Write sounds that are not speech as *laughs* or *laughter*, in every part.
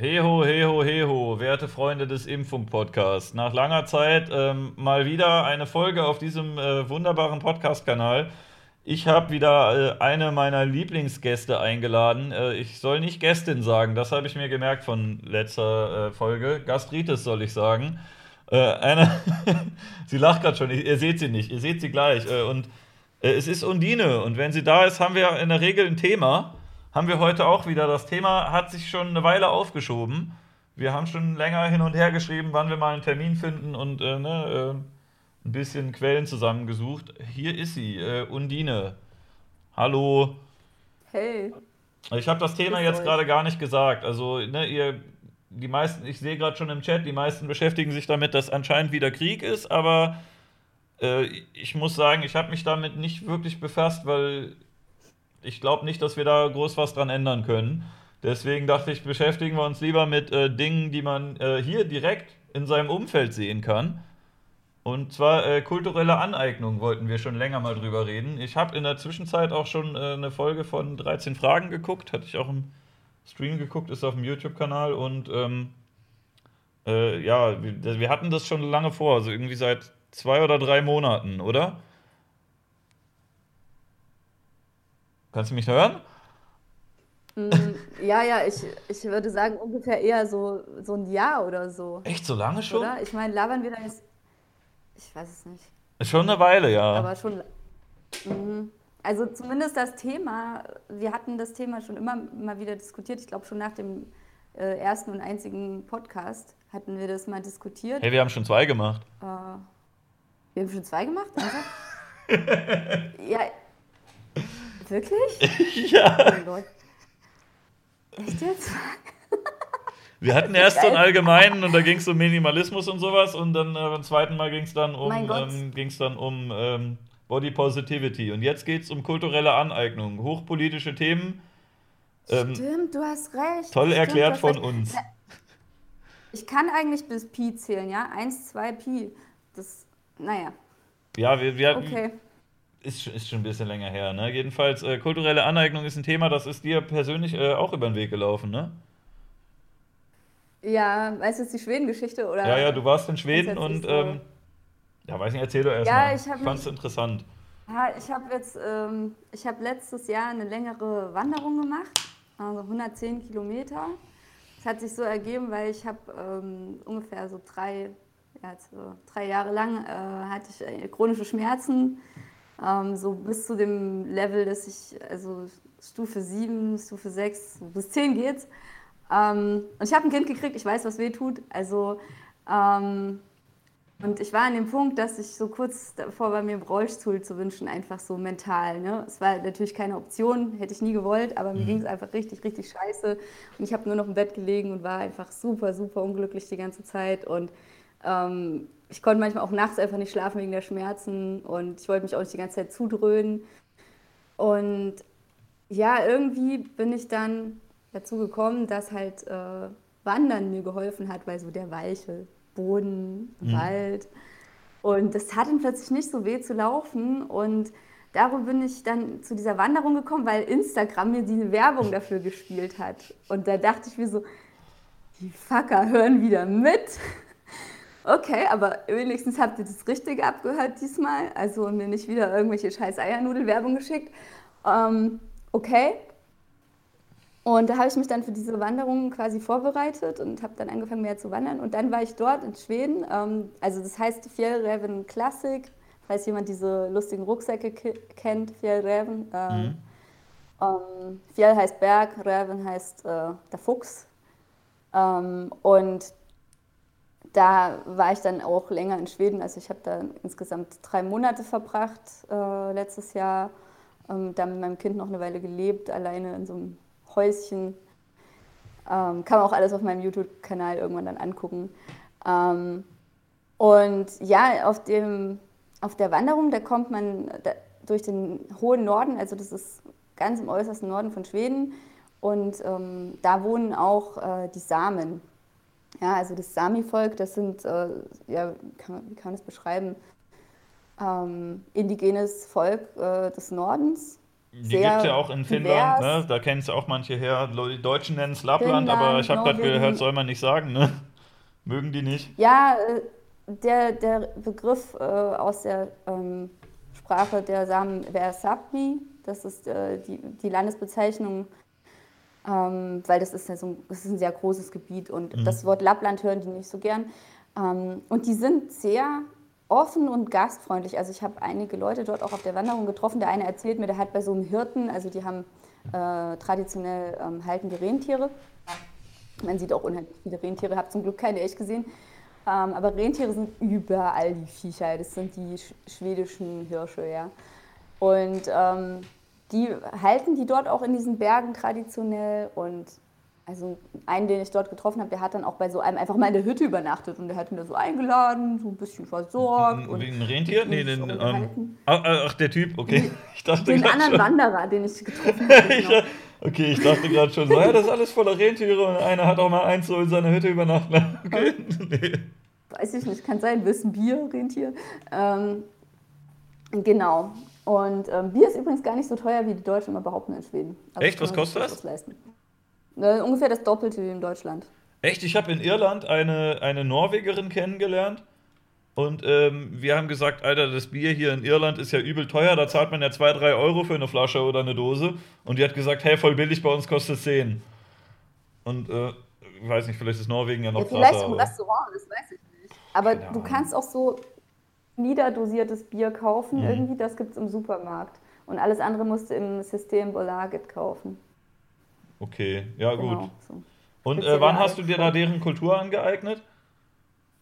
Heho, heho, heho, werte Freunde des Impfung-Podcasts. Nach langer Zeit ähm, mal wieder eine Folge auf diesem äh, wunderbaren Podcast-Kanal. Ich habe wieder äh, eine meiner Lieblingsgäste eingeladen. Äh, ich soll nicht Gästin sagen, das habe ich mir gemerkt von letzter äh, Folge. Gastritis soll ich sagen. Äh, eine *laughs* sie lacht gerade schon, ihr seht sie nicht, ihr seht sie gleich. Äh, und es ist Undine und wenn sie da ist, haben wir in der Regel ein Thema haben wir heute auch wieder. Das Thema hat sich schon eine Weile aufgeschoben. Wir haben schon länger hin und her geschrieben, wann wir mal einen Termin finden und äh, ne, äh, ein bisschen Quellen zusammengesucht. Hier ist sie, äh, Undine. Hallo. Hey. Ich habe das Thema jetzt gerade gar nicht gesagt. Also, ne, ihr, die meisten, ich sehe gerade schon im Chat, die meisten beschäftigen sich damit, dass anscheinend wieder Krieg ist, aber äh, ich muss sagen, ich habe mich damit nicht wirklich befasst, weil ich glaube nicht, dass wir da groß was dran ändern können. Deswegen dachte ich, beschäftigen wir uns lieber mit äh, Dingen, die man äh, hier direkt in seinem Umfeld sehen kann. Und zwar äh, kulturelle Aneignung wollten wir schon länger mal drüber reden. Ich habe in der Zwischenzeit auch schon äh, eine Folge von 13 Fragen geguckt, hatte ich auch im Stream geguckt, ist auf dem YouTube-Kanal und ähm, äh, ja, wir, wir hatten das schon lange vor, also irgendwie seit zwei oder drei Monaten, oder? Kannst du mich hören? Mm, ja, ja, ich, ich würde sagen ungefähr eher so, so ein Jahr oder so. Echt so lange schon? Oder? Ich meine, labern wir da jetzt. Ich weiß es nicht. Ist schon eine Weile, ja. Aber schon. Mhm. Also zumindest das Thema, wir hatten das Thema schon immer mal wieder diskutiert. Ich glaube schon nach dem äh, ersten und einzigen Podcast hatten wir das mal diskutiert. Hey, wir haben schon zwei gemacht. Äh, wir haben schon zwei gemacht? *laughs* ja, Wirklich? *laughs* ja. Oh Echt jetzt? *laughs* Wir hatten erst so einen allgemeinen und da ging es um Minimalismus und sowas und dann äh, beim zweiten Mal ging es dann um, ähm, ging's dann um ähm, Body Positivity und jetzt geht es um kulturelle Aneignung, hochpolitische Themen. Ähm, Stimmt, du hast recht. Toll Stimmt, erklärt von recht. uns. Ich kann eigentlich bis Pi zählen, ja? 1, 2 Pi. Das, naja. Ja, wir, wir, okay. Ist, ist schon ein bisschen länger her, ne? Jedenfalls, äh, kulturelle Aneignung ist ein Thema, das ist dir persönlich äh, auch über den Weg gelaufen, ne? Ja, weißt du, ist die Schweden-Geschichte, oder? Ja, ja, du warst in Schweden und, so. ähm, ja, weiß nicht, erzähl doch erst ja. Ich fand's interessant. Ja, ich habe jetzt, ähm, ich habe letztes Jahr eine längere Wanderung gemacht, also 110 Kilometer. Das hat sich so ergeben, weil ich habe ähm, ungefähr so drei, ja, so drei Jahre lang äh, hatte ich äh, chronische Schmerzen ähm, so bis zu dem Level, dass ich, also Stufe 7, Stufe 6, bis 10 geht's. Ähm, und ich habe ein Kind gekriegt, ich weiß, was weh tut. Also, ähm, und ich war an dem Punkt, dass ich so kurz davor war, mir einen Rollstuhl zu wünschen, einfach so mental. Ne? Es war natürlich keine Option, hätte ich nie gewollt, aber mir mhm. ging es einfach richtig, richtig scheiße. Und ich habe nur noch im Bett gelegen und war einfach super, super unglücklich die ganze Zeit. Und ähm, ich konnte manchmal auch nachts einfach nicht schlafen wegen der Schmerzen und ich wollte mich auch nicht die ganze Zeit zudröhnen. Und ja, irgendwie bin ich dann dazu gekommen, dass halt äh, Wandern mir geholfen hat, weil so der weiche Boden, mhm. Wald. Und das hat dann plötzlich nicht so weh zu laufen. Und darüber bin ich dann zu dieser Wanderung gekommen, weil Instagram mir die Werbung *laughs* dafür gespielt hat. Und da dachte ich mir so, die Fucker hören wieder mit. Okay, aber wenigstens habt ihr das Richtige abgehört diesmal. Also mir nicht wieder irgendwelche scheiß Eiernudelwerbung geschickt. Ähm, okay. Und da habe ich mich dann für diese Wanderung quasi vorbereitet und habe dann angefangen mehr zu wandern. Und dann war ich dort in Schweden. Ähm, also das heißt Fjellräven Classic. Falls jemand diese lustigen Rucksäcke kennt, Fjellräven. Ähm, mhm. ähm, Fjell heißt Berg, Räven heißt äh, der Fuchs. Ähm, und da war ich dann auch länger in Schweden. Also ich habe da insgesamt drei Monate verbracht äh, letztes Jahr. Ähm, da mit meinem Kind noch eine Weile gelebt, alleine in so einem Häuschen. Ähm, kann man auch alles auf meinem YouTube-Kanal irgendwann dann angucken. Ähm, und ja, auf, dem, auf der Wanderung, da kommt man da, durch den hohen Norden, also das ist ganz im äußersten Norden von Schweden. Und ähm, da wohnen auch äh, die Samen. Ja, also das Sami-Volk, das sind, äh, ja, kann wie kann man das beschreiben, ähm, indigenes Volk äh, des Nordens. Die gibt es ja auch in Finnland, ne? Da kennen es auch manche her. Die Deutschen nennen es Lappland, Finnland, aber ich habe gerade gehört, soll man nicht sagen, ne? Mögen die nicht? Ja, äh, der, der Begriff äh, aus der ähm, Sprache der Samen wäre Sapmi. Das ist äh, die, die Landesbezeichnung, ähm, weil das ist, ja so, das ist ein sehr großes Gebiet und mhm. das Wort Lappland hören die nicht so gern. Ähm, und die sind sehr offen und gastfreundlich. Also ich habe einige Leute dort auch auf der Wanderung getroffen. Der eine erzählt mir, der hat bei so einem Hirten, also die haben äh, traditionell ähm, halten die Rentiere. Man sieht auch unheimlich viele Rentiere, habe zum Glück keine echt gesehen. Ähm, aber Rentiere sind überall die Viecher. Das sind die sch schwedischen Hirsche, ja. Und ähm, die halten die dort auch in diesen Bergen traditionell und also einen, den ich dort getroffen habe, der hat dann auch bei so einem einfach mal in der Hütte übernachtet und der hat ihn da so eingeladen, so ein bisschen versorgt. Wegen einem Rentier? Nee, den, ähm, ach, der Typ, okay. *laughs* Ich dachte den anderen schon. Wanderer, den ich getroffen *laughs* habe. Genau. okay, ich dachte gerade schon, so, ja, das ist alles voller Rentiere und einer hat auch mal eins so in seiner Hütte übernachtet. *laughs* Okay. nee. Weiß ich nicht, kann sein, wissen Bier, Rentier. Ähm, genau. Und ähm, Bier ist übrigens gar nicht so teuer, wie die Deutschen immer behaupten in Schweden. Also Echt? Was kostet das? Äh, ungefähr das Doppelte wie in Deutschland. Echt? Ich habe in Irland eine, eine Norwegerin kennengelernt. Und ähm, wir haben gesagt, Alter, das Bier hier in Irland ist ja übel teuer, da zahlt man ja 2, 3 Euro für eine Flasche oder eine Dose. Und die hat gesagt, hey, voll billig, bei uns kostet es 10. Und äh, ich weiß nicht, vielleicht ist Norwegen ja noch ja, Vielleicht im Restaurant, das weiß ich nicht. Aber du kannst auch so niederdosiertes Bier kaufen, mhm. irgendwie, das gibt es im Supermarkt. Und alles andere musst du im System Bolaget kaufen. Okay, ja genau, gut. So. Und äh, wann hast du dir da deren Kultur angeeignet?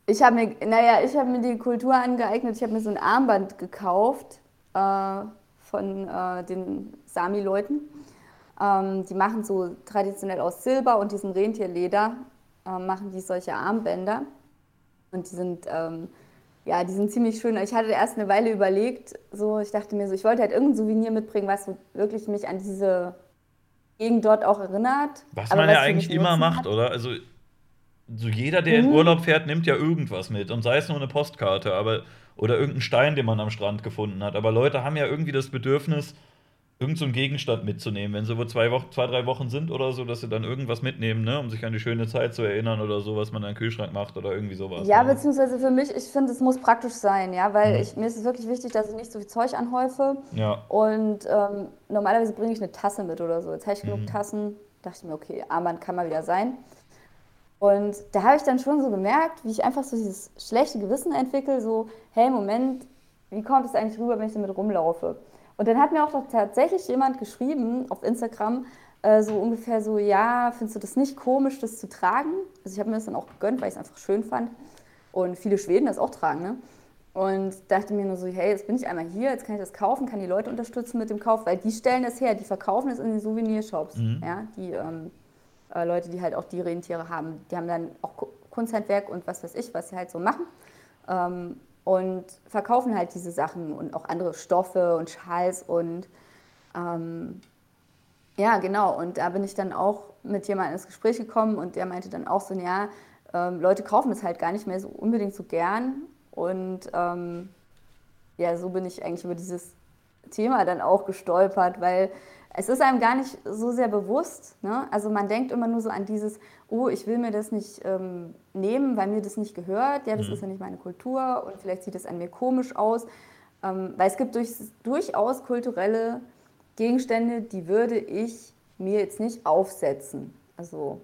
Ich habe mir, naja, ich habe mir die Kultur angeeignet. Ich habe mir so ein Armband gekauft äh, von äh, den Sami-Leuten. Ähm, die machen so traditionell aus Silber und diesem Rentierleder äh, machen die solche Armbänder. Und die sind, ähm, ja, die sind ziemlich schön. Ich hatte erst eine Weile überlegt, so, ich dachte mir so, ich wollte halt irgendein Souvenir mitbringen, was wirklich mich an diese Gegend dort auch erinnert. Was man ja eigentlich immer macht, hat. oder? Also so jeder, der mhm. in Urlaub fährt, nimmt ja irgendwas mit. Und sei es nur eine Postkarte, aber oder irgendeinen Stein, den man am Strand gefunden hat. Aber Leute haben ja irgendwie das Bedürfnis, irgendeinen so Gegenstand mitzunehmen, wenn sie wo zwei, Wochen, zwei, drei Wochen sind oder so, dass sie dann irgendwas mitnehmen, ne, um sich an die schöne Zeit zu erinnern oder so, was man an den Kühlschrank macht oder irgendwie sowas. Ja, ne? beziehungsweise für mich, ich finde, es muss praktisch sein, ja, weil mhm. ich, mir ist es wirklich wichtig, dass ich nicht so viel Zeug anhäufe. Ja. Und ähm, normalerweise bringe ich eine Tasse mit oder so. Jetzt habe ich genug mhm. Tassen, dachte ich mir, okay, Armband kann mal wieder sein. Und da habe ich dann schon so gemerkt, wie ich einfach so dieses schlechte Gewissen entwickle, so, hey, Moment, wie kommt es eigentlich rüber, wenn ich damit rumlaufe? Und dann hat mir auch tatsächlich jemand geschrieben auf Instagram, äh, so ungefähr so, ja, findest du das nicht komisch, das zu tragen? Also ich habe mir das dann auch gegönnt, weil ich es einfach schön fand. Und viele Schweden das auch tragen, ne? Und dachte mir nur so, hey, jetzt bin ich einmal hier, jetzt kann ich das kaufen, kann die Leute unterstützen mit dem Kauf, weil die stellen das her, die verkaufen es in den Souvenirshops. Mhm. Ja, die ähm, äh, Leute, die halt auch die Rentiere haben, die haben dann auch Kunsthandwerk und was weiß ich, was sie halt so machen. Ähm, und verkaufen halt diese Sachen und auch andere Stoffe und Schals und ähm, ja, genau. Und da bin ich dann auch mit jemandem ins Gespräch gekommen und der meinte dann auch so, ja, ähm, Leute kaufen das halt gar nicht mehr so unbedingt so gern. Und ähm, ja, so bin ich eigentlich über dieses Thema dann auch gestolpert, weil es ist einem gar nicht so sehr bewusst. Ne? Also man denkt immer nur so an dieses, oh, ich will mir das nicht ähm, nehmen, weil mir das nicht gehört. Ja, das mhm. ist ja nicht meine Kultur und vielleicht sieht es an mir komisch aus. Ähm, weil es gibt durch, durchaus kulturelle Gegenstände, die würde ich mir jetzt nicht aufsetzen. Also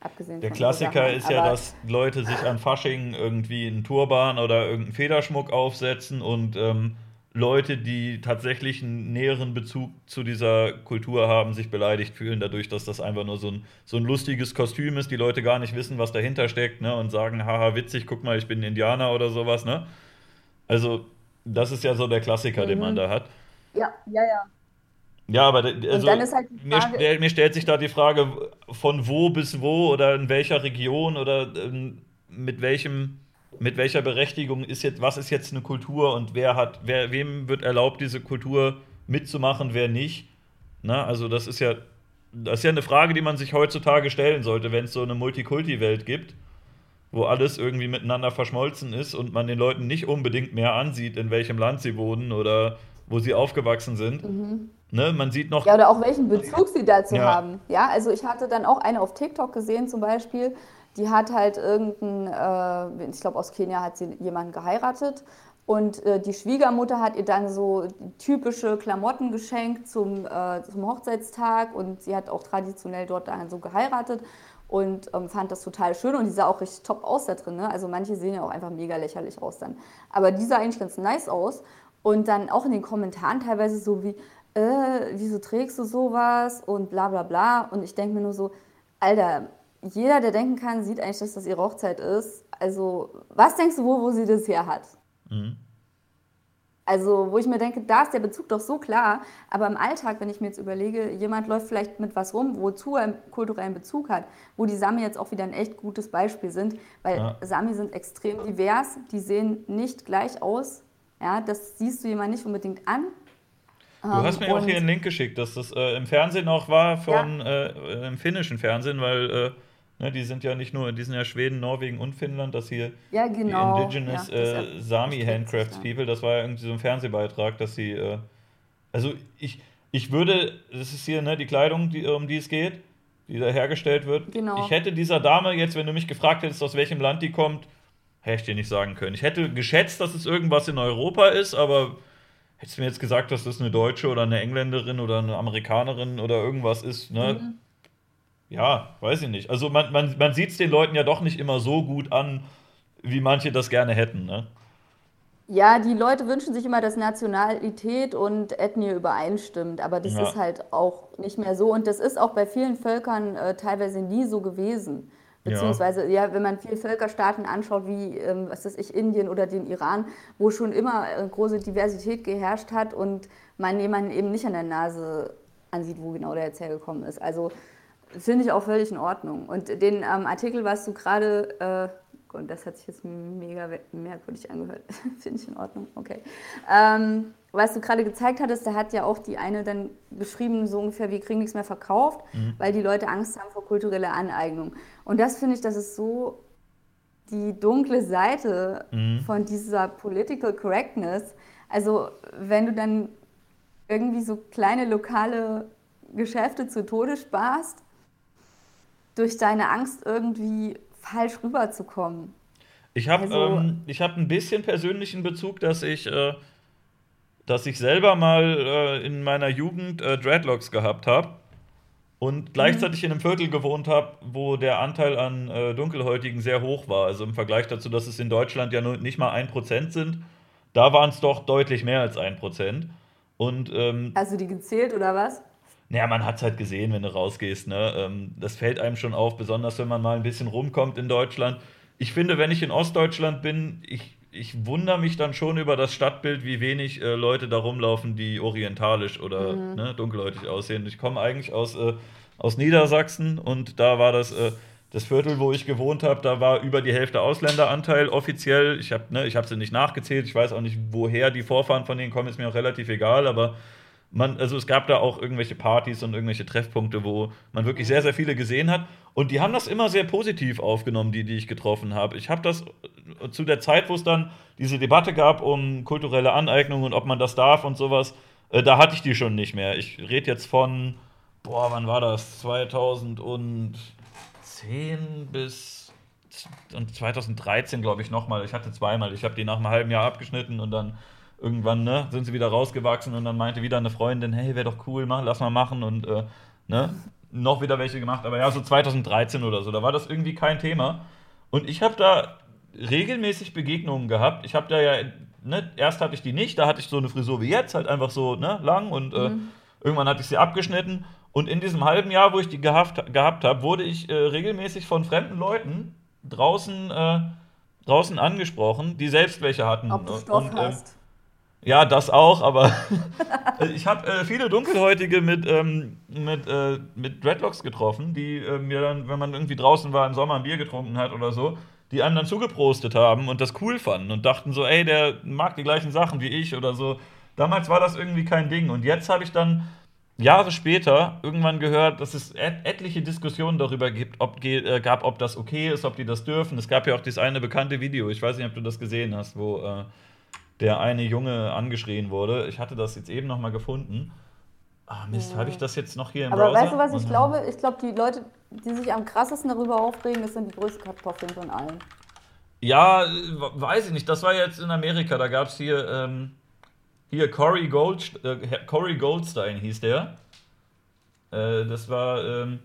abgesehen Der Klassiker ist ja, dass Leute sich an Fasching irgendwie einen Turban oder irgendeinen Federschmuck aufsetzen und ähm, Leute, die tatsächlich einen näheren Bezug zu dieser Kultur haben, sich beleidigt fühlen, dadurch, dass das einfach nur so ein, so ein lustiges Kostüm ist, die Leute gar nicht wissen, was dahinter steckt, ne? Und sagen, haha, witzig, guck mal, ich bin Indianer oder sowas, ne? Also, das ist ja so der Klassiker, mhm. den man mhm. da hat. Ja, ja, ja. Ja, aber also, halt mir, mir, stellt sich da die Frage, von wo bis wo oder in welcher Region oder ähm, mit welchem mit welcher Berechtigung ist jetzt, was ist jetzt eine Kultur und wer hat, wer, wem wird erlaubt, diese Kultur mitzumachen, wer nicht. Na, also das ist ja, das ist ja eine Frage, die man sich heutzutage stellen sollte, wenn es so eine Multikulti-Welt gibt, wo alles irgendwie miteinander verschmolzen ist und man den Leuten nicht unbedingt mehr ansieht, in welchem Land sie wohnen oder wo sie aufgewachsen sind. Mhm. Ne, man sieht noch. Ja, oder auch welchen Bezug sie dazu ja. haben. Ja, also ich hatte dann auch eine auf TikTok gesehen zum Beispiel, die hat halt irgendein, äh, ich glaube aus Kenia hat sie jemanden geheiratet und äh, die Schwiegermutter hat ihr dann so typische Klamotten geschenkt zum, äh, zum Hochzeitstag und sie hat auch traditionell dort dann so geheiratet und ähm, fand das total schön und die sah auch richtig top aus da drin. Ne? Also manche sehen ja auch einfach mega lächerlich aus dann. Aber die sah eigentlich ganz nice aus und dann auch in den Kommentaren teilweise so wie, äh, wieso trägst du sowas und bla bla bla und ich denke mir nur so, Alter, jeder, der denken kann, sieht eigentlich, dass das ihre Hochzeit ist. Also, was denkst du, wo, wo sie das her hat? Mhm. Also, wo ich mir denke, da ist der Bezug doch so klar. Aber im Alltag, wenn ich mir jetzt überlege, jemand läuft vielleicht mit was rum, wozu er einen kulturellen Bezug hat, wo die Sami jetzt auch wieder ein echt gutes Beispiel sind, weil ja. Sami sind extrem divers, die sehen nicht gleich aus. Ja, das siehst du jemand nicht unbedingt an. Du hast mir auch hier einen Link geschickt, dass das äh, im Fernsehen auch war, von ja. äh, im finnischen Fernsehen, weil äh, Ne, die sind ja nicht nur, die sind ja Schweden, Norwegen und Finnland, dass hier ja, genau. die Indigenous ja, äh, Sami Handcrafts People, das war ja irgendwie so ein Fernsehbeitrag, dass sie, äh, also ich, ich würde, das ist hier ne, die Kleidung, die, um die es geht, die da hergestellt wird. Genau. Ich hätte dieser Dame jetzt, wenn du mich gefragt hättest, aus welchem Land die kommt, hätte ich dir nicht sagen können. Ich hätte geschätzt, dass es irgendwas in Europa ist, aber hättest du mir jetzt gesagt, dass das eine Deutsche oder eine Engländerin oder eine Amerikanerin oder irgendwas ist, ne? Mhm ja, weiß ich nicht. Also man, man, man sieht es den Leuten ja doch nicht immer so gut an, wie manche das gerne hätten. Ne? Ja, die Leute wünschen sich immer, dass Nationalität und Ethnie übereinstimmt, aber das ja. ist halt auch nicht mehr so. Und das ist auch bei vielen Völkern äh, teilweise nie so gewesen. Beziehungsweise, ja. ja, wenn man viele Völkerstaaten anschaut, wie, ähm, was weiß ich, Indien oder den Iran, wo schon immer äh, große Diversität geherrscht hat und man jemanden eben nicht an der Nase ansieht, wo genau der jetzt hergekommen ist. Also Finde ich auch völlig in Ordnung. Und den ähm, Artikel, was du gerade, äh, und das hat sich jetzt mega merkwürdig angehört, *laughs* finde ich in Ordnung, okay. Ähm, was du gerade gezeigt hattest, da hat ja auch die eine dann beschrieben, so ungefähr, wir kriegen nichts mehr verkauft, mhm. weil die Leute Angst haben vor kultureller Aneignung. Und das finde ich, das ist so die dunkle Seite mhm. von dieser Political Correctness. Also wenn du dann irgendwie so kleine lokale Geschäfte zu Tode sparst durch deine Angst irgendwie falsch rüberzukommen. Ich habe also, ähm, hab ein bisschen persönlichen Bezug, dass ich, äh, dass ich selber mal äh, in meiner Jugend äh, Dreadlocks gehabt habe und gleichzeitig mhm. in einem Viertel gewohnt habe, wo der Anteil an äh, Dunkelhäutigen sehr hoch war. Also im Vergleich dazu, dass es in Deutschland ja nur nicht mal ein Prozent sind, da waren es doch deutlich mehr als ein Prozent. Und, ähm, Hast du die gezählt oder was? Naja, man hat es halt gesehen, wenn du rausgehst. Ne? Ähm, das fällt einem schon auf, besonders wenn man mal ein bisschen rumkommt in Deutschland. Ich finde, wenn ich in Ostdeutschland bin, ich, ich wundere mich dann schon über das Stadtbild, wie wenig äh, Leute da rumlaufen, die orientalisch oder mhm. ne, dunkelhäutig aussehen. Ich komme eigentlich aus, äh, aus Niedersachsen und da war das. Äh, das Viertel, wo ich gewohnt habe, da war über die Hälfte Ausländeranteil offiziell. Ich habe ne, hab sie nicht nachgezählt, ich weiß auch nicht, woher die Vorfahren von denen kommen, ist mir auch relativ egal, aber man, also es gab da auch irgendwelche Partys und irgendwelche Treffpunkte, wo man wirklich sehr, sehr viele gesehen hat. Und die haben das immer sehr positiv aufgenommen, die, die ich getroffen habe. Ich habe das äh, zu der Zeit, wo es dann diese Debatte gab um kulturelle Aneignung und ob man das darf und sowas, äh, da hatte ich die schon nicht mehr. Ich rede jetzt von, boah, wann war das? 2010 bis und 2013, glaube ich, nochmal. Ich hatte zweimal. Ich habe die nach einem halben Jahr abgeschnitten und dann irgendwann ne, sind sie wieder rausgewachsen und dann meinte wieder eine Freundin, hey, wäre doch cool, mach, lass mal machen und äh, ne, noch wieder welche gemacht. Aber ja, so 2013 oder so, da war das irgendwie kein Thema. Und ich habe da regelmäßig Begegnungen gehabt. Ich habe da ja, ne, erst hatte ich die nicht, da hatte ich so eine Frisur wie jetzt, halt einfach so ne, lang und äh, mhm. irgendwann hatte ich sie abgeschnitten. Und in diesem halben Jahr, wo ich die gehabt, gehabt habe, wurde ich äh, regelmäßig von fremden Leuten draußen, äh, draußen angesprochen, die selbst welche hatten. Ob du Stoff und, äh, hast. Ja, das auch, aber *laughs* ich habe äh, viele Dunkelhäutige mit, ähm, mit, äh, mit Dreadlocks getroffen, die äh, mir dann, wenn man irgendwie draußen war, im Sommer ein Bier getrunken hat oder so, die einem dann zugeprostet haben und das cool fanden und dachten so, ey, der mag die gleichen Sachen wie ich oder so. Damals war das irgendwie kein Ding. Und jetzt habe ich dann Jahre später irgendwann gehört, dass es et etliche Diskussionen darüber gibt, ob, äh, gab, ob das okay ist, ob die das dürfen. Es gab ja auch dieses eine bekannte Video, ich weiß nicht, ob du das gesehen hast, wo äh, der eine Junge angeschrien wurde. Ich hatte das jetzt eben noch mal gefunden. Ah, Mist, habe ich das jetzt noch hier im Aber Browser? weißt du, was ich Und- glaube? Ich glaube, die Leute, die sich am krassesten darüber aufregen, das sind die größten Kartoffeln von allen. Ja, weiß ich nicht. Das war jetzt in Amerika. Da gab es hier, ähm, hier Corey, Gold, äh, Corey Goldstein hieß der. Äh, das war ähm,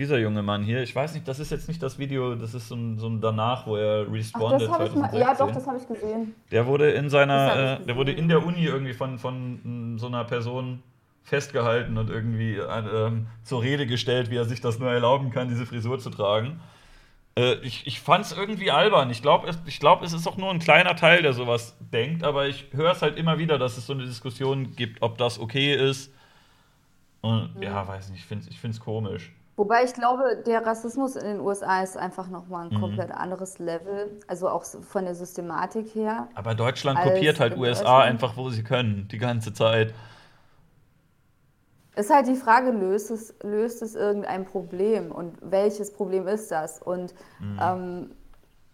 dieser junge Mann hier. Ich weiß nicht, das ist jetzt nicht das Video, das ist so ein, so ein danach, wo er Ach, respondet. das ich mal. Ja, 2016. doch, das habe ich gesehen. Der wurde in seiner, äh, der wurde in der Uni irgendwie von, von mm, so einer Person festgehalten und irgendwie äh, ähm, zur Rede gestellt, wie er sich das nur erlauben kann, diese Frisur zu tragen. Äh, ich ich fand es irgendwie albern. Ich glaube, es, ich glaub, es ist auch nur ein kleiner Teil, der sowas denkt, aber ich höre es halt immer wieder, dass es so eine Diskussion gibt, ob das okay ist. Und ja, weiß nicht, ich finde es komisch. Wobei ich glaube, der Rassismus in den USA ist einfach nochmal Mhm. ein komplett anderes Level. Also auch von der Systematik her. Aber Deutschland kopiert halt USA einfach, wo sie können, die ganze Zeit. Ist halt die Frage, löst es, löst es irgendein Problem und welches Problem ist das? Und Mhm. ähm,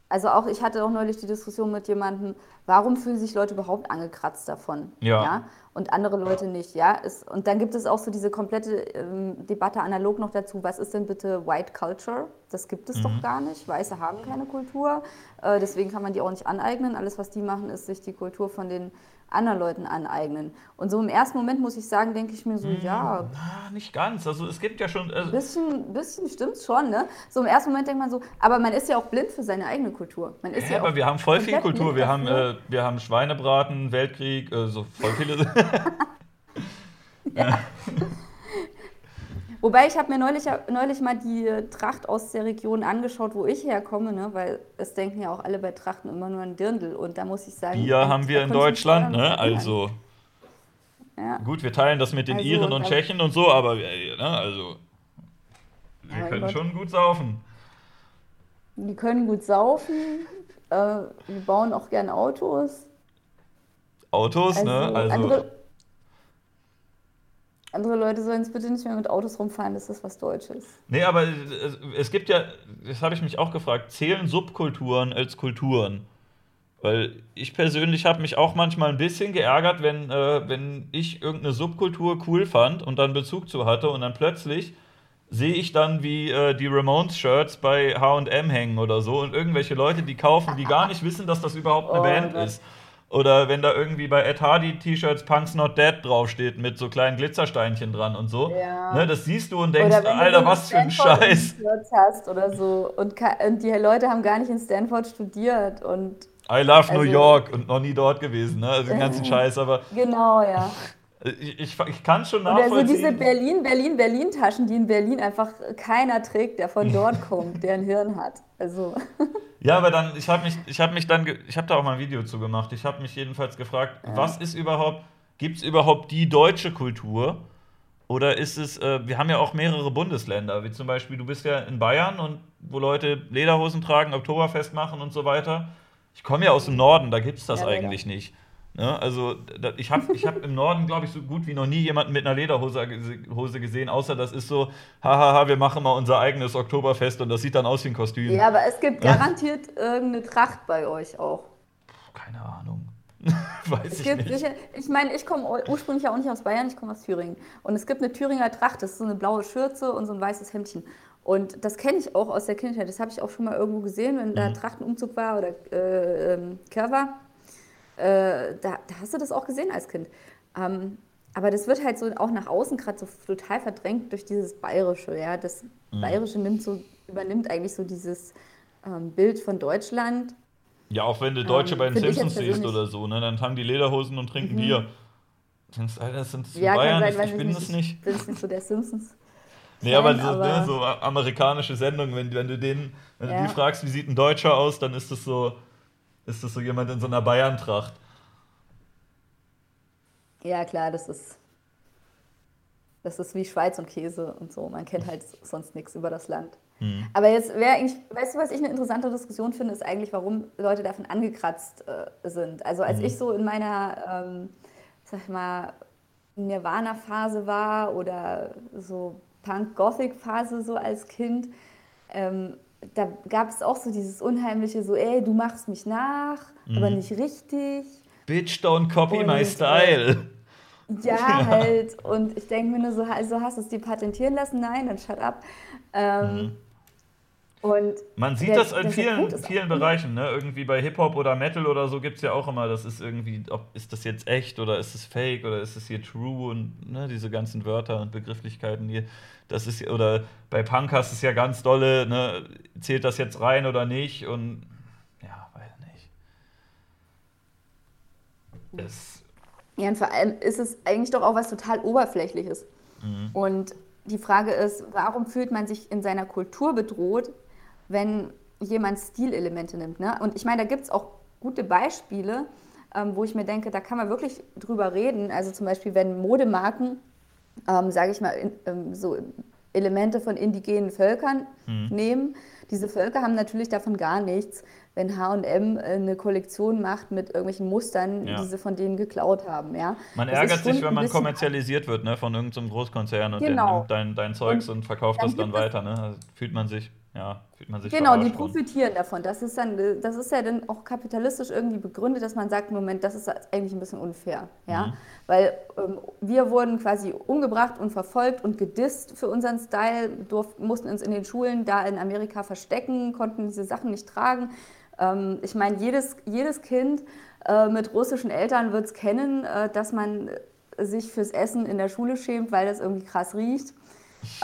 also auch, ich hatte auch neulich die Diskussion mit jemandem, warum fühlen sich Leute überhaupt angekratzt davon? Ja. Und andere Leute nicht, ja. Es, und dann gibt es auch so diese komplette ähm, Debatte analog noch dazu, was ist denn bitte White Culture? Das gibt es Mhm. doch gar nicht. Weiße haben keine Kultur, äh, deswegen kann man die auch nicht aneignen. Alles, was die machen, ist sich die Kultur von den anderen Leuten aneignen. Und so im ersten Moment muss ich sagen, denke ich mir so, ja, Ah, nicht ganz. Also es gibt ja schon. Also, bisschen, bisschen stimmt's schon, ne? So im ersten Moment denkt man so, aber man ist ja auch blind für seine eigene Kultur. Man ist Ja, ja, aber wir haben voll viel Kultur. Wir haben, äh, wir haben Schweinebraten, Weltkrieg, äh, so voll viele. *laughs* *laughs* Wobei ich habe mir neulich, neulich mal die Tracht aus der Region angeschaut, wo ich herkomme, ne? weil es denken ja auch alle bei Trachten immer nur an Dirndl. Und da muss ich sagen, Bier haben wir in Deutschland, ne? Also Ja. gut, wir teilen das mit den Also, Iren und Tschechen und so, aber wir, ne? Also wir mein können Gott. schon gut saufen. Die können gut saufen, äh, wir bauen auch gern Autos. Autos, Also, ne? Also andere, andere Leute sollen es bitte nicht mehr mit Autos rumfahren, das ist was Deutsches. nee, aber es, es gibt ja, das habe ich mich auch gefragt, zählen Subkulturen als Kulturen? Weil ich persönlich habe mich auch manchmal ein bisschen geärgert, wenn, äh, wenn ich irgendeine Subkultur cool fand und dann Bezug zu hatte und dann plötzlich sehe ich dann, wie äh, die Ramones-Shirts bei HM hängen oder so und irgendwelche Leute, die kaufen, die gar nicht wissen, dass das überhaupt eine Oh Band Gott. ist. Oder wenn da irgendwie bei Ed Hardy T-Shirts Punks Not Dead draufsteht mit so kleinen Glitzersteinchen dran und so. Ja. Ne, das siehst du und denkst, Alter, was für ein Scheiß. Hast oder so und, und die Leute haben gar nicht in Stanford studiert und I love New Also- York und noch nie dort gewesen, ne? Also den ganzen *laughs* Scheiß, aber genau, ja. Ich, ich, ich kann schon Oder so diese nachvollziehen. Berlin, Berlin, Berlin Taschen, die in Berlin einfach keiner trägt, der von dort *laughs* kommt, der ein Hirn hat. Also Ja, aber dann, ich habe mich, ich habe mich dann, ich habe da auch mal ein Video zu gemacht. Ich habe mich jedenfalls gefragt, was ist überhaupt, gibt es überhaupt die deutsche Kultur? Oder ist es, äh, wir haben ja auch mehrere Bundesländer, wie zum Beispiel, du bist ja in Bayern und wo Leute Lederhosen tragen, Oktoberfest machen und so weiter. Ich komme ja aus dem Norden, da gibt es das Ja, eigentlich nicht. Ne? Also ich habe ich hab im Norden, glaube ich, so gut wie noch nie jemanden mit einer Lederhose Hose gesehen, außer das ist so, hahaha, wir machen mal unser eigenes Oktoberfest und das sieht dann aus wie ein Kostüm. ja, aber es gibt garantiert irgendeine Tracht bei euch auch. Keine Ahnung. *laughs* Weiß Es ich gibt nicht. sicher, ich meine, ich komme ur- ursprünglich ja auch nicht aus Bayern, ich komme aus Thüringen. Und es gibt eine Thüringer Tracht, das ist so eine blaue Schürze und so ein weißes Hemdchen. Und das kenne ich auch aus der Kindheit. Das habe ich auch schon mal irgendwo gesehen, wenn Mhm. da Trachtenumzug war oder äh, ähm, Kehr war. Äh, da, da hast du das auch gesehen als Kind. Ähm, aber das wird halt so auch nach außen gerade so total verdrängt durch dieses Bayerische. Ja? Das Mhm. Bayerische nimmt so, übernimmt eigentlich so dieses ähm, Bild von Deutschland. Ja, auch wenn du Deutsche Ähm, bei den Simpsons siehst oder so, ne, dann haben die Lederhosen und trinken Bier. Du denkst, Alter, das sind das Ja, Bayern, sein, ich, ich bin nicht. das nicht. Ich bin jetzt nicht so der Simpsons. Nee, aber, so, ne, aber- so amerikanische Sendungen, wenn, wenn du den, wenn du Ja. die fragst, wie sieht ein Deutscher aus, dann ist das so, ist das so jemand in so einer Bayern-Tracht. Ja, klar, das ist. Das ist wie Schweiz und Käse und so. Man kennt halt sonst nichts über das Land. Hm. Aber jetzt wäre eigentlich, weißt du, was ich eine interessante Diskussion finde, ist eigentlich, warum Leute davon angekratzt äh, sind. Also als ich so in meiner, ähm, sag ich mal, Nirvana-Phase war oder so Punk-Gothic-Phase so als Kind, ähm, da gab es auch so dieses unheimliche, so, ey, du machst mich nach, aber nicht richtig. Bitch, don't copy Und, my äh, style. Ja, halt. Und ich denke mir nur so, also hast du es dir patentieren lassen? Nein, dann shut up. Ähm, mhm. Und Man sieht der, das in vielen, vielen Bereichen, ne? Irgendwie bei Hip-Hop oder Metal oder so gibt es ja auch immer, das ist irgendwie, ob ist das jetzt echt oder ist es fake oder ist es hier true und ne, diese ganzen Wörter und Begrifflichkeiten hier. Das ist oder bei Punk hast es ja ganz dolle, ne? Zählt das jetzt rein oder nicht? Und ja, weiß nicht. Es ja, und vor allem ist es eigentlich doch auch was total Oberflächliches. Mhm. Und die Frage ist, warum fühlt man sich in seiner Kultur bedroht, wenn jemand Stilelemente nimmt. Ne? Und ich meine, da gibt es auch gute Beispiele, ähm, wo ich mir denke, da kann man wirklich drüber reden. Also zum Beispiel, wenn Modemarken, ähm, sage ich mal, in, ähm, so Elemente von indigenen Völkern mhm. nehmen. Diese Völker haben natürlich davon gar nichts, wenn H&M eine Kollektion macht mit irgendwelchen Mustern, ja. die sie von denen geklaut haben. Ja? Man das ärgert sich, wenn man kommerzialisiert wird ne, von irgendeinem Großkonzern und genau. der nimmt dein, dein Zeugs und, und verkauft das dann weiter. Ne? Also fühlt man sich ja, fühlt man sich Genau, die profitieren davon. Das ist, dann, das ist ja dann auch kapitalistisch irgendwie begründet, dass man sagt, Moment, das ist eigentlich ein bisschen unfair. Ja? Mhm. Weil ähm, wir wurden quasi umgebracht und verfolgt und gedisst für unseren Style, durften, mussten uns in den Schulen da in Amerika verstecken, konnten diese Sachen nicht tragen. Ähm, ich meine, jedes, jedes Kind äh, mit russischen Eltern wird es kennen, äh, dass man sich fürs Essen in der Schule schämt, weil das irgendwie krass riecht.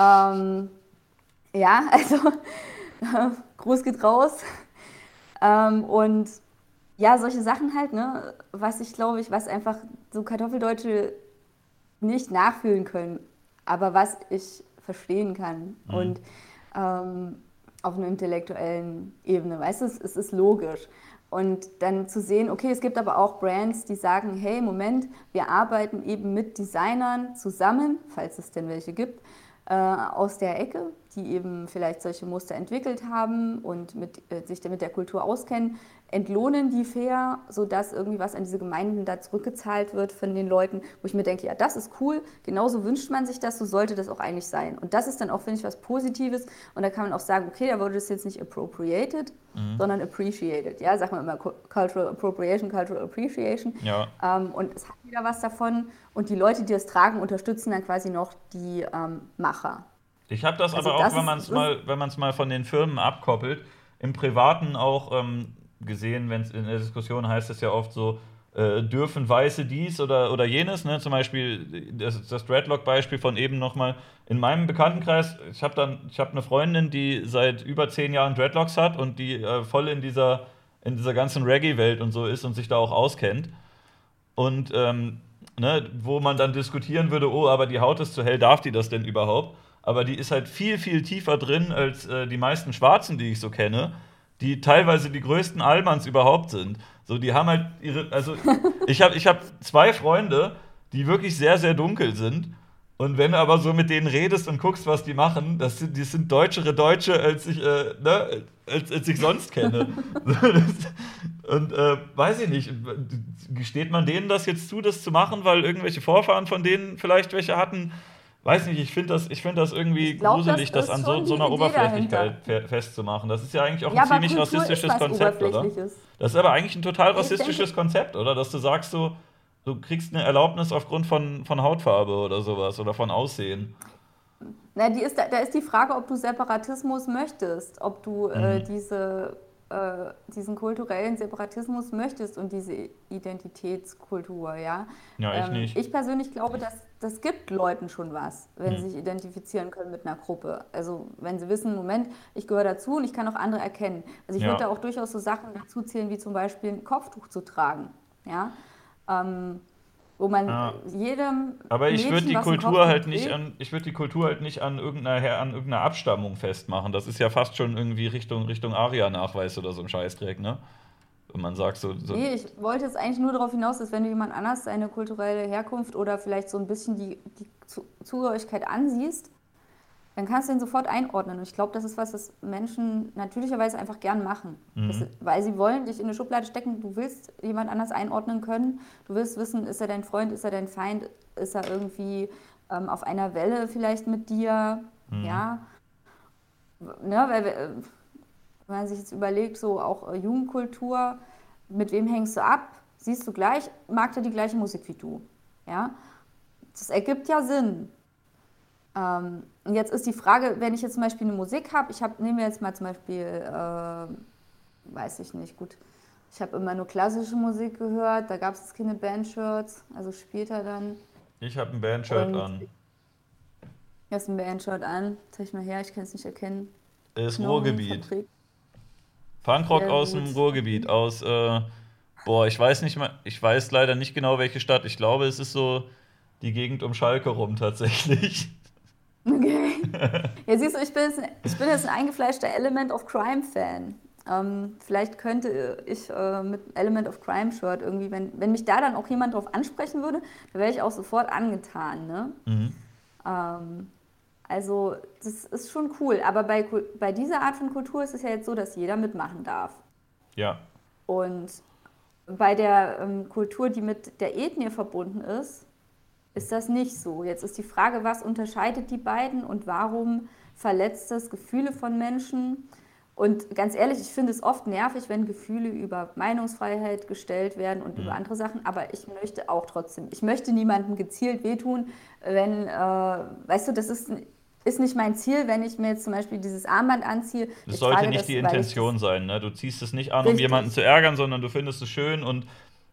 Ähm, ja, *laughs* also Gruß geht raus. Ähm, und ja, solche Sachen halt, ne, was ich glaube ich, was einfach so Kartoffeldeutsche nicht nachfühlen können, aber was ich verstehen kann. Mhm. Und ähm, auf einer intellektuellen Ebene, weißt du, es, es ist logisch. Und dann zu sehen, okay, es gibt aber auch Brands, die sagen, hey, Moment, wir arbeiten eben mit Designern zusammen, falls es denn welche gibt, äh, aus der Ecke, die eben vielleicht solche Muster entwickelt haben und mit, äh, sich mit der Kultur auskennen, entlohnen die fair, sodass irgendwie was an diese Gemeinden da zurückgezahlt wird von den Leuten, wo ich mir denke, ja, das ist cool, genauso wünscht man sich das, so sollte das auch eigentlich sein. Und das ist dann auch, finde ich, was Positives. Und da kann man auch sagen, okay, da wurde das jetzt nicht appropriated, mhm. sondern appreciated. Ja, sagt man immer Cultural Appropriation, Cultural Appreciation. Ja. Ähm, und es hat wieder was davon. Und die Leute, die das tragen, unterstützen dann quasi noch die ähm, Macher. Ich habe das also aber auch, das wenn man es mal, mal von den Firmen abkoppelt, im Privaten auch ähm, gesehen, wenn es in der Diskussion heißt es ja oft so, äh, dürfen Weiße dies oder, oder jenes, ne? zum Beispiel das, das Dreadlock-Beispiel von eben nochmal in meinem Bekanntenkreis, ich habe dann, ich habe eine Freundin, die seit über zehn Jahren Dreadlocks hat und die äh, voll in dieser, in dieser ganzen Reggae-Welt und so ist und sich da auch auskennt. Und ähm, ne, wo man dann diskutieren würde, oh, aber die Haut ist zu hell, darf die das denn überhaupt? Aber die ist halt viel, viel tiefer drin als äh, die meisten Schwarzen, die ich so kenne die teilweise die größten Almans überhaupt sind. So, die haben halt ihre, also *laughs* ich habe ich hab zwei Freunde, die wirklich sehr, sehr dunkel sind. Und wenn du aber so mit denen redest und guckst, was die machen, das sind, die sind deutschere Deutsche, als ich, äh, ne, als, als ich sonst kenne. *laughs* und äh, weiß ich nicht, gesteht man denen das jetzt zu, das zu machen, weil irgendwelche Vorfahren von denen vielleicht welche hatten? Weiß nicht, ich finde das, find das irgendwie glaub, gruselig, das, das an so, so einer Oberflächlichkeit dahinter. festzumachen. Das ist ja eigentlich auch ja, ein ziemlich rassistisches Konzept, oder? Das ist aber eigentlich ein total rassistisches denke, Konzept, oder? Dass du sagst, so, du kriegst eine Erlaubnis aufgrund von, von Hautfarbe oder sowas oder von Aussehen. Na, die ist, da, da ist die Frage, ob du Separatismus möchtest, ob du äh, mhm. äh, diese äh, diesen kulturellen Separatismus möchtest und diese Identitätskultur, ja. Ja, ich ähm, nicht. Ich persönlich glaube, dass das gibt Leuten schon was, wenn hm. sie sich identifizieren können mit einer Gruppe. Also wenn sie wissen, Moment, ich gehöre dazu und ich kann auch andere erkennen. Also ich ja. würde da auch durchaus so Sachen dazu zählen, wie zum Beispiel ein Kopftuch zu tragen, ja. Ähm, wo man ja. jedem. Aber ich würde die Kultur halt nicht an, ich würde die Kultur halt nicht an irgendeiner, an irgendeiner Abstammung festmachen. Das ist ja fast schon irgendwie Richtung, Richtung Aria-Nachweis oder so ein Scheißdreck, ne? Wenn man sagt so, so. Nee, ich wollte jetzt eigentlich nur darauf hinaus, dass wenn du jemand anders seine kulturelle Herkunft oder vielleicht so ein bisschen die, die Zugehörigkeit ansiehst, dann kannst du ihn sofort einordnen. Und ich glaube, das ist was, was Menschen natürlicherweise einfach gern machen. Mhm. Das, weil sie wollen dich in eine Schublade stecken, du willst jemand anders einordnen können. Du willst wissen, ist er dein Freund, ist er dein Feind, ist er irgendwie ähm, auf einer Welle vielleicht mit dir. Mhm. Ja. Ne, weil, äh, wenn man sich jetzt überlegt, so auch äh, Jugendkultur, mit wem hängst du ab? Siehst du gleich, mag er die gleiche Musik wie du. Ja. das ergibt ja Sinn. Ähm, und jetzt ist die Frage, wenn ich jetzt zum Beispiel eine Musik habe, ich habe, nehmen wir jetzt mal zum Beispiel, äh, weiß ich nicht, gut, ich habe immer nur klassische Musik gehört, da gab es keine Bandshirts, also später dann. Ich habe ein Bandshirt an. Du hast ein Bandshirt an, zeig ich mal her, ich kann es nicht erkennen. Ist Ruhrgebiet. Punkrock aus dem Ruhrgebiet, aus, äh, boah, ich weiß nicht mal, ich weiß leider nicht genau welche Stadt. Ich glaube, es ist so die Gegend um Schalke rum tatsächlich. *laughs* *laughs* Ja, siehst du, ich bin jetzt, ich bin jetzt ein eingefleischter Element of Crime-Fan. Ähm, vielleicht könnte ich äh, mit Element of Crime Shirt irgendwie, wenn, wenn mich da dann auch jemand drauf ansprechen würde, dann wäre ich auch sofort angetan. Ne? Mhm. Ähm, also das ist schon cool. Aber bei, bei dieser Art von Kultur ist es ja jetzt so, dass jeder mitmachen darf. Ja. Und bei der ähm, Kultur, die mit der Ethnie verbunden ist, ist das nicht so. Jetzt ist die Frage, was unterscheidet die beiden und warum verletzt das Gefühle von Menschen? Und ganz ehrlich, ich finde es oft nervig, wenn Gefühle über Meinungsfreiheit gestellt werden und mhm. über andere Sachen, aber ich möchte auch trotzdem, ich möchte niemandem gezielt wehtun, wenn, äh, weißt du, das ist, ist nicht mein Ziel, wenn ich mir jetzt zum Beispiel dieses Armband anziehe. Das sollte nicht das, die Intention sein, ne? Du ziehst es nicht an, um jemanden zu ärgern, sondern du findest es schön und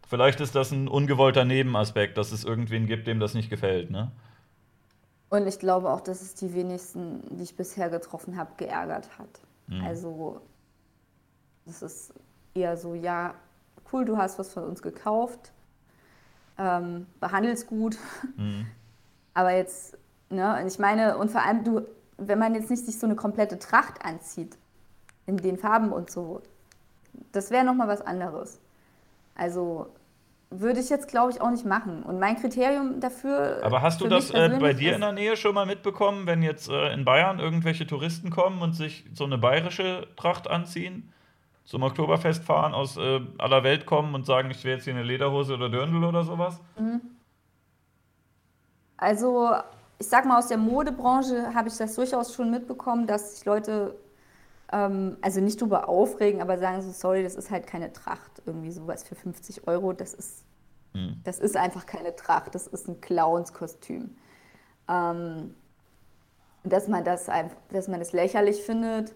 Vielleicht ist das ein ungewollter Nebenaspekt, dass es irgendwen gibt, dem das nicht gefällt, ne? Und ich glaube auch, dass es die wenigsten, die ich bisher getroffen habe, geärgert hat. Mhm. Also, das ist eher so, ja, cool, du hast was von uns gekauft, ähm, behandelst gut. Mhm. *laughs* Aber jetzt, ne, ich meine, und vor allem, du, wenn man jetzt nicht sich so eine komplette Tracht anzieht, in den Farben und so, das wäre nochmal was anderes. Also würde ich jetzt, glaube ich, auch nicht machen. Und mein Kriterium dafür. Aber hast du das äh, bei dir in der Nähe schon mal mitbekommen, wenn jetzt äh, in Bayern irgendwelche Touristen kommen und sich so eine bayerische Tracht anziehen, zum Oktoberfest fahren, aus äh, aller Welt kommen und sagen, ich will jetzt hier eine Lederhose oder Dirndl oder sowas? Mhm. Also, ich sag mal, aus der Modebranche habe ich das durchaus schon mitbekommen, dass sich Leute ähm, also nicht drüber aufregen, aber sagen so, sorry, das ist halt keine Tracht. Irgendwie sowas für 50 Euro, das ist, mhm. das ist einfach keine Tracht, das ist ein Clownskostüm. Ähm, dass man das einfach, dass man das lächerlich findet.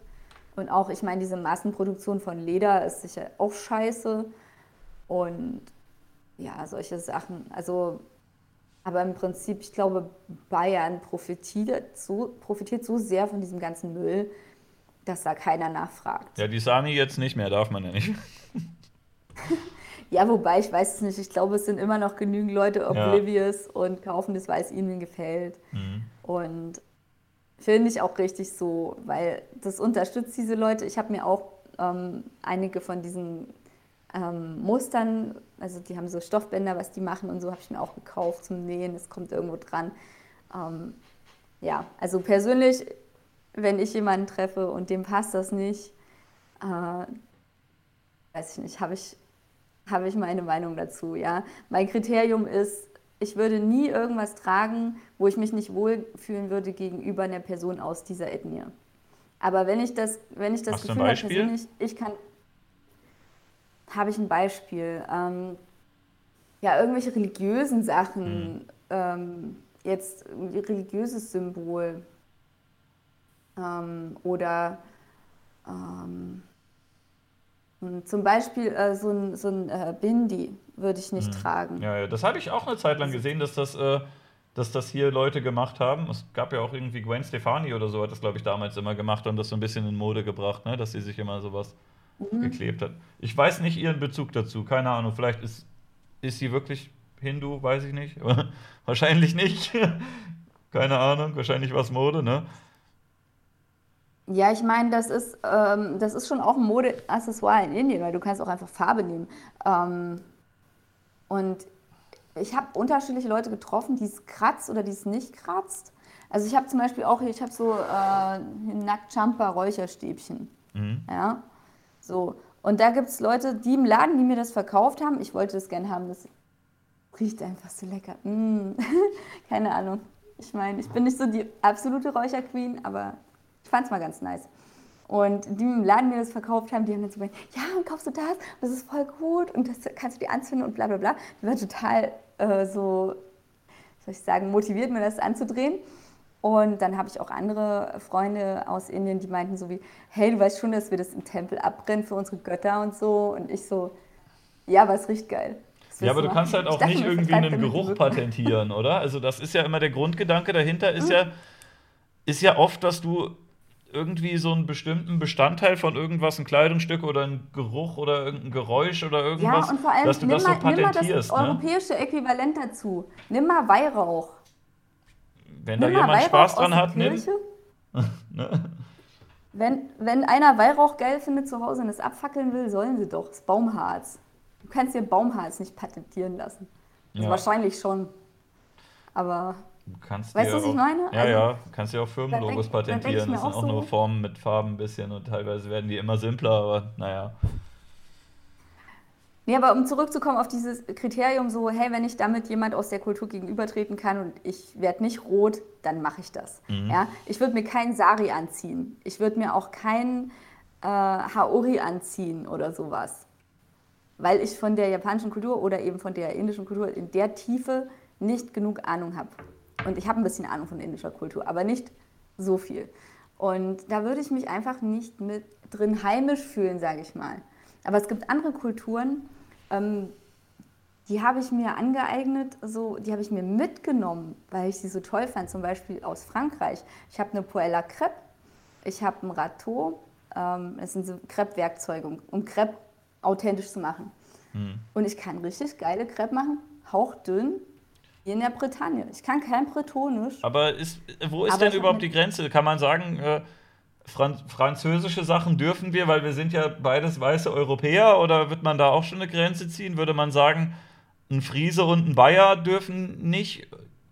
Und auch, ich meine, diese Massenproduktion von Leder ist sicher auch scheiße. Und ja, solche Sachen. Also, aber im Prinzip, ich glaube, Bayern profitiert so, profitiert so sehr von diesem ganzen Müll, dass da keiner nachfragt. Ja, die Sani jetzt nicht mehr, darf man ja nicht. *laughs* *laughs* ja, wobei ich weiß es nicht. Ich glaube, es sind immer noch genügend Leute oblivious ja. und kaufen das, weil es ihnen gefällt. Mhm. Und finde ich auch richtig so, weil das unterstützt diese Leute. Ich habe mir auch ähm, einige von diesen ähm, Mustern, also die haben so Stoffbänder, was die machen und so, habe ich mir auch gekauft zum Nähen. Es kommt irgendwo dran. Ähm, ja, also persönlich wenn ich jemanden treffe und dem passt das nicht, äh, weiß ich nicht, habe ich, hab ich meine Meinung dazu. Ja? Mein Kriterium ist, ich würde nie irgendwas tragen, wo ich mich nicht wohlfühlen würde gegenüber einer Person aus dieser Ethnie. Aber wenn ich das, wenn ich das Hast Gefühl habe, persönlich, ich kann, habe ich ein Beispiel. Ähm, ja, irgendwelche religiösen Sachen, hm. ähm, jetzt ein religiöses Symbol, ähm, oder ähm, zum Beispiel äh, so ein, so ein äh, Bindi würde ich nicht mhm. tragen. Ja, ja, das hatte ich auch eine Zeit lang gesehen, dass das, äh, dass das hier Leute gemacht haben. Es gab ja auch irgendwie Gwen Stefani oder so, hat das, glaube ich, damals immer gemacht und das so ein bisschen in Mode gebracht, ne? dass sie sich immer sowas mhm. geklebt hat. Ich weiß nicht ihren Bezug dazu, keine Ahnung. Vielleicht ist, ist sie wirklich Hindu, weiß ich nicht. *laughs* wahrscheinlich nicht. *laughs* keine Ahnung, wahrscheinlich war es Mode, ne? Ja, ich meine, das ist, ähm, das ist schon auch ein Modeaccessoire in Indien, weil du kannst auch einfach Farbe nehmen. Ähm, und ich habe unterschiedliche Leute getroffen, die es kratzt oder die es nicht kratzt. Also ich habe zum Beispiel auch, ich habe so äh, Nacktjumper Räucherstäbchen. Mhm. Ja, so. Und da gibt es Leute, die im Laden, die mir das verkauft haben. Ich wollte das gerne haben, das riecht einfach so lecker. Mm. *laughs* Keine Ahnung. Ich meine, ich bin nicht so die absolute Räucherqueen, aber fand es mal ganz nice. Und die im Laden mir das verkauft haben, die haben dann so gesagt, ja, und kaufst du das? Das ist voll gut und das kannst du dir anzünden und bla bla bla. Die war total äh, so, soll ich sagen, motiviert, mir das anzudrehen. Und dann habe ich auch andere Freunde aus Indien, die meinten so wie, hey, du weißt schon, dass wir das im Tempel abbrennen für unsere Götter und so. Und ich so, ja, aber es riecht geil. Ja, aber du machen? kannst halt auch nicht irgendwie einen Geruch patentieren, oder? Also das ist ja immer der Grundgedanke dahinter, ist mhm. ja, ist ja oft, dass du irgendwie so einen bestimmten Bestandteil von irgendwas, ein Kleidungsstück oder ein Geruch oder irgendein Geräusch oder irgendwas, ja, und vor allem, dass du das mal, so patentierst. Nimm mal das ne? europäische Äquivalent dazu. Nimm mal Weihrauch. Wenn nimm da jemand Weihrauch Spaß dran hat, nimm. *laughs* ne? wenn, wenn einer Weihrauch geil findet zu Hause und es abfackeln will, sollen sie doch. Das Baumharz. Du kannst dir Baumharz nicht patentieren lassen. Also ja. wahrscheinlich schon. Aber Du kannst weißt du, was auch, ich meine? Ja, also, ja, kannst dir auch Firmenlogos patentieren. Das sind auch, auch so nur Formen mit Farben ein bisschen und teilweise werden die immer simpler, aber naja. Nee, aber um zurückzukommen auf dieses Kriterium, so, hey, wenn ich damit jemand aus der Kultur gegenübertreten kann und ich werde nicht rot, dann mache ich das. Mhm. Ja? Ich würde mir keinen Sari anziehen. Ich würde mir auch keinen äh, Haori anziehen oder sowas. Weil ich von der japanischen Kultur oder eben von der indischen Kultur in der Tiefe nicht genug Ahnung habe. Und ich habe ein bisschen Ahnung von indischer Kultur, aber nicht so viel. Und da würde ich mich einfach nicht mit drin heimisch fühlen, sage ich mal. Aber es gibt andere Kulturen, ähm, die habe ich mir angeeignet, so, die habe ich mir mitgenommen, weil ich sie so toll fand. Zum Beispiel aus Frankreich. Ich habe eine Poêle Crepe, ich habe ein Râteau. Ähm, das sind so Crepe-Werkzeuge, um, Crepe authentisch zu machen. Hm. Und ich kann richtig geile Crepe machen, hauchdünn, in der Bretagne. Ich kann kein Bretonisch. Aber ist, wo ist denn überhaupt die Grenze? Kann man sagen, äh, Franz französische Sachen dürfen wir, weil wir sind ja beides weiße Europäer? Oder wird man da auch schon eine Grenze ziehen? Würde man sagen, ein Friese und ein Bayer dürfen nicht?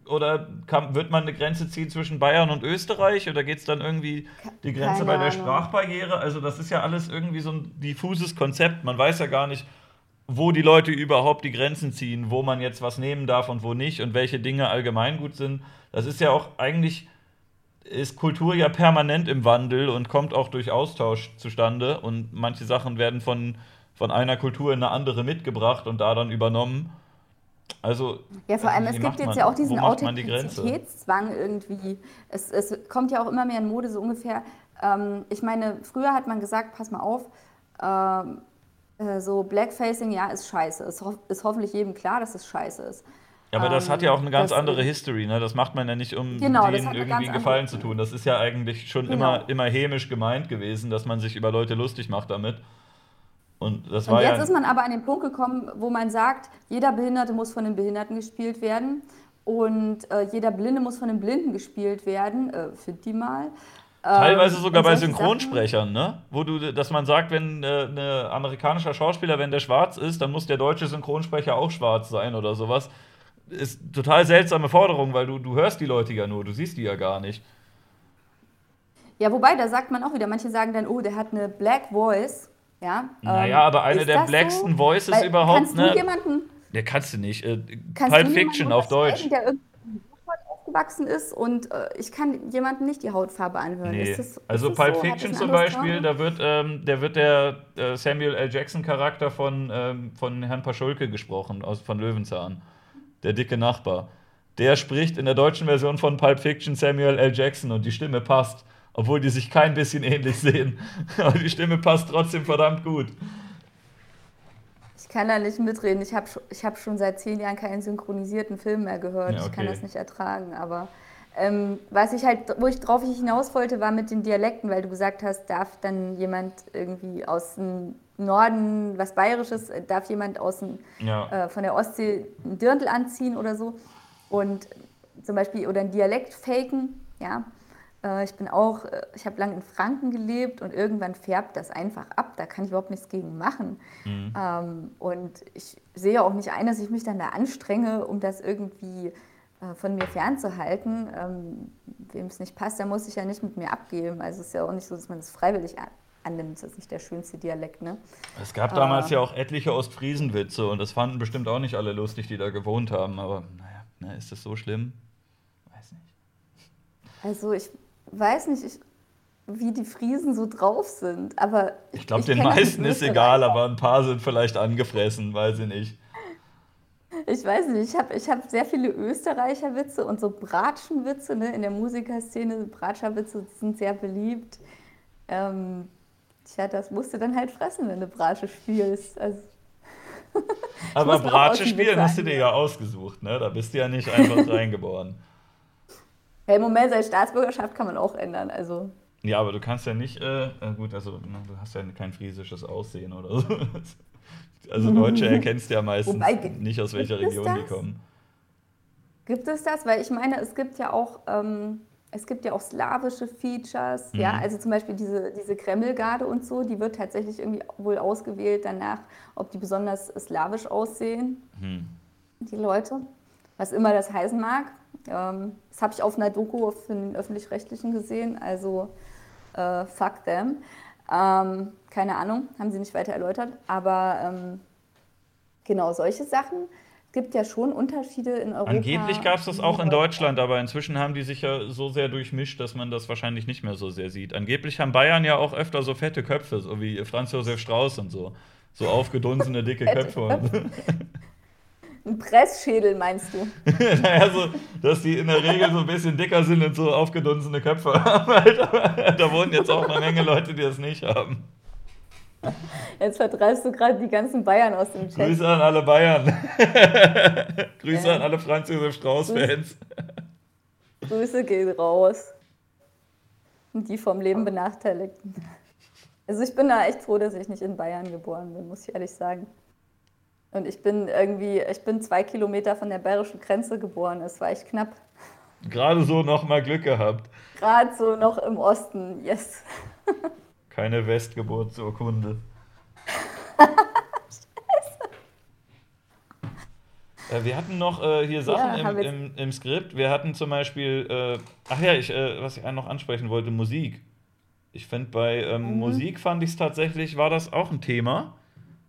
Oder kann, wird man eine Grenze ziehen zwischen Bayern und Österreich? Oder geht es dann irgendwie die Grenze Keine bei der Ahnung. Sprachbarriere? Also, das ist ja alles irgendwie so ein diffuses Konzept. Man weiß ja gar nicht, wo die Leute überhaupt die Grenzen ziehen, wo man jetzt was nehmen darf und wo nicht und welche Dinge allgemein gut sind. Das ist ja auch eigentlich, ist Kultur ja permanent im Wandel und kommt auch durch Austausch zustande und manche Sachen werden von, von einer Kultur in eine andere mitgebracht und da dann übernommen. Also, ja, vor allem, es gibt jetzt man, ja auch diesen Authentizitätszwang irgendwie. Es, es kommt ja auch immer mehr in Mode, so ungefähr. Ähm, ich meine, früher hat man gesagt, pass mal auf, ähm, äh, so Blackfacing, ja, ist scheiße. Ist, ho ist hoffentlich jedem klar, dass es scheiße ist. Ja, aber das hat ja auch eine ganz andere History, ne? Das macht man ja nicht, um genau, denen irgendwie Gefallen zu tun. Das ist ja eigentlich schon genau. immer, immer hämisch gemeint gewesen, dass man sich über Leute lustig macht damit. Und, das Und war jetzt ja ist man aber an den Punkt gekommen, wo man sagt, jeder Behinderte muss von den Behinderten gespielt werden und äh, jeder Blinde muss von den Blinden gespielt werden. Äh, find die mal. Teilweise ähm, sogar bei Synchronsprechern, ne? Wo du, dass man sagt, wenn äh, ein äh, amerikanischer Schauspieler, wenn der schwarz ist, dann muss der deutsche Synchronsprecher auch schwarz sein oder sowas. Ist total seltsame Forderung, weil du, du hörst die Leute ja nur, du siehst die ja gar nicht. Ja, wobei, da sagt man auch wieder, manche sagen dann, oh, der hat eine Black Voice. Ja, naja, ähm, aber eine der blacksten so? Voices weil, überhaupt. Kannst du ne? jemanden. Der kannst du nicht. Äh, kannst Pulp Fiction auf Deutsch. Der aufgewachsen ist und äh, ich kann jemandem nicht die Hautfarbe anhören. Nee. Das, also Pulp so? Fiction zum Beispiel, da wird, ähm, der wird der äh, Samuel L. Jackson-Charakter von, ähm, von Herrn Paschulke gesprochen, aus, von Löwenzahn. Der dicke Nachbar. Der spricht in der deutschen Version von Pulp Fiction Samuel L. Jackson und die Stimme passt. Obwohl die sich kein bisschen ähnlich sehen. *laughs* Aber die Stimme passt trotzdem verdammt gut. Ich kann da nicht mitreden. Ich habe ich hab schon seit zehn Jahren keinen synchronisierten Film mehr gehört. Ja, okay. Ich kann das nicht ertragen. Aber ähm, was ich halt, wo ich drauf hinaus wollte, war mit den Dialekten, weil du gesagt hast, darf dann jemand irgendwie aus dem Norden was Bayerisches, äh, darf jemand aus dem, ja. äh, von der Ostsee ein Dirndl anziehen oder so. Und zum Beispiel, oder ein Dialekt faken, ja. Äh, ich bin auch, äh, ich habe lange in Franken gelebt und irgendwann färbt das einfach ab. Da kann ich überhaupt nichts gegen machen. Mhm. Ähm, und ich sehe auch nicht ein, dass ich mich dann da anstrenge, um das irgendwie äh, von mir fernzuhalten. Ähm, Wem es nicht passt, der muss sich ja nicht mit mir abgeben. Also es ist ja auch nicht so, dass man es freiwillig annimmt. Das ist nicht der schönste Dialekt, ne? Es gab damals ja auch etliche Ostfriesenwitze und das fanden bestimmt auch nicht alle lustig, die da gewohnt haben. Aber naja, ne, ist das so schlimm? Weiß nicht. Also ich weiß nicht, ich, wie die Friesen so drauf sind, aber. Ich, glaube, den meisten ist egal, aber ein paar sind vielleicht angefressen, weiß ich nicht. Ich weiß nicht, ich habe ich hab sehr viele Österreicher-Witze und so Bratschenwitze ne? in der Musikerszene. Bratscherwitze sind sehr beliebt. Ähm, tja, das musst du dann halt fressen, wenn du Bratsche spielst. Also, *laughs* Aber Bratsche spielen hast du dir ja ausgesucht, ne? Da bist du ja nicht einfach *laughs* reingeboren. Hey, im Moment, seine Staatsbürgerschaft kann man auch ändern, also. Ja, aber du kannst ja nicht, äh, gut, also du hast ja kein friesisches Aussehen oder so. *laughs* Also Deutsche *laughs* erkennst du ja meistens Wobei, nicht, aus welcher Region die kommen. Gibt es das? Weil ich meine, es gibt ja auch, ähm, es gibt ja auch slawische Features, mhm. ja, also zum Beispiel diese, diese Kremlgarde und so, die wird tatsächlich irgendwie wohl ausgewählt danach, ob die besonders slawisch aussehen, mhm. die Leute, was immer das heißen mag. Ähm, das habe ich auf einer Doku auf den Öffentlich-Rechtlichen gesehen, also äh, fuck them. Ähm, keine Ahnung, haben sie nicht weiter erläutert. Aber ähm, genau solche Sachen. Es gibt ja schon Unterschiede in Europa. Angeblich gab es das auch in Deutschland, aber inzwischen haben die sich ja so sehr durchmischt, dass man das wahrscheinlich nicht mehr so sehr sieht. Angeblich haben Bayern ja auch öfter so fette Köpfe, so wie Franz Josef Strauß und so. So aufgedunsene, dicke Köpfe. *laughs* Ein Pressschädel meinst du? *laughs* naja, so, dass die in der Regel so ein bisschen dicker sind und so aufgedunsene Köpfe *laughs* haben. da wohnen jetzt auch eine Menge Leute, die das nicht haben. Jetzt vertreibst du gerade die ganzen Bayern aus dem Chat. Grüße an alle Bayern. *laughs* Grüße ja. an alle Franz Josef Strauß-Fans. Grüße gehen raus. Und die vom Leben Benachteiligten. Also ich bin da echt froh, dass ich nicht in Bayern geboren bin, muss ich ehrlich sagen. Und ich bin irgendwie, ich bin zwei Kilometer von der bayerischen Grenze geboren. Es war echt knapp. Gerade so noch mal Glück gehabt. Gerade so noch im Osten, yes. Keine Westgeburtsurkunde. *laughs* Äh, wir hatten noch äh, hier Sachen ja, im, im, im, Skript. Wir hatten zum Beispiel, äh, ach ja, ich, äh, was ich noch ansprechen wollte, Musik. Ich finde, bei ähm, mhm. Musik fand ich es tatsächlich, war das auch ein Thema.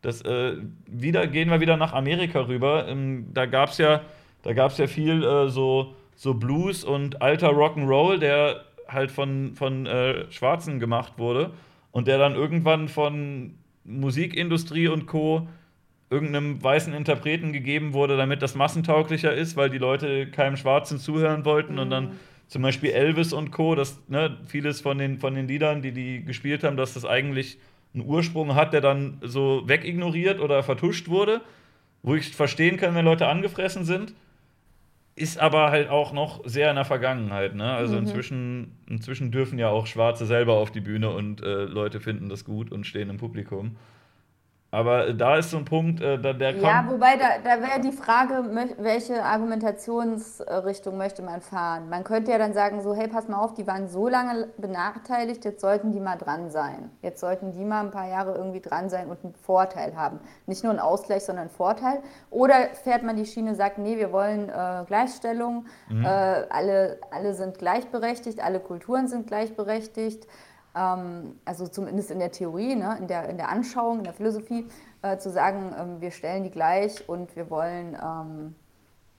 Das, äh, wieder, gehen wir wieder nach Amerika rüber. Ähm, da gab es ja, ja viel äh, so, so Blues und alter Rock'n'Roll, der halt von, von äh, Schwarzen gemacht wurde und der dann irgendwann von Musikindustrie und Co. irgendeinem weißen Interpreten gegeben wurde, damit das massentauglicher ist, weil die Leute keinem Schwarzen zuhören wollten mhm. und dann mhm. zum Beispiel Elvis und Co., das, ne, vieles von den, von den Liedern, die die gespielt haben, dass das eigentlich einen Ursprung hat, der dann so wegignoriert oder vertuscht wurde, wo ich verstehen kann, wenn Leute angefressen sind, ist aber halt auch noch sehr in der Vergangenheit. Ne? Also mhm. inzwischen, inzwischen dürfen ja auch Schwarze selber auf die Bühne und äh, Leute finden das gut und stehen im Publikum. Aber da ist so ein Punkt, äh, da, der kommt. Ja, wobei da, da wäre die Frage, welche Argumentationsrichtung möchte man fahren? Man könnte ja dann sagen, so, hey, pass mal auf, die waren so lange benachteiligt, jetzt sollten die mal dran sein. Jetzt sollten die mal ein paar Jahre irgendwie dran sein und einen Vorteil haben. Nicht nur einen Ausgleich, sondern einen Vorteil. Oder fährt man die Schiene, sagt, nee, wir wollen äh, Gleichstellung, mhm. äh, alle, alle sind gleichberechtigt, alle Kulturen sind gleichberechtigt also zumindest in der Theorie, ne, in, der, in der Anschauung, in der Philosophie, äh, zu sagen, ähm, wir stellen die gleich und wir wollen ähm,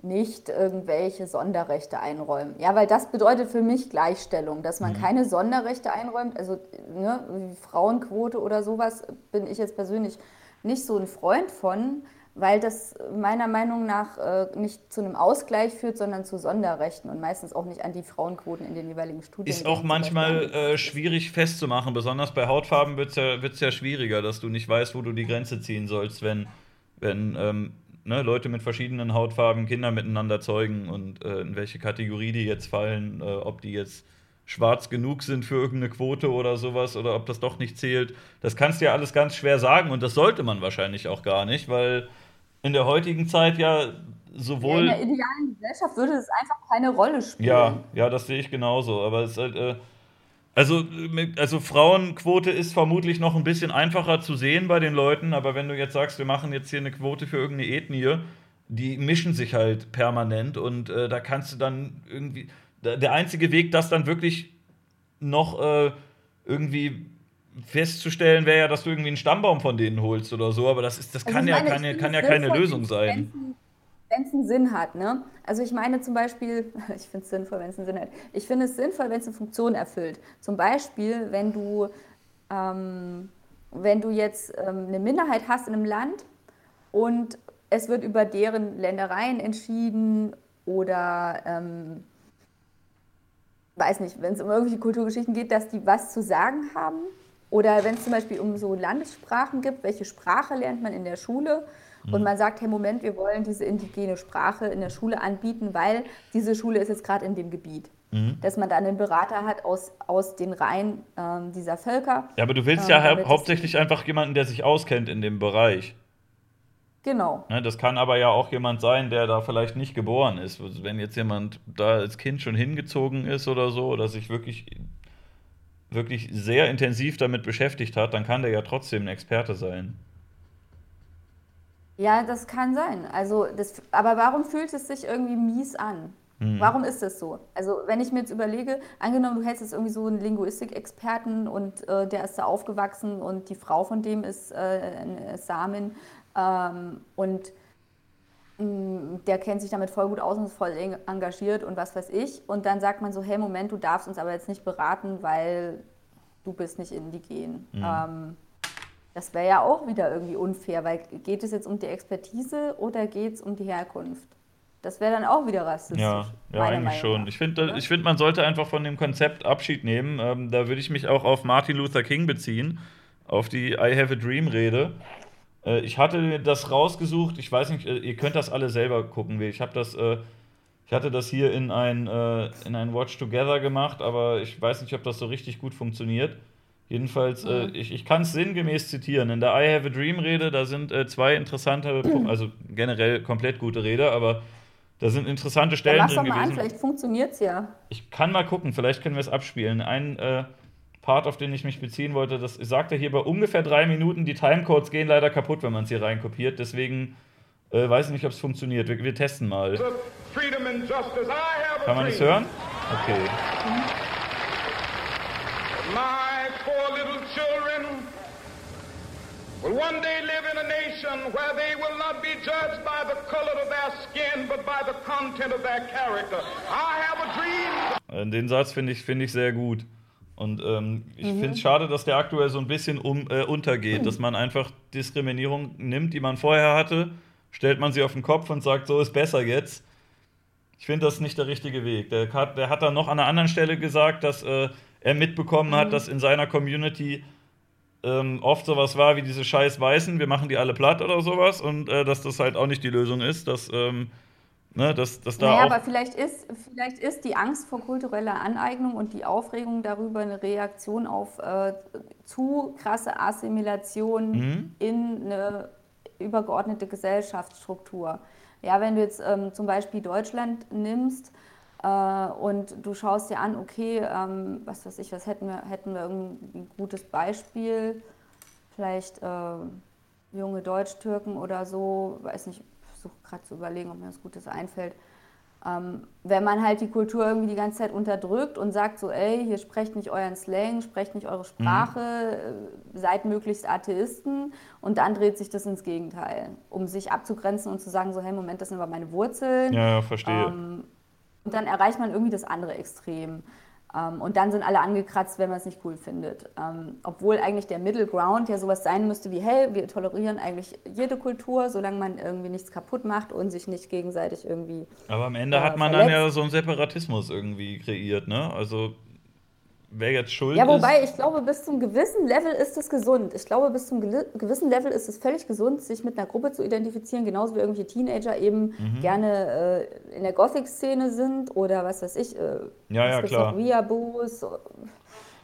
nicht irgendwelche Sonderrechte einräumen. Ja, weil das bedeutet für mich Gleichstellung, dass man mhm. keine Sonderrechte einräumt, also ne, Frauenquote oder sowas, bin ich jetzt persönlich nicht so ein Freund von, weil das meiner Meinung nach äh, nicht zu einem Ausgleich führt, sondern zu Sonderrechten und meistens auch nicht an die Frauenquoten in den jeweiligen Studien. Ist auch manchmal äh, schwierig festzumachen, besonders bei Hautfarben wird es ja, wird's ja schwieriger, dass du nicht weißt, wo du die Grenze ziehen sollst, wenn, wenn ähm, ne, Leute mit verschiedenen Hautfarben Kinder miteinander zeugen und äh, in welche Kategorie die jetzt fallen, äh, ob die jetzt schwarz genug sind für irgendeine Quote oder sowas oder ob das doch nicht zählt. Das kannst du ja alles ganz schwer sagen und das sollte man wahrscheinlich auch gar nicht, weil in der heutigen Zeit ja sowohl. In der idealen Gesellschaft würde es einfach keine Rolle spielen. Ja, ja, das sehe ich genauso. Aber es ist halt. Äh, also, also Frauenquote ist vermutlich noch ein bisschen einfacher zu sehen bei den Leuten, aber wenn du jetzt sagst, wir machen jetzt hier eine Quote für irgendeine Ethnie, die mischen sich halt permanent und äh, da kannst du dann irgendwie. Der einzige Weg, das dann wirklich noch äh, irgendwie festzustellen wäre ja, dass du irgendwie einen Stammbaum von denen holst oder so, aber das, ist, das also kann, ja, meine, kann, kann ja keine Lösung sein. Wenn es einen Sinn hat, ne? Also ich meine zum Beispiel, *laughs* ich finde es sinnvoll, wenn es einen Sinn hat. Ich finde es sinnvoll, wenn es eine Funktion erfüllt. Zum Beispiel, wenn du, ähm, wenn du jetzt ähm, eine Minderheit hast in einem Land und es wird über deren Ländereien entschieden oder ähm, weiß nicht, wenn es um irgendwelche Kulturgeschichten geht, dass die was zu sagen haben. Oder wenn es zum Beispiel um so Landessprachen gibt, welche Sprache lernt man in der Schule? Und mhm. man sagt, hey Moment, wir wollen diese indigene Sprache in der Schule anbieten, weil diese Schule ist jetzt gerade in dem Gebiet. Mhm. Dass man da einen Berater hat aus, aus den Reihen ähm, dieser Völker. Ja, aber du willst ähm, ja hauptsächlich einfach jemanden, der sich auskennt in dem Bereich. Genau. Ne, das kann aber ja auch jemand sein, der da vielleicht nicht geboren ist. Wenn jetzt jemand da als Kind schon hingezogen ist oder so, oder sich wirklich, wirklich sehr intensiv damit beschäftigt hat, dann kann der ja trotzdem ein Experte sein. Ja, das kann sein. Also das, aber warum fühlt es sich irgendwie mies an? Hm. Warum ist das so? Also wenn ich mir jetzt überlege, angenommen, du hättest jetzt irgendwie so einen Linguistikexperten und äh, der ist da aufgewachsen und die Frau von dem ist äh, eine Samin ähm, und der kennt sich damit voll gut aus und ist voll engagiert und was weiß ich. Und dann sagt man so, hey Moment, du darfst uns aber jetzt nicht beraten, weil du bist nicht indigen. Mhm. Ähm, das wäre ja auch wieder irgendwie unfair, weil geht es jetzt um die Expertise oder geht es um die Herkunft? Das wäre dann auch wieder rassistisch. Ja, ja eigentlich Meinung schon. Nach. Ich finde, ich find, man sollte einfach von dem Konzept Abschied nehmen. Ähm, da würde ich mich auch auf Martin Luther King beziehen, auf die I Have a Dream Rede. Äh, ich hatte das rausgesucht, ich weiß nicht, äh, ihr könnt das alle selber gucken. Ich habe das, äh, ich hatte das hier in ein, äh, in ein Watch Together gemacht, aber ich weiß nicht, ob das so richtig gut funktioniert. Jedenfalls, äh, mhm. ich, ich kann es sinngemäß zitieren. In der I Have a Dream Rede, da sind äh, zwei interessante, *clears throat* also generell komplett gute Rede, aber da sind interessante Stellen ja, drin gewesen. An, vielleicht funktioniert es ja. Ich kann mal gucken, vielleicht können wir es abspielen. Ein äh, Part, auf den ich mich beziehen wollte, das sagte hier bei ungefähr drei Minuten, die Timecodes gehen leider kaputt, wenn man es hier reinkopiert. Deswegen äh, weiß ich nicht, ob es funktioniert. Wir, wir, testen mal. Kann man es hören? Okay. My four little children will one day live in a nation where they will not be judged by the color of their skin, but by the content of their character. I have a dream. Äh, den Satz finde ich, find ich sehr gut. Und ähm, ich mhm. finde es schade, dass der aktuell so ein bisschen um, äh, untergeht, dass man einfach Diskriminierung nimmt, die man vorher hatte, stellt man sie auf den Kopf und sagt, so ist besser jetzt. Ich finde das nicht der richtige Weg. Der hat, der hat dann noch an einer anderen Stelle gesagt, dass äh, er mitbekommen mhm. hat, dass in seiner Community ähm, oft sowas war wie diese scheiß Weißen, wir machen die alle platt oder sowas und äh, dass das halt auch nicht die Lösung ist, dass ähm, Ne, dass, dass da naja, aber vielleicht ist, vielleicht ist die Angst vor kultureller Aneignung und die Aufregung darüber eine Reaktion auf äh, zu krasse Assimilation mhm. in eine übergeordnete Gesellschaftsstruktur. Ja, wenn du jetzt ähm, zum Beispiel Deutschland nimmst äh, und du schaust dir an, okay, ähm, was weiß ich, was hätten wir, hätten wir ein gutes Beispiel, vielleicht äh, junge Deutsch-Türken oder so, weiß nicht, versuche gerade zu überlegen, ob mir was Gutes einfällt. Ähm, wenn man halt die Kultur irgendwie die ganze Zeit unterdrückt und sagt so, ey, hier sprecht nicht euren Slang, sprecht nicht eure Sprache, mhm. seid möglichst Atheisten und dann dreht sich das ins Gegenteil, um sich abzugrenzen und zu sagen so, hey, Moment, das sind aber meine Wurzeln. Ja, verstehe. Ähm, und dann erreicht man irgendwie das andere Extrem. Ähm, und dann sind alle angekratzt, wenn man es nicht cool findet. Ähm, obwohl eigentlich der Middle Ground ja sowas sein müsste wie, hey, wir tolerieren eigentlich jede Kultur, solange man irgendwie nichts kaputt macht und sich nicht gegenseitig irgendwie. Aber am Ende äh, hat man verletzt. dann ja so einen Separatismus irgendwie kreiert, ne? Also wer jetzt schuld ist. Ja, wobei ich glaube, bis zum gewissen Level ist es gesund. Ich glaube, bis zum gewissen Level ist es völlig gesund, sich mit einer Gruppe zu identifizieren, genauso wie irgendwelche Teenager eben mhm. gerne äh, in der Gothic-Szene sind oder was weiß ich. Äh, ja, ja, klar. Weeaboos.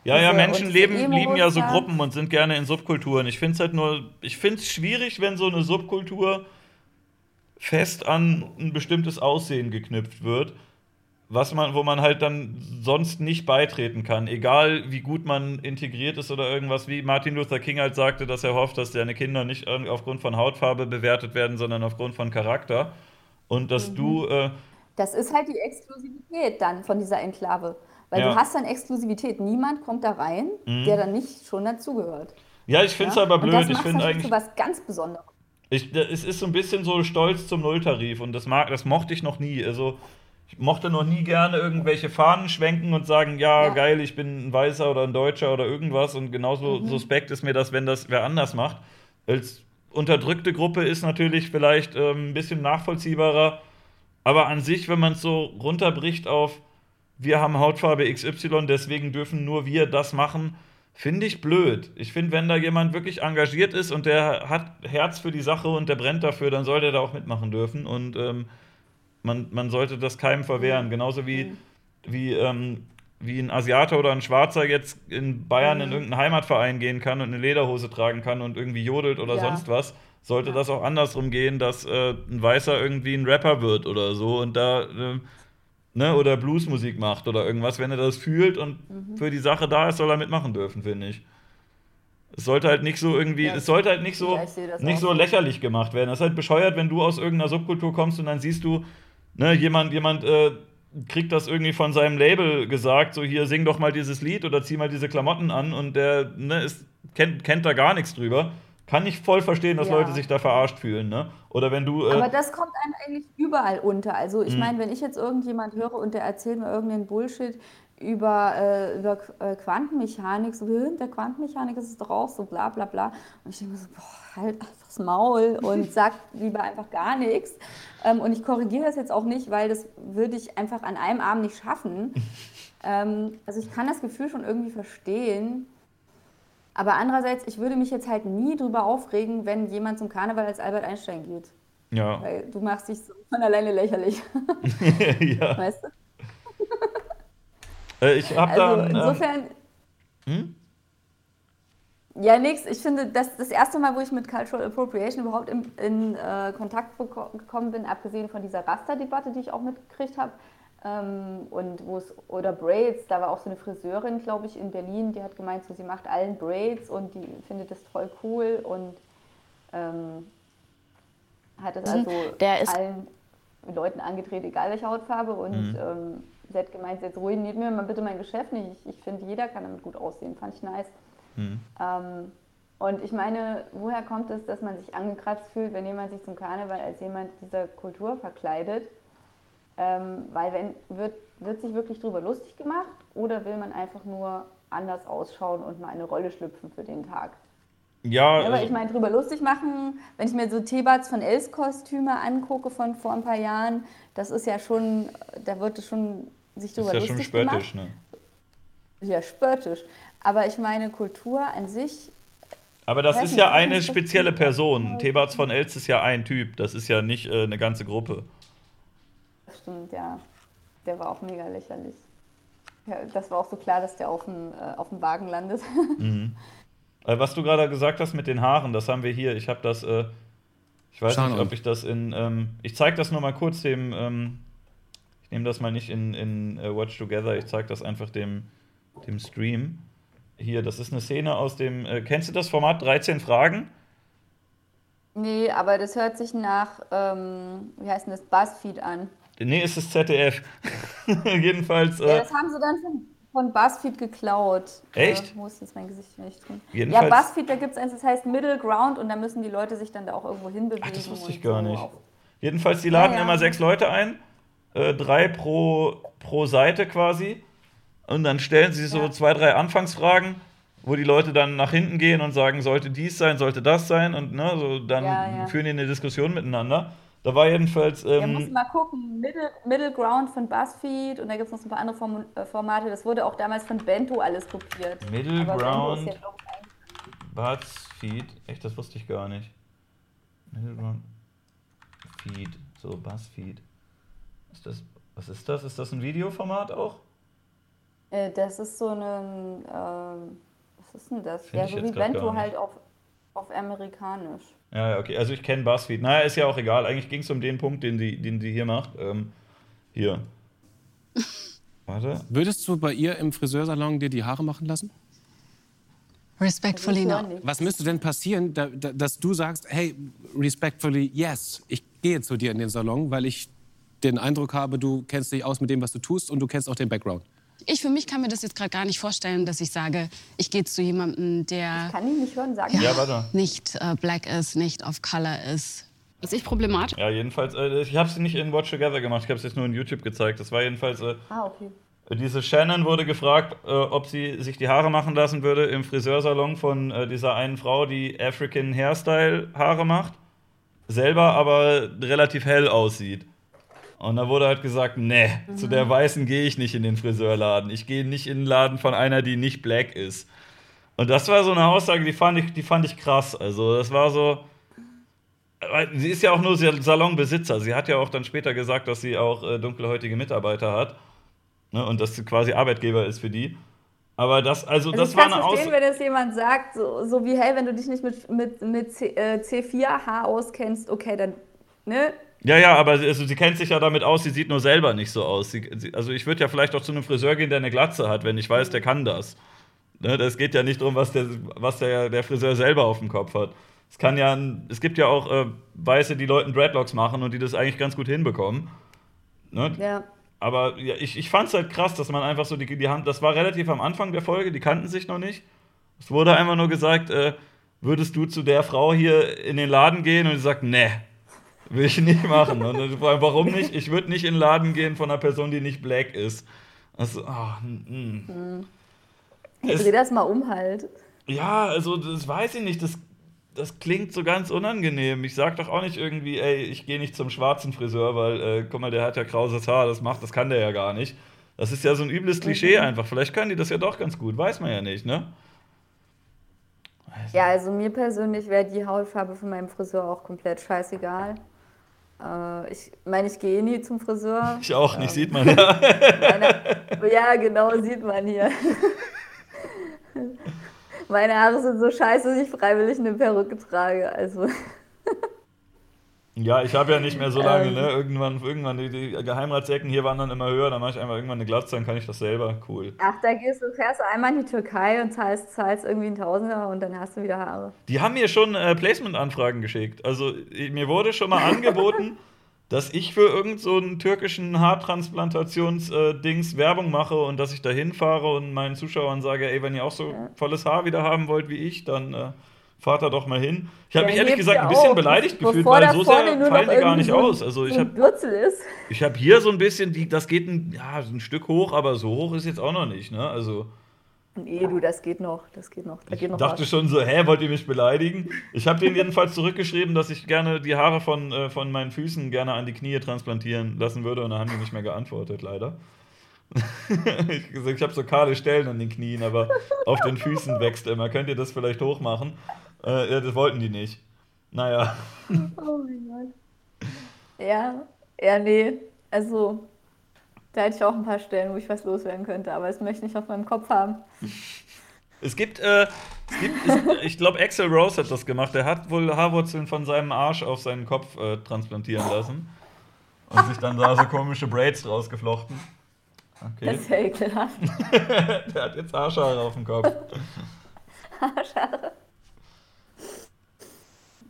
Ja, ja, Menschen leben, lieben ja so Gruppen und sind gerne in Subkulturen. Ich finde es halt nur, ich finde es schwierig, wenn so eine Subkultur fest an ein bestimmtes Aussehen geknüpft wird was man, wo man halt dann sonst nicht beitreten kann, egal wie gut man integriert ist oder irgendwas, wie Martin Luther King halt sagte, dass er hofft, dass seine Kinder nicht aufgrund von Hautfarbe bewertet werden, sondern aufgrund von Charakter. Und dass mhm. du. Äh, das ist halt die Exklusivität dann von dieser Enklave. Weil ja. du hast dann Exklusivität. Niemand kommt da rein, mhm. der dann nicht schon dazugehört. Ja, ich finde es ja? aber blöd. Und das ich finde eigentlich. Zu was ganz Besonderes. Ich, es ist so ein bisschen so Stolz zum Nulltarif und das, mag, das mochte ich noch nie. Also ich mochte noch nie gerne irgendwelche Fahnen schwenken und sagen, ja, ja, geil, ich bin ein Weißer oder ein Deutscher oder irgendwas. Und genauso mhm. suspekt ist mir das, wenn das wer anders macht. Als unterdrückte Gruppe ist natürlich vielleicht ähm, ein bisschen nachvollziehbarer. Aber an sich, wenn man es so runterbricht auf, wir haben Hautfarbe XY, deswegen dürfen nur wir das machen, finde ich blöd. Ich finde, wenn da jemand wirklich engagiert ist und der hat Herz für die Sache und der brennt dafür, dann sollte er da auch mitmachen dürfen. Und ähm, man, man sollte das keinem verwehren. Genauso wie, mhm. wie, ähm, wie ein Asiater oder ein Schwarzer jetzt in Bayern mhm. in irgendeinen Heimatverein gehen kann und eine Lederhose tragen kann und irgendwie jodelt oder ja. sonst was sollte ja. das auch andersrum gehen, dass äh, ein Weißer irgendwie ein Rapper wird oder so und da äh, ne, oder Bluesmusik macht oder irgendwas, wenn er das fühlt und mhm. für die Sache da ist, soll er mitmachen dürfen, finde ich. Es sollte halt nicht so irgendwie, ja, es sollte halt nicht so, nicht so lächerlich gemacht werden. Es ist halt bescheuert, wenn du aus irgendeiner Subkultur kommst und dann siehst du, ne, jemand, jemand äh, kriegt das irgendwie von seinem Label gesagt, so hier sing doch mal dieses Lied oder zieh mal diese Klamotten an und der ne, ist, kennt, kennt da gar nichts drüber kann ich voll verstehen, dass ja. Leute sich da verarscht fühlen, ne? Oder wenn du. Äh Aber das kommt einem eigentlich überall unter. Also ich mhm. meine, wenn ich jetzt irgendjemand höre und der erzählt mir irgendeinen Bullshit über, äh, über äh, Quantenmechanik, so der Quantenmechanik ist es doch auch so, bla bla bla. Und ich denke mir so, boah, halt einfach das Maul und *laughs* sag lieber einfach gar nichts. Ähm, und ich korrigiere das jetzt auch nicht, weil das würde ich einfach an einem Abend nicht schaffen. *laughs* ähm, also ich kann das Gefühl schon irgendwie verstehen. Aber andererseits, ich würde mich jetzt halt nie drüber aufregen, wenn jemand zum Karneval als Albert Einstein geht. Ja. Weil du machst dich so von alleine lächerlich. *laughs* ja. Weißt du? Äh, ich habe also dann. Ähm, insofern. Hm? Ja, nix. Ich finde, das, das erste Mal, wo ich mit Cultural Appropriation überhaupt in, in äh, Kontakt gekommen bin, abgesehen von dieser Raster-Debatte, die ich auch mitgekriegt habe, ähm, und wo es, oder Braids, da war auch so eine Friseurin, glaube ich, in Berlin, die hat gemeint, so, sie macht allen Braids und die findet das voll cool und ähm, hat es mhm. also allen Leuten angedreht, egal welche Hautfarbe. Und mhm. ähm, sie hat gemeint, jetzt ruiniert mir mal bitte mein Geschäft nicht. Ich, ich finde, jeder kann damit gut aussehen. Fand ich nice. Mhm. Ähm, und ich meine, woher kommt es, dass man sich angekratzt fühlt, wenn jemand sich zum Karneval als jemand dieser Kultur verkleidet? Ähm, weil wenn, wird, wird sich wirklich darüber lustig gemacht oder will man einfach nur anders ausschauen und mal eine Rolle schlüpfen für den Tag? Ja, ja aber also ich meine, drüber lustig machen, wenn ich mir so Thebats von Els Kostüme angucke von vor ein paar Jahren, das ist ja schon, da wird es schon sich drüber lustig gemacht. ist ja schon spöttisch, gemacht. ne? Ja, spöttisch. Aber ich meine, Kultur an sich. Aber das ist ja eine spezielle Person. Thebats von Els ist ja ein Typ, das ist ja nicht äh, eine ganze Gruppe stimmt, ja. Der war auch mega lächerlich. Ja, das war auch so klar, dass der auf dem, äh, auf dem Wagen landet. *laughs* Mhm. Äh, was du gerade gesagt hast mit den Haaren, das haben wir hier. Ich habe das, äh, ich weiß Schauen nicht, ob ich das in, ähm, ich zeige das nur mal kurz dem, ähm, ich nehme das mal nicht in, in uh, Watch Together, ich zeige das einfach dem, dem Stream. Hier, das ist eine Szene aus dem, äh, kennst du das Format 13 Fragen? Nee, aber das hört sich nach, ähm, wie heißt denn das, Buzzfeed an. Nee, ist das *laughs* ZDF. Jedenfalls. Äh, ja, das haben sie dann von, von BuzzFeed geklaut. Echt? Äh, wo ist jetzt mein Gesicht nicht drin? Jedenfalls, ja, BuzzFeed, da gibt es eins, das heißt Middle Ground und da müssen die Leute sich dann da auch irgendwo hinbewegen. Ach, das wusste ich gar so nicht. Auf. Jedenfalls, die laden ja, ja. immer sechs Leute ein, äh, drei pro, pro Seite quasi. Und dann stellen sie so zwei, drei Anfangsfragen, wo die Leute dann nach hinten gehen und sagen, sollte dies sein, sollte das sein. Und ne, so, dann führen die eine Diskussion miteinander. Da war jedenfalls. Ähm, ja, muss mal gucken. Middle, Middle Ground von BuzzFeed und da gibt es noch so ein paar andere Form äh, Formate. Das wurde auch damals von Bento alles kopiert. Middle Aber Ground. Ja BuzzFeed. Echt, das wusste ich gar nicht. Middle Ground. Feed. So, BuzzFeed. Ist das, was ist das? Ist das ein Videoformat auch? Äh, das ist so ein. Äh, was ist denn das? Find ja, so wie Bento halt auf, auf amerikanisch. Ja, okay. Also ich kenne BuzzFeed. Naja, ist ja auch egal. Eigentlich ging es um den Punkt, den sie den die hier macht. Ähm, hier. *laughs* Warte. Würdest du bei ihr im Friseursalon dir die Haare machen lassen? Respectfully no. Was müsste denn passieren, da, da, dass du sagst, hey, respectfully yes, ich gehe zu dir in den Salon, weil ich den Eindruck habe, du kennst dich aus mit dem, was du tust und du kennst auch den Background? Ich für mich kann mir das jetzt gerade gar nicht vorstellen, dass ich sage, ich gehe zu jemandem, der ich kann ihn nicht hören, sagen. Ja, ja nicht äh, black ist, nicht of color ist. Ist ich problematisch? Ja, jedenfalls. Äh, ich habe es nicht in Watch Together gemacht. Ich habe es jetzt nur in YouTube gezeigt. Das war jedenfalls. Äh, ah, okay. Diese Shannon wurde gefragt, äh, ob sie sich die Haare machen lassen würde im Friseursalon von äh, dieser einen Frau, die African Hairstyle Haare macht, selber aber relativ hell aussieht. Und da wurde halt gesagt, nee, mhm. zu der Weißen gehe ich nicht in den Friseurladen. Ich gehe nicht in den Laden von einer, die nicht black ist. Und das war so eine Aussage, die fand ich, die fand ich krass. Also das war so, sie ist ja auch nur Salonbesitzer. Sie hat ja auch dann später gesagt, dass sie auch äh, dunkelhäutige Mitarbeiter hat. Ne, und dass sie quasi Arbeitgeber ist für die. Aber das, also, also das war eine Aussage. wenn das jemand sagt, so, so, wie, hey, wenn du dich nicht mit, mit, mit C, äh, C4H auskennst, okay, dann, ne? Ja, ja, aber also, sie kennt sich ja damit aus, sie sieht nur selber nicht so aus. Sie, sie, also ich würde ja vielleicht auch zu einem Friseur gehen, der eine Glatze hat, wenn ich weiß, der kann das. Ne, das geht ja nicht darum, was, der, was der, der Friseur selber auf dem Kopf hat. Es kann ja, es gibt ja auch äh, Weiße, die Leuten Dreadlocks machen und die das eigentlich ganz gut hinbekommen. Ne? Ja. Aber ja, ich, ich fand es halt krass, dass man einfach so die, die Hand, das war relativ am Anfang der Folge, die kannten sich noch nicht. Es wurde einfach nur gesagt, äh, würdest du zu der Frau hier in den Laden gehen? Und sie sagt, nee, will ich nicht machen. Und warum nicht? Ich würde nicht in den Laden gehen von einer Person, die nicht black ist. Also, oh, mm. Ich dreh das mal um halt. Ja, also das weiß ich nicht. Das das klingt so ganz unangenehm. Ich sag doch auch nicht irgendwie, ey, ich gehe nicht zum schwarzen Friseur, weil, äh, guck mal, der hat ja krauses Haar, das macht, das kann der ja gar nicht. Das ist ja so ein übles Klischee mhm. einfach. Vielleicht können die das ja doch ganz gut, weiß man ja nicht, ne? Ja, also mir persönlich wäre die Hautfarbe von meinem Friseur auch komplett scheißegal. Äh, ich meine, ich gehe nie zum Friseur. *laughs* Ich auch nicht, ähm, sieht man ja. *laughs* Meine, ja, genau, sieht man hier. *laughs* Meine Haare sind so scheiße, dass ich freiwillig eine Perücke trage. Also. Ja, ich habe ja nicht mehr so lange, ähm, ne? Irgendwann, irgendwann die, die Geheimratsecken hier waren dann immer höher, dann mache ich einfach irgendwann eine Glatze, dann kann ich das selber. Cool. Ach, da gehst du, fährst du einmal in die Türkei und zahlst, zahlst irgendwie einen Tausender und dann hast du wieder Haare. Die haben mir schon äh, Placement-Anfragen geschickt. Also mir wurde schon mal angeboten, *laughs* dass ich für irgendeinen so türkischen Haartransplantations-Dings äh, Werbung mache und dass ich da hinfahre und meinen Zuschauern sage, ey, wenn ihr auch so volles Haar wieder haben wollt wie ich, dann äh, fahrt da doch mal hin. Ich habe mich ehrlich gesagt ein bisschen auch. beleidigt gefühlt, weil so sehr fallen die gar nicht aus. Also ich habe ich habe hier so ein bisschen, die, das geht ein, ja, ein Stück hoch, aber so hoch ist jetzt auch noch nicht. Ne? Also Nee, du, das geht noch. Das geht noch. Da ich noch dachte was. schon so, hä, wollt ihr mich beleidigen? Ich habe denen jedenfalls zurückgeschrieben, dass ich gerne die Haare von, äh, von meinen Füßen gerne an die Knie transplantieren lassen würde und dann haben die nicht mehr geantwortet, leider. *laughs* ich ich habe so kahle Stellen an den Knien, aber auf den Füßen wächst immer. Könnt ihr das vielleicht hochmachen? Äh, ja, das wollten die nicht. Naja. *laughs* Oh mein Gott. Ja, ja, nee. Also, da hätte ich auch ein paar Stellen, wo ich was loswerden könnte, aber das möchte ich nicht auf meinem Kopf haben. Es gibt, äh, es gibt es, ich glaube, Axel Rose hat das gemacht. Er hat wohl Haarwurzeln von seinem Arsch auf seinen Kopf äh, transplantieren lassen. Und sich dann da so komische Braids draus geflochten. Okay. Das ist ja ekelhaft. *laughs* Der hat jetzt Arschhaare auf dem Kopf. *laughs* Arschhaare.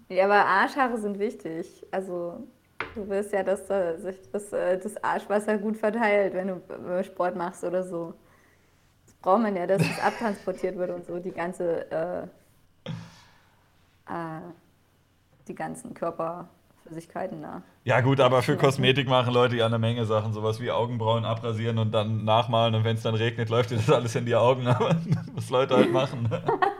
Ja, aber Arschhaare sind wichtig. Also Du willst ja, dass sich das, äh, das Arschwasser gut verteilt, wenn du Sport machst oder so. Das braucht man ja, dass es abtransportiert wird und so, die ganze, äh, äh, die ganzen Körperflüssigkeiten da. Ja gut, aber für Kosmetik machen Leute ja eine Menge Sachen, sowas wie Augenbrauen abrasieren und dann nachmalen und wenn es dann regnet, läuft dir das alles in die Augen, *laughs* was Leute halt machen. *laughs*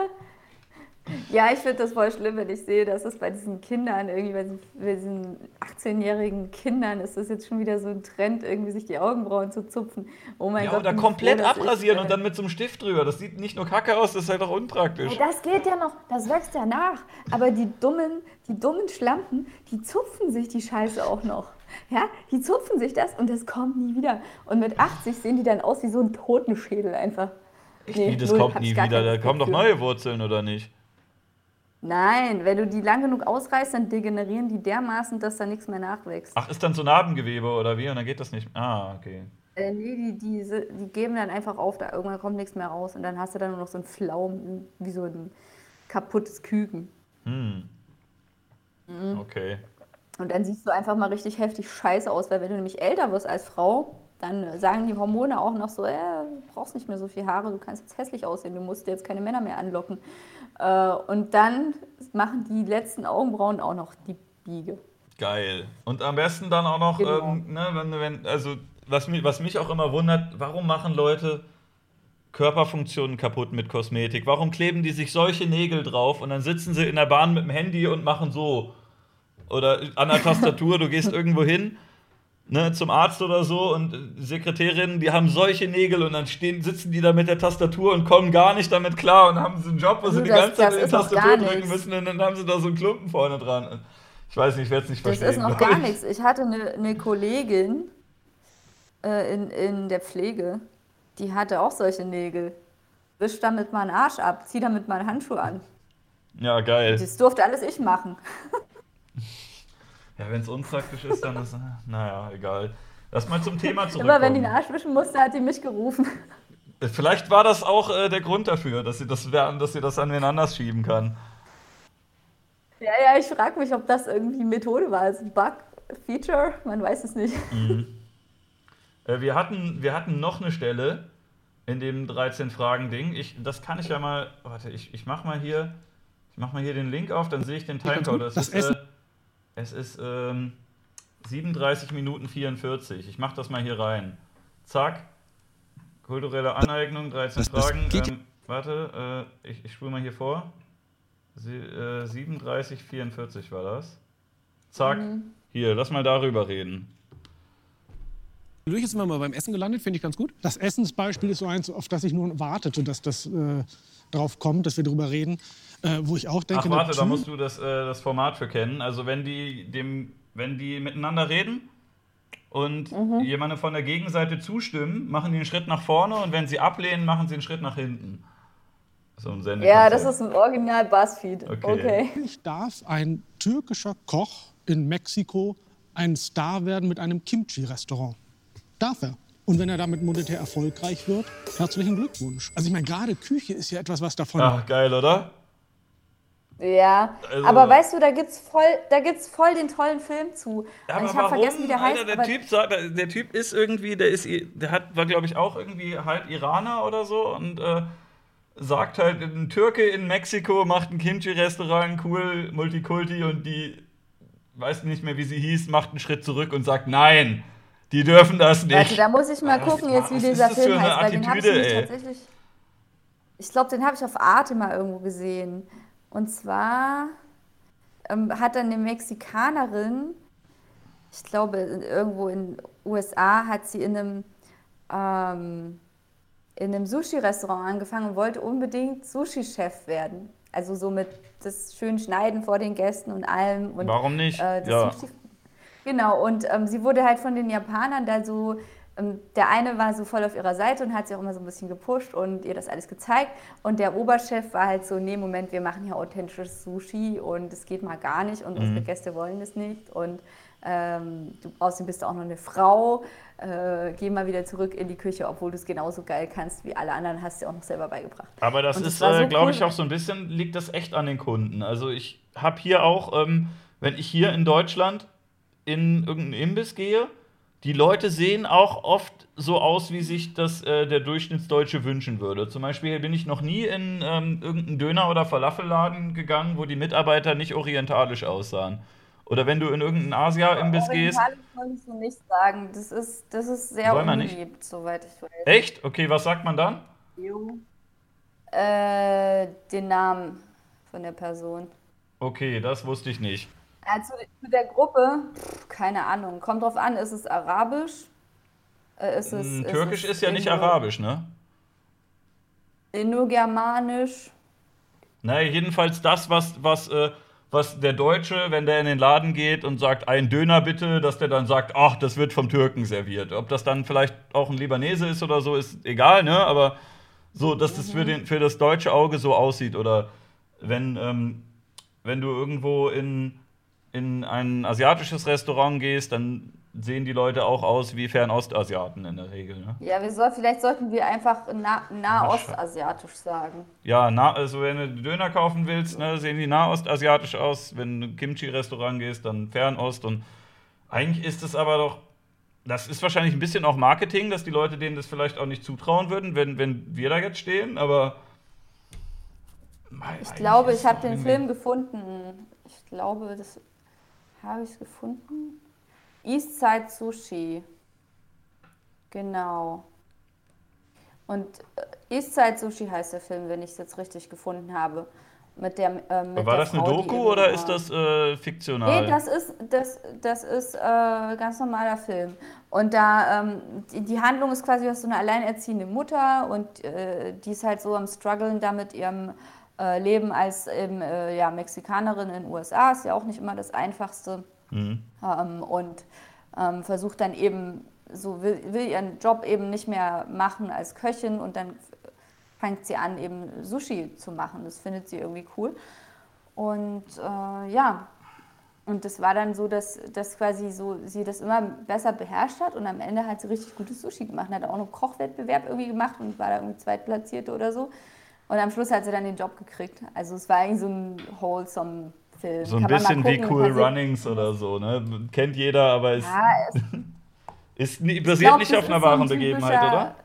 *laughs* Ja, ich finde das voll schlimm, wenn ich sehe, dass es bei diesen Kindern, irgendwie bei diesen 18-jährigen Kindern, ist das jetzt schon wieder so ein Trend, irgendwie sich die Augenbrauen zu zupfen. Oh mein ja, Gott. Oder komplett froh, abrasieren ich, und dann mit so einem Stift drüber. Das sieht nicht nur kacke aus, das ist halt auch unpraktisch. Ja, das geht ja noch, das wächst ja nach. Aber die dummen, die dummen Schlampen, die zupfen sich die Scheiße auch noch. Ja, die zupfen sich das und das kommt nie wieder. Und mit 80 sehen die dann aus wie so ein Totenschädel einfach. Echt? Nee, das kommt nie wieder. Da kommen doch neue Wurzeln, oder nicht? Nein, wenn du die lang genug ausreißt, dann degenerieren die dermaßen, dass da nichts mehr nachwächst. Ach, ist dann so Narbengewebe oder wie? Und dann geht das nicht. Ah, okay. Äh, nee, die, die, die geben dann einfach auf, da irgendwann kommt nichts mehr raus. Und dann hast du dann nur noch so einen Flaum, wie so ein kaputtes Küken. Hm. Mhm. Okay. Und dann siehst du einfach mal richtig heftig scheiße aus, weil wenn du nämlich älter wirst als Frau, dann sagen die Hormone auch noch so, äh, du brauchst nicht mehr so viel Haare, du kannst jetzt hässlich aussehen, du musst jetzt keine Männer mehr anlocken. Äh, und dann machen die letzten Augenbrauen auch noch die Biege. Geil. Und am besten dann auch noch, genau. ähm, ne, wenn, wenn, also was mich, was mich auch immer wundert, warum machen Leute Körperfunktionen kaputt mit Kosmetik? Warum kleben die sich solche Nägel drauf und dann sitzen sie in der Bahn mit dem Handy und machen so? Oder an der Tastatur, du gehst irgendwo hin, ne, zum Arzt oder so und Sekretärinnen, die haben solche Nägel und dann stehen, sitzen die da mit der Tastatur und kommen gar nicht damit klar und haben so einen Job, wo sie Du, die das- ganze Zeit das noch Tastatur drücken müssen und dann haben sie da so einen Klumpen vorne dran. Ich weiß nicht, ich werde es nicht Das verstehen. ist noch gar ich. nichts. Ich hatte eine, eine Kollegin äh, in, in der Pflege, die hatte auch solche Nägel. Wisch damit mal einen Arsch ab, zieh damit mal einen Handschuh an. Ja, geil. Das durfte alles ich machen. *laughs* Ja, wenn es unpraktisch ist, dann ist, naja, egal. Lass mal zum Thema zurückkommen. Immer wenn die einen Arsch wischen musste, hat die mich gerufen. Vielleicht war das auch äh, der Grund dafür, dass sie das, dass sie das an wen anders schieben kann. Ja, ja, ich frage mich, ob das irgendwie Methode war. Also Bug, Feature, man weiß es nicht. Äh, wir, hatten, wir hatten noch eine Stelle in dem 13-Fragen-Ding. Ich, das kann ich ja mal. Warte, ich, ich mach mal hier. Ich mach mal hier den Link auf, dann sehe ich den Timecode. Es Das ist, Essen- äh, es ist ähm, 37 Minuten 44. Ich mach das mal hier rein. Zack. Kulturelle Aneignung, 13 Das- das Fragen. Ähm, warte, äh, ich, ich spule mal hier vor. Sie, äh, 37, 44 war das. Zack. Hier, lass mal darüber reden. Durch jetzt sind wir mal beim Essen gelandet, finde ich ganz gut. Das Essensbeispiel ist so eins, auf das ich nur wartete, dass das äh, drauf kommt, dass wir darüber reden. Äh, wo ich auch denke, Ach warte, da musst du das, äh, das Format für kennen. Also wenn die dem, wenn die miteinander reden und Mhm. jemandem von der Gegenseite zustimmen, machen die einen Schritt nach vorne und wenn sie ablehnen, machen sie einen Schritt nach hinten. So ein Sendekonzept. Ja, das ist ein Original Buzzfeed. Okay. Okay. Ich darf ein türkischer Koch in Mexiko ein Star werden mit einem Kimchi-Restaurant. Darf er. Und wenn er damit monetär erfolgreich wird, herzlichen Glückwunsch. Also ich meine, gerade Küche ist ja etwas, was davon... Ach, geil, oder? Ja, Also- aber weißt du, da gibt's voll, da gibt's voll den tollen Film zu. Und aber ich habe vergessen, wie der Alter, heißt. der Typ sagt, der Typ ist irgendwie, der ist, der hat, war glaube ich auch irgendwie halb Iraner oder so und äh, sagt halt, ein Türke in Mexiko macht ein Kimchi-Restaurant, cool, Multikulti und die, weiß nicht mehr wie sie hieß, macht einen Schritt zurück und sagt, nein, die dürfen das nicht. Warte, da muss ich mal Was- gucken jetzt, wie dieser Film heißt, weil den habe ich Attitüde, tatsächlich. Ich glaube, den habe ich auf Arte mal irgendwo gesehen. Und zwar ähm, hat dann eine Mexikanerin, ich glaube irgendwo in USA, hat sie in einem ähm, in einem Sushi-Restaurant angefangen und wollte unbedingt Sushi-Chef werden. Also so mit das schön Schneiden vor den Gästen und allem. Und, Warum nicht? Äh, Ja. Genau, und ähm, sie wurde halt von den Japanern da so, der eine war so voll auf ihrer Seite und hat sie auch immer so ein bisschen gepusht und ihr das alles gezeigt. Und der Oberchef war halt so, nee, Moment, wir machen hier authentisches Sushi und es geht mal gar nicht und Mhm. unsere Gäste wollen es nicht. Und ähm, du, außerdem bist du auch noch eine Frau, äh, geh mal wieder zurück in die Küche, obwohl du es genauso geil kannst wie alle anderen, hast du auch noch selber beigebracht. Aber das das ist, war so äh, glaube cool. ich, auch so ein bisschen, liegt das echt an den Kunden. Also ich habe hier auch, ähm, wenn ich hier in Deutschland in irgendeinen Imbiss gehe, die Leute sehen auch oft so aus, wie sich das äh, der Durchschnittsdeutsche wünschen würde. Zum Beispiel bin ich noch nie in ähm, irgendeinen Döner- oder Falafelladen gegangen, wo die Mitarbeiter nicht orientalisch aussahen. Oder wenn du in irgendeinen Asia-Imbiss gehst. Orientalisch wollte ich so nicht sagen, das ist, das ist sehr unbeliebt, soweit ich weiß. Echt? Okay, was sagt man dann? Äh, den Namen von der Person. Okay, das wusste ich nicht. Ja, zu, zu der Gruppe, pff, keine Ahnung. Kommt drauf an, ist es Arabisch? Äh, ist es, Hm, ist Türkisch es ist ja nicht arabisch, ne? Indogermanisch. Naja, jedenfalls das, was, was, äh, was der Deutsche, wenn der in den Laden geht und sagt, ein Döner bitte, dass der dann sagt, ach, das wird vom Türken serviert. Ob das dann vielleicht auch ein Libanese ist oder so, ist egal, ne? Aber so, dass das für, den, für das deutsche Auge so aussieht. Oder wenn, ähm, wenn du irgendwo in, in ein asiatisches Restaurant gehst, dann sehen die Leute auch aus wie Fernostasiaten in der Regel. Ne? Ja, wir soll, vielleicht sollten wir einfach na, nahostasiatisch sagen. Ja, na, also wenn du Döner kaufen willst, ne, sehen die nahostasiatisch aus. Wenn du in ein Kimchi-Restaurant gehst, dann Fernost. Und eigentlich ist es aber doch, das ist wahrscheinlich ein bisschen auch Marketing, dass die Leute denen das vielleicht auch nicht zutrauen würden, wenn, wenn wir da jetzt stehen, aber. Ich glaube, ich habe den Film gefunden. Ich glaube, das habe ich gefunden. Eastside Sushi. Genau. Und äh, Eastside Sushi heißt der Film, wenn ich es jetzt richtig gefunden habe. Mit der, äh, mit War der das eine Frau, die Doku oder ist das äh, fiktional? Nee, das ist, das, das ist äh, ganz normaler Film. Und da, ähm, die, die Handlung ist quasi, du hast so eine alleinerziehende Mutter und äh, die ist halt so am struggeln da mit ihrem äh, Leben als eben, äh, ja, Mexikanerin in den USA. Ist ja auch nicht immer das Einfachste. Mhm. Ähm, und ähm, versucht dann eben, so will, will ihren Job eben nicht mehr machen als Köchin und dann fängt sie an, eben Sushi zu machen. Das findet sie irgendwie cool. Und äh, ja, und das war dann so, dass, dass quasi so sie das immer besser beherrscht hat und am Ende hat sie richtig gutes Sushi gemacht. Hat auch noch einen Kochwettbewerb irgendwie gemacht und war da irgendwie Zweitplatzierte oder so. Und am Schluss hat sie dann den Job gekriegt. Also es war eigentlich so ein wholesome Film. So ein Kann bisschen wie Cool Runnings oder so, ne? Kennt jeder, aber es Ja, es *laughs* ist, Ich basiert glaub, nicht auf einer ist so ein wahren Begebenheit, oder?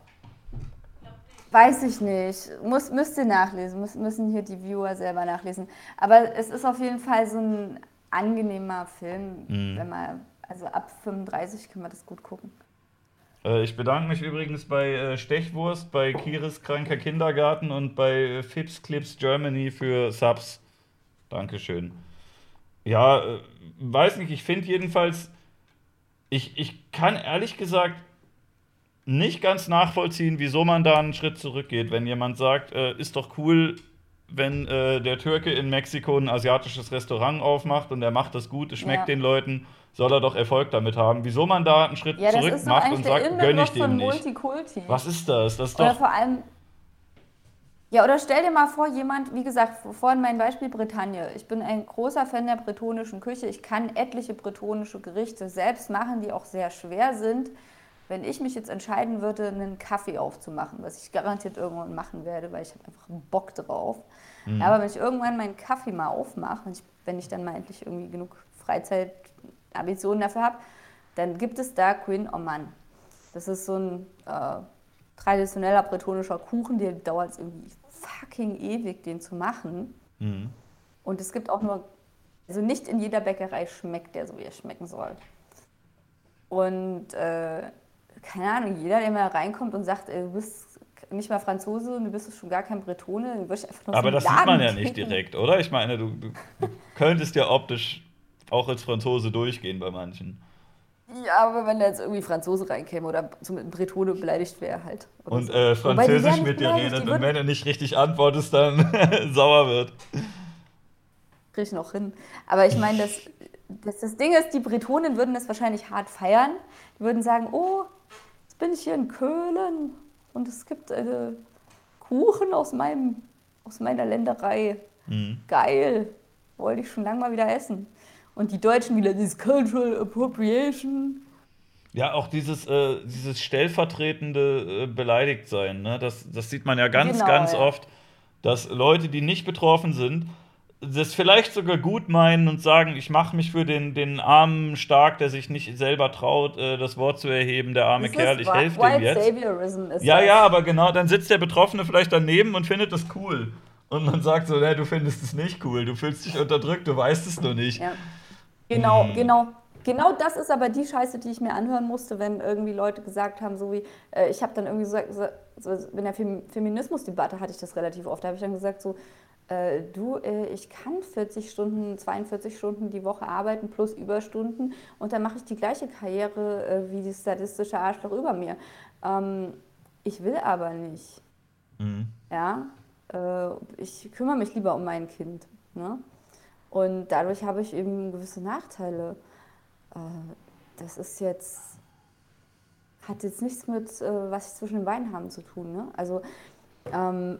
Weiß ich nicht. Muss, müsst ihr nachlesen. Muss, müssen hier die Viewer selber nachlesen. Aber es ist auf jeden Fall so ein angenehmer Film. Mhm. Wenn man, also ab 35 kann man das gut gucken. Äh, Ich bedanke mich übrigens bei äh, Stechwurst, bei Kiris Kranker Kindergarten und bei Fips Clips Germany für Subs. Dankeschön. Ja, äh, weiß nicht, ich finde jedenfalls, ich, ich kann ehrlich gesagt nicht ganz nachvollziehen, wieso man da einen Schritt zurückgeht, wenn jemand sagt, äh, ist doch cool, wenn äh, der Türke in Mexiko ein asiatisches Restaurant aufmacht und er macht das gut, es schmeckt Ja. den Leuten, soll er doch Erfolg damit haben. Wieso man da einen Schritt Ja, zurück macht und sagt, gönn ich dem nicht. Multikulti. Was ist das? Das ist Oder doch. vor allem, ja, oder stell dir mal vor, jemand, wie gesagt, vorhin mein Beispiel Bretagne. Ich bin ein großer Fan der bretonischen Küche. Ich kann etliche bretonische Gerichte selbst machen, die auch sehr schwer sind. Wenn ich mich jetzt entscheiden würde, einen Kaffee aufzumachen, was ich garantiert irgendwann machen werde, weil ich habe einfach Bock drauf. Ja, aber wenn ich irgendwann meinen Kaffee mal aufmache, wenn ich dann mal endlich irgendwie genug Freizeitambitionen dafür habe, dann gibt es da Queen Oman. Das ist so ein äh, traditioneller bretonischer Kuchen, der dauert es irgendwie fucking ewig, den zu machen. Mhm. Und es gibt auch nur, also nicht in jeder Bäckerei schmeckt der so, wie er schmecken soll. Und äh, keine Ahnung, jeder, der mal reinkommt und sagt, ey, du bist nicht mal Franzose und du bist schon gar kein Bretone, dann würde ich einfach nur Aber so das einen sieht man Laden ja nicht kicken. direkt, oder? Ich meine, du, du, du könntest ja optisch auch als Franzose durchgehen bei manchen. Ja, aber wenn da jetzt irgendwie Franzose reinkäme oder so mit einem Bretone beleidigt wäre halt. Und so. äh, Französisch mit dir redet und wenn du nicht richtig antwortest, dann *laughs* sauer wird. kriege ich noch hin. Aber ich meine, das, das, das Ding ist, die Bretonen würden das wahrscheinlich hart feiern. Die würden sagen, oh, jetzt bin ich hier in Köln und es gibt äh, Kuchen aus, meinem, aus meiner Länderei. Mhm. Geil, wollte ich schon lange mal wieder essen. Und die Deutschen wieder, dieses Cultural Appropriation. Ja, auch dieses, äh, dieses stellvertretende äh, Beleidigtsein, ne? das, das sieht man ja ganz, Genau, ganz ja. oft, dass Leute, die nicht betroffen sind, das vielleicht sogar gut meinen und sagen, ich mache mich für den, den Armen stark, der sich nicht selber traut, äh, das Wort zu erheben, der arme Das Kerl, ich helfe dem jetzt. Ja, das. ja, aber genau, dann sitzt der Betroffene vielleicht daneben und findet das cool. Und man sagt so, du findest es nicht cool, du fühlst dich unterdrückt, du weißt es nur nicht. Ja. Genau, Hm. genau. Genau das ist aber die Scheiße, die ich mir anhören musste, wenn irgendwie Leute gesagt haben, so wie, äh, ich habe dann irgendwie so, so, so in der Fem Feminismusdebatte hatte ich das relativ oft, da habe ich dann gesagt so, äh, du, äh, ich kann 40 Stunden, 42 Stunden die Woche arbeiten plus Überstunden und dann mache ich die gleiche Karriere äh, wie das sadistische Arschloch über mir. Ähm, ich will aber nicht. Mhm. Ja, äh, ich kümmere mich lieber um mein Kind. Ne? Und dadurch habe ich eben gewisse Nachteile. Äh, das ist jetzt, hat jetzt nichts mit, äh, was ich zwischen den Beinen haben zu tun. Ne? Also, ähm,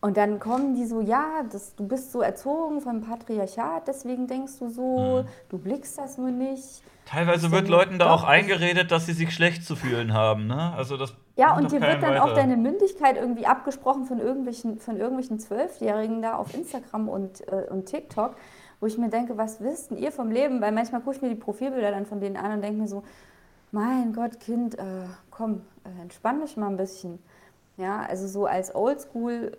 und dann kommen die so, ja, das, du bist so erzogen vom Patriarchat, deswegen denkst du so, du blickst das nur nicht. Teilweise wird Leuten da auch eingeredet, dass sie sich schlecht zu fühlen haben. Ne? Also das Ja, und dir wird dann auch weiter. deine Mündigkeit irgendwie abgesprochen von irgendwelchen, von irgendwelchen Zwölfjährigen da auf Instagram und, äh, und TikTok, wo ich mir denke, was wisst denn ihr vom Leben? Weil manchmal gucke ich mir die Profilbilder dann von denen an und denke mir so, mein Gott, Kind, äh, komm, äh, entspann dich mal ein bisschen. Ja, also so als Oldschool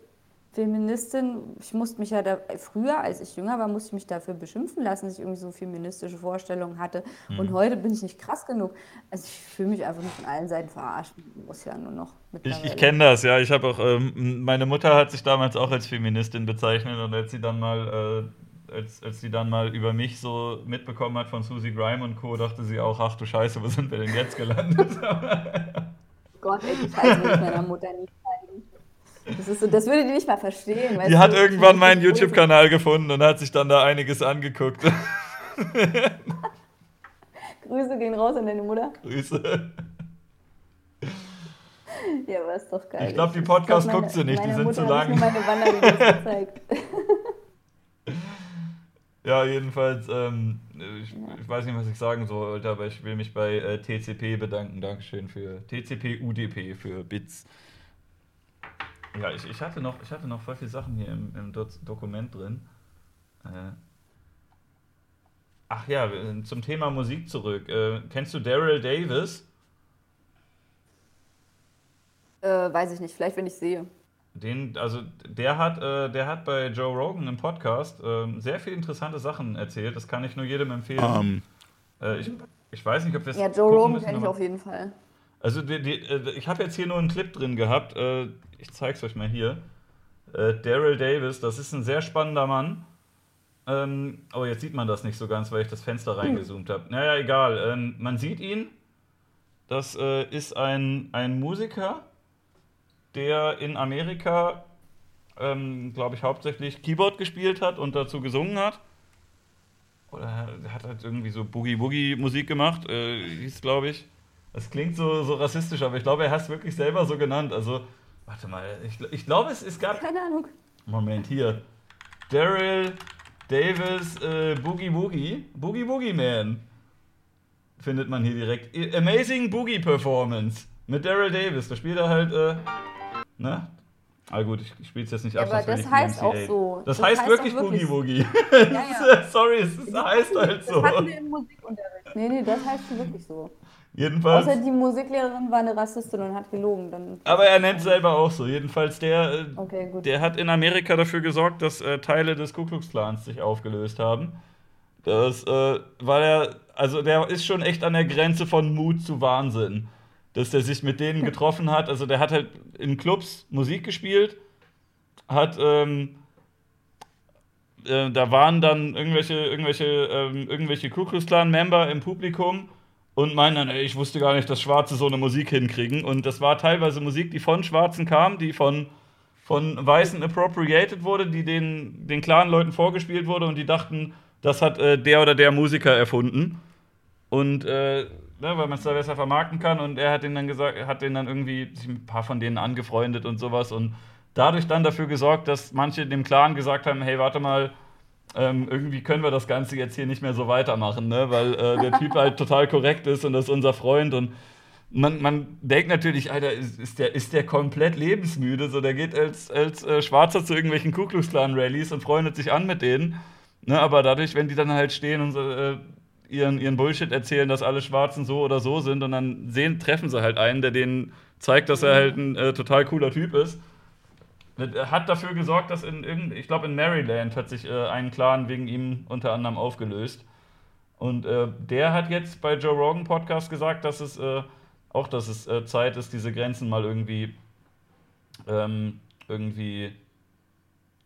Feministin, ich musste mich ja da, früher, als ich jünger war, musste ich mich dafür beschimpfen lassen, dass ich irgendwie so feministische Vorstellungen hatte. Mhm. Und heute bin ich nicht krass genug. Also ich fühle mich einfach nur von allen Seiten verarscht. Muss ja nur noch Ich, ich kenne das, ja. Ich habe auch, ähm, meine Mutter hat sich damals auch als Feministin bezeichnet und als sie dann mal, äh, als, als sie dann mal über mich so mitbekommen hat von Susie Grime und Co., dachte sie auch, ach du Scheiße, wo sind wir denn jetzt gelandet? *laughs* Gott, ey, die Scheiße ich meiner Mutter nicht zeigen. Das, ist so, das würde die nicht mal verstehen. Die hat irgendwann meinen YouTube-Kanal gefunden und hat sich dann da einiges angeguckt. *laughs* Grüße gehen raus an deine Mutter. Grüße. Ja, aber ist doch geil. Ich glaub, die Ich Podcast meine- guckt sie nicht, die sind Mutter zu lang. nur meine Wandervideos gezeigt. *laughs* Ja, jedenfalls, ähm, ich, ich weiß nicht, was ich sagen sollte, aber ich will mich bei äh, TCP bedanken. Dankeschön für TCP UDP für Bits. Ja, ich, ich, hatte noch, ich hatte noch voll viele Sachen hier im, im Do Dokument drin. Äh, ach ja, äh, zum Thema Musik zurück. Äh, kennst du Daryl Davis? äh, weiß ich nicht, vielleicht wenn ich sehe. Den, also der hat, äh, der hat bei Joe Rogan im Podcast ähm, sehr viele interessante Sachen erzählt. Das kann ich nur jedem empfehlen. Äh, ich, ich weiß nicht, ob wir es Ja, Joe Rogan kenne ich auf jeden Fall. Also die, die, äh, ich habe jetzt hier nur einen Clip drin gehabt. Äh, ich zeig's euch mal hier. Äh, Daryl Davis, das ist ein sehr spannender Mann. Ähm, oh, jetzt sieht man das nicht so ganz, weil ich das Fenster reingezoomt habe. Naja, egal. Ähm, man sieht ihn. Das äh, ist ein, ein Musiker, der in Amerika, ähm, glaube ich, hauptsächlich Keyboard gespielt hat und dazu gesungen hat. Oder er hat halt irgendwie so Boogie-Woogie-Musik gemacht, äh, hieß glaube ich. Das klingt so, so rassistisch, aber ich glaube, er hat es wirklich selber so genannt. Also, warte mal, ich, ich glaube, es, es gab. Keine Ahnung. Moment, hier. Daryl Davis äh, Boogie Woogie. Boogie Woogie Man. Findet man hier direkt. Amazing Boogie Performance. Mit Daryl Davis. Da spielt er halt, äh, ne? Ah gut, ich, spiele es jetzt nicht Ja, ab. aber sonst will das heißt auch so. Das, Das heißt, heißt wirklich Boogie Woogie. *laughs* Ja, ja. *laughs* Sorry, es ist, heißt halt so. Das hatten wir im Musikunterricht. Nee, nee, das heißt wirklich so. Jedenfalls. Außer die Musiklehrerin war eine Rassistin und hat gelogen. Dann Aber er nennt selber auch so. Jedenfalls der, äh, Okay, gut. der hat in Amerika dafür gesorgt, dass äh, Teile des Ku Klux Klans sich aufgelöst haben. Das, äh, weil er, also der ist schon echt an der Grenze von Mut zu Wahnsinn. Dass der sich mit denen getroffen hat. Also der hat halt in Clubs Musik gespielt, hat, ähm, äh, da waren dann irgendwelche, irgendwelche, ähm, irgendwelche Ku Klux Klan-Member im Publikum und meinen dann, ey, ich wusste gar nicht, dass Schwarze so eine Musik hinkriegen. Und das war teilweise Musik, die von Schwarzen kam, die von, von Weißen appropriated wurde, die den, den klaren Leuten vorgespielt wurde und die dachten, das hat äh, der oder der Musiker erfunden. Und äh, ne, weil man es da besser vermarkten kann und er hat denen dann gesagt, hat denen dann irgendwie sich ein paar von denen angefreundet und sowas und dadurch dann dafür gesorgt, dass manche dem Clan gesagt haben, hey, warte mal, ähm, irgendwie können wir das Ganze jetzt hier nicht mehr so weitermachen, ne? weil äh, der Typ halt total korrekt ist und das ist unser Freund und man, man denkt natürlich, Alter, ist, ist, der, ist der komplett lebensmüde, so der geht als, als äh, Schwarzer zu irgendwelchen Ku Klux Klan Rallyes und freundet sich an mit denen, ne? aber dadurch, wenn die dann halt stehen und so, äh, ihren, ihren Bullshit erzählen, dass alle Schwarzen so oder so sind und dann sehen, treffen sie halt einen, der denen zeigt, dass er halt ein äh, total cooler Typ ist. Das Hat dafür gesorgt, dass in irgend, ich glaube in Maryland hat sich äh, ein Clan wegen ihm unter anderem aufgelöst. Und äh, der hat jetzt bei Joe Rogan Podcast gesagt, dass es äh, auch, dass es äh, Zeit ist, diese Grenzen mal irgendwie ähm, irgendwie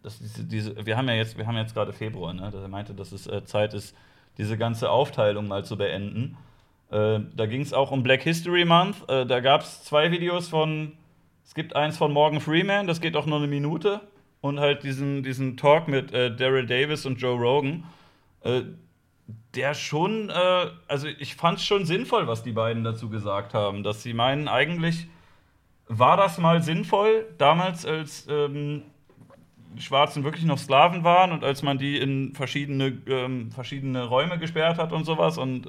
dass diese, diese, wir haben ja jetzt, wir haben jetzt gerade Februar, ne? Er meinte, dass es äh, Zeit ist, diese ganze Aufteilung mal zu beenden. Äh, da ging es auch um Black History Month. Äh, da gab es zwei Videos von, es gibt eins von Morgan Freeman, das geht auch nur eine Minute. Und halt diesen, diesen Talk mit äh, Daryl Davis und Joe Rogan. Äh, der schon, äh, also ich fand es schon sinnvoll, was die beiden dazu gesagt haben. Dass sie meinen, eigentlich war das mal sinnvoll, damals als ähm, die Schwarzen wirklich noch Sklaven waren und als man die in verschiedene, ähm, verschiedene Räume gesperrt hat und sowas und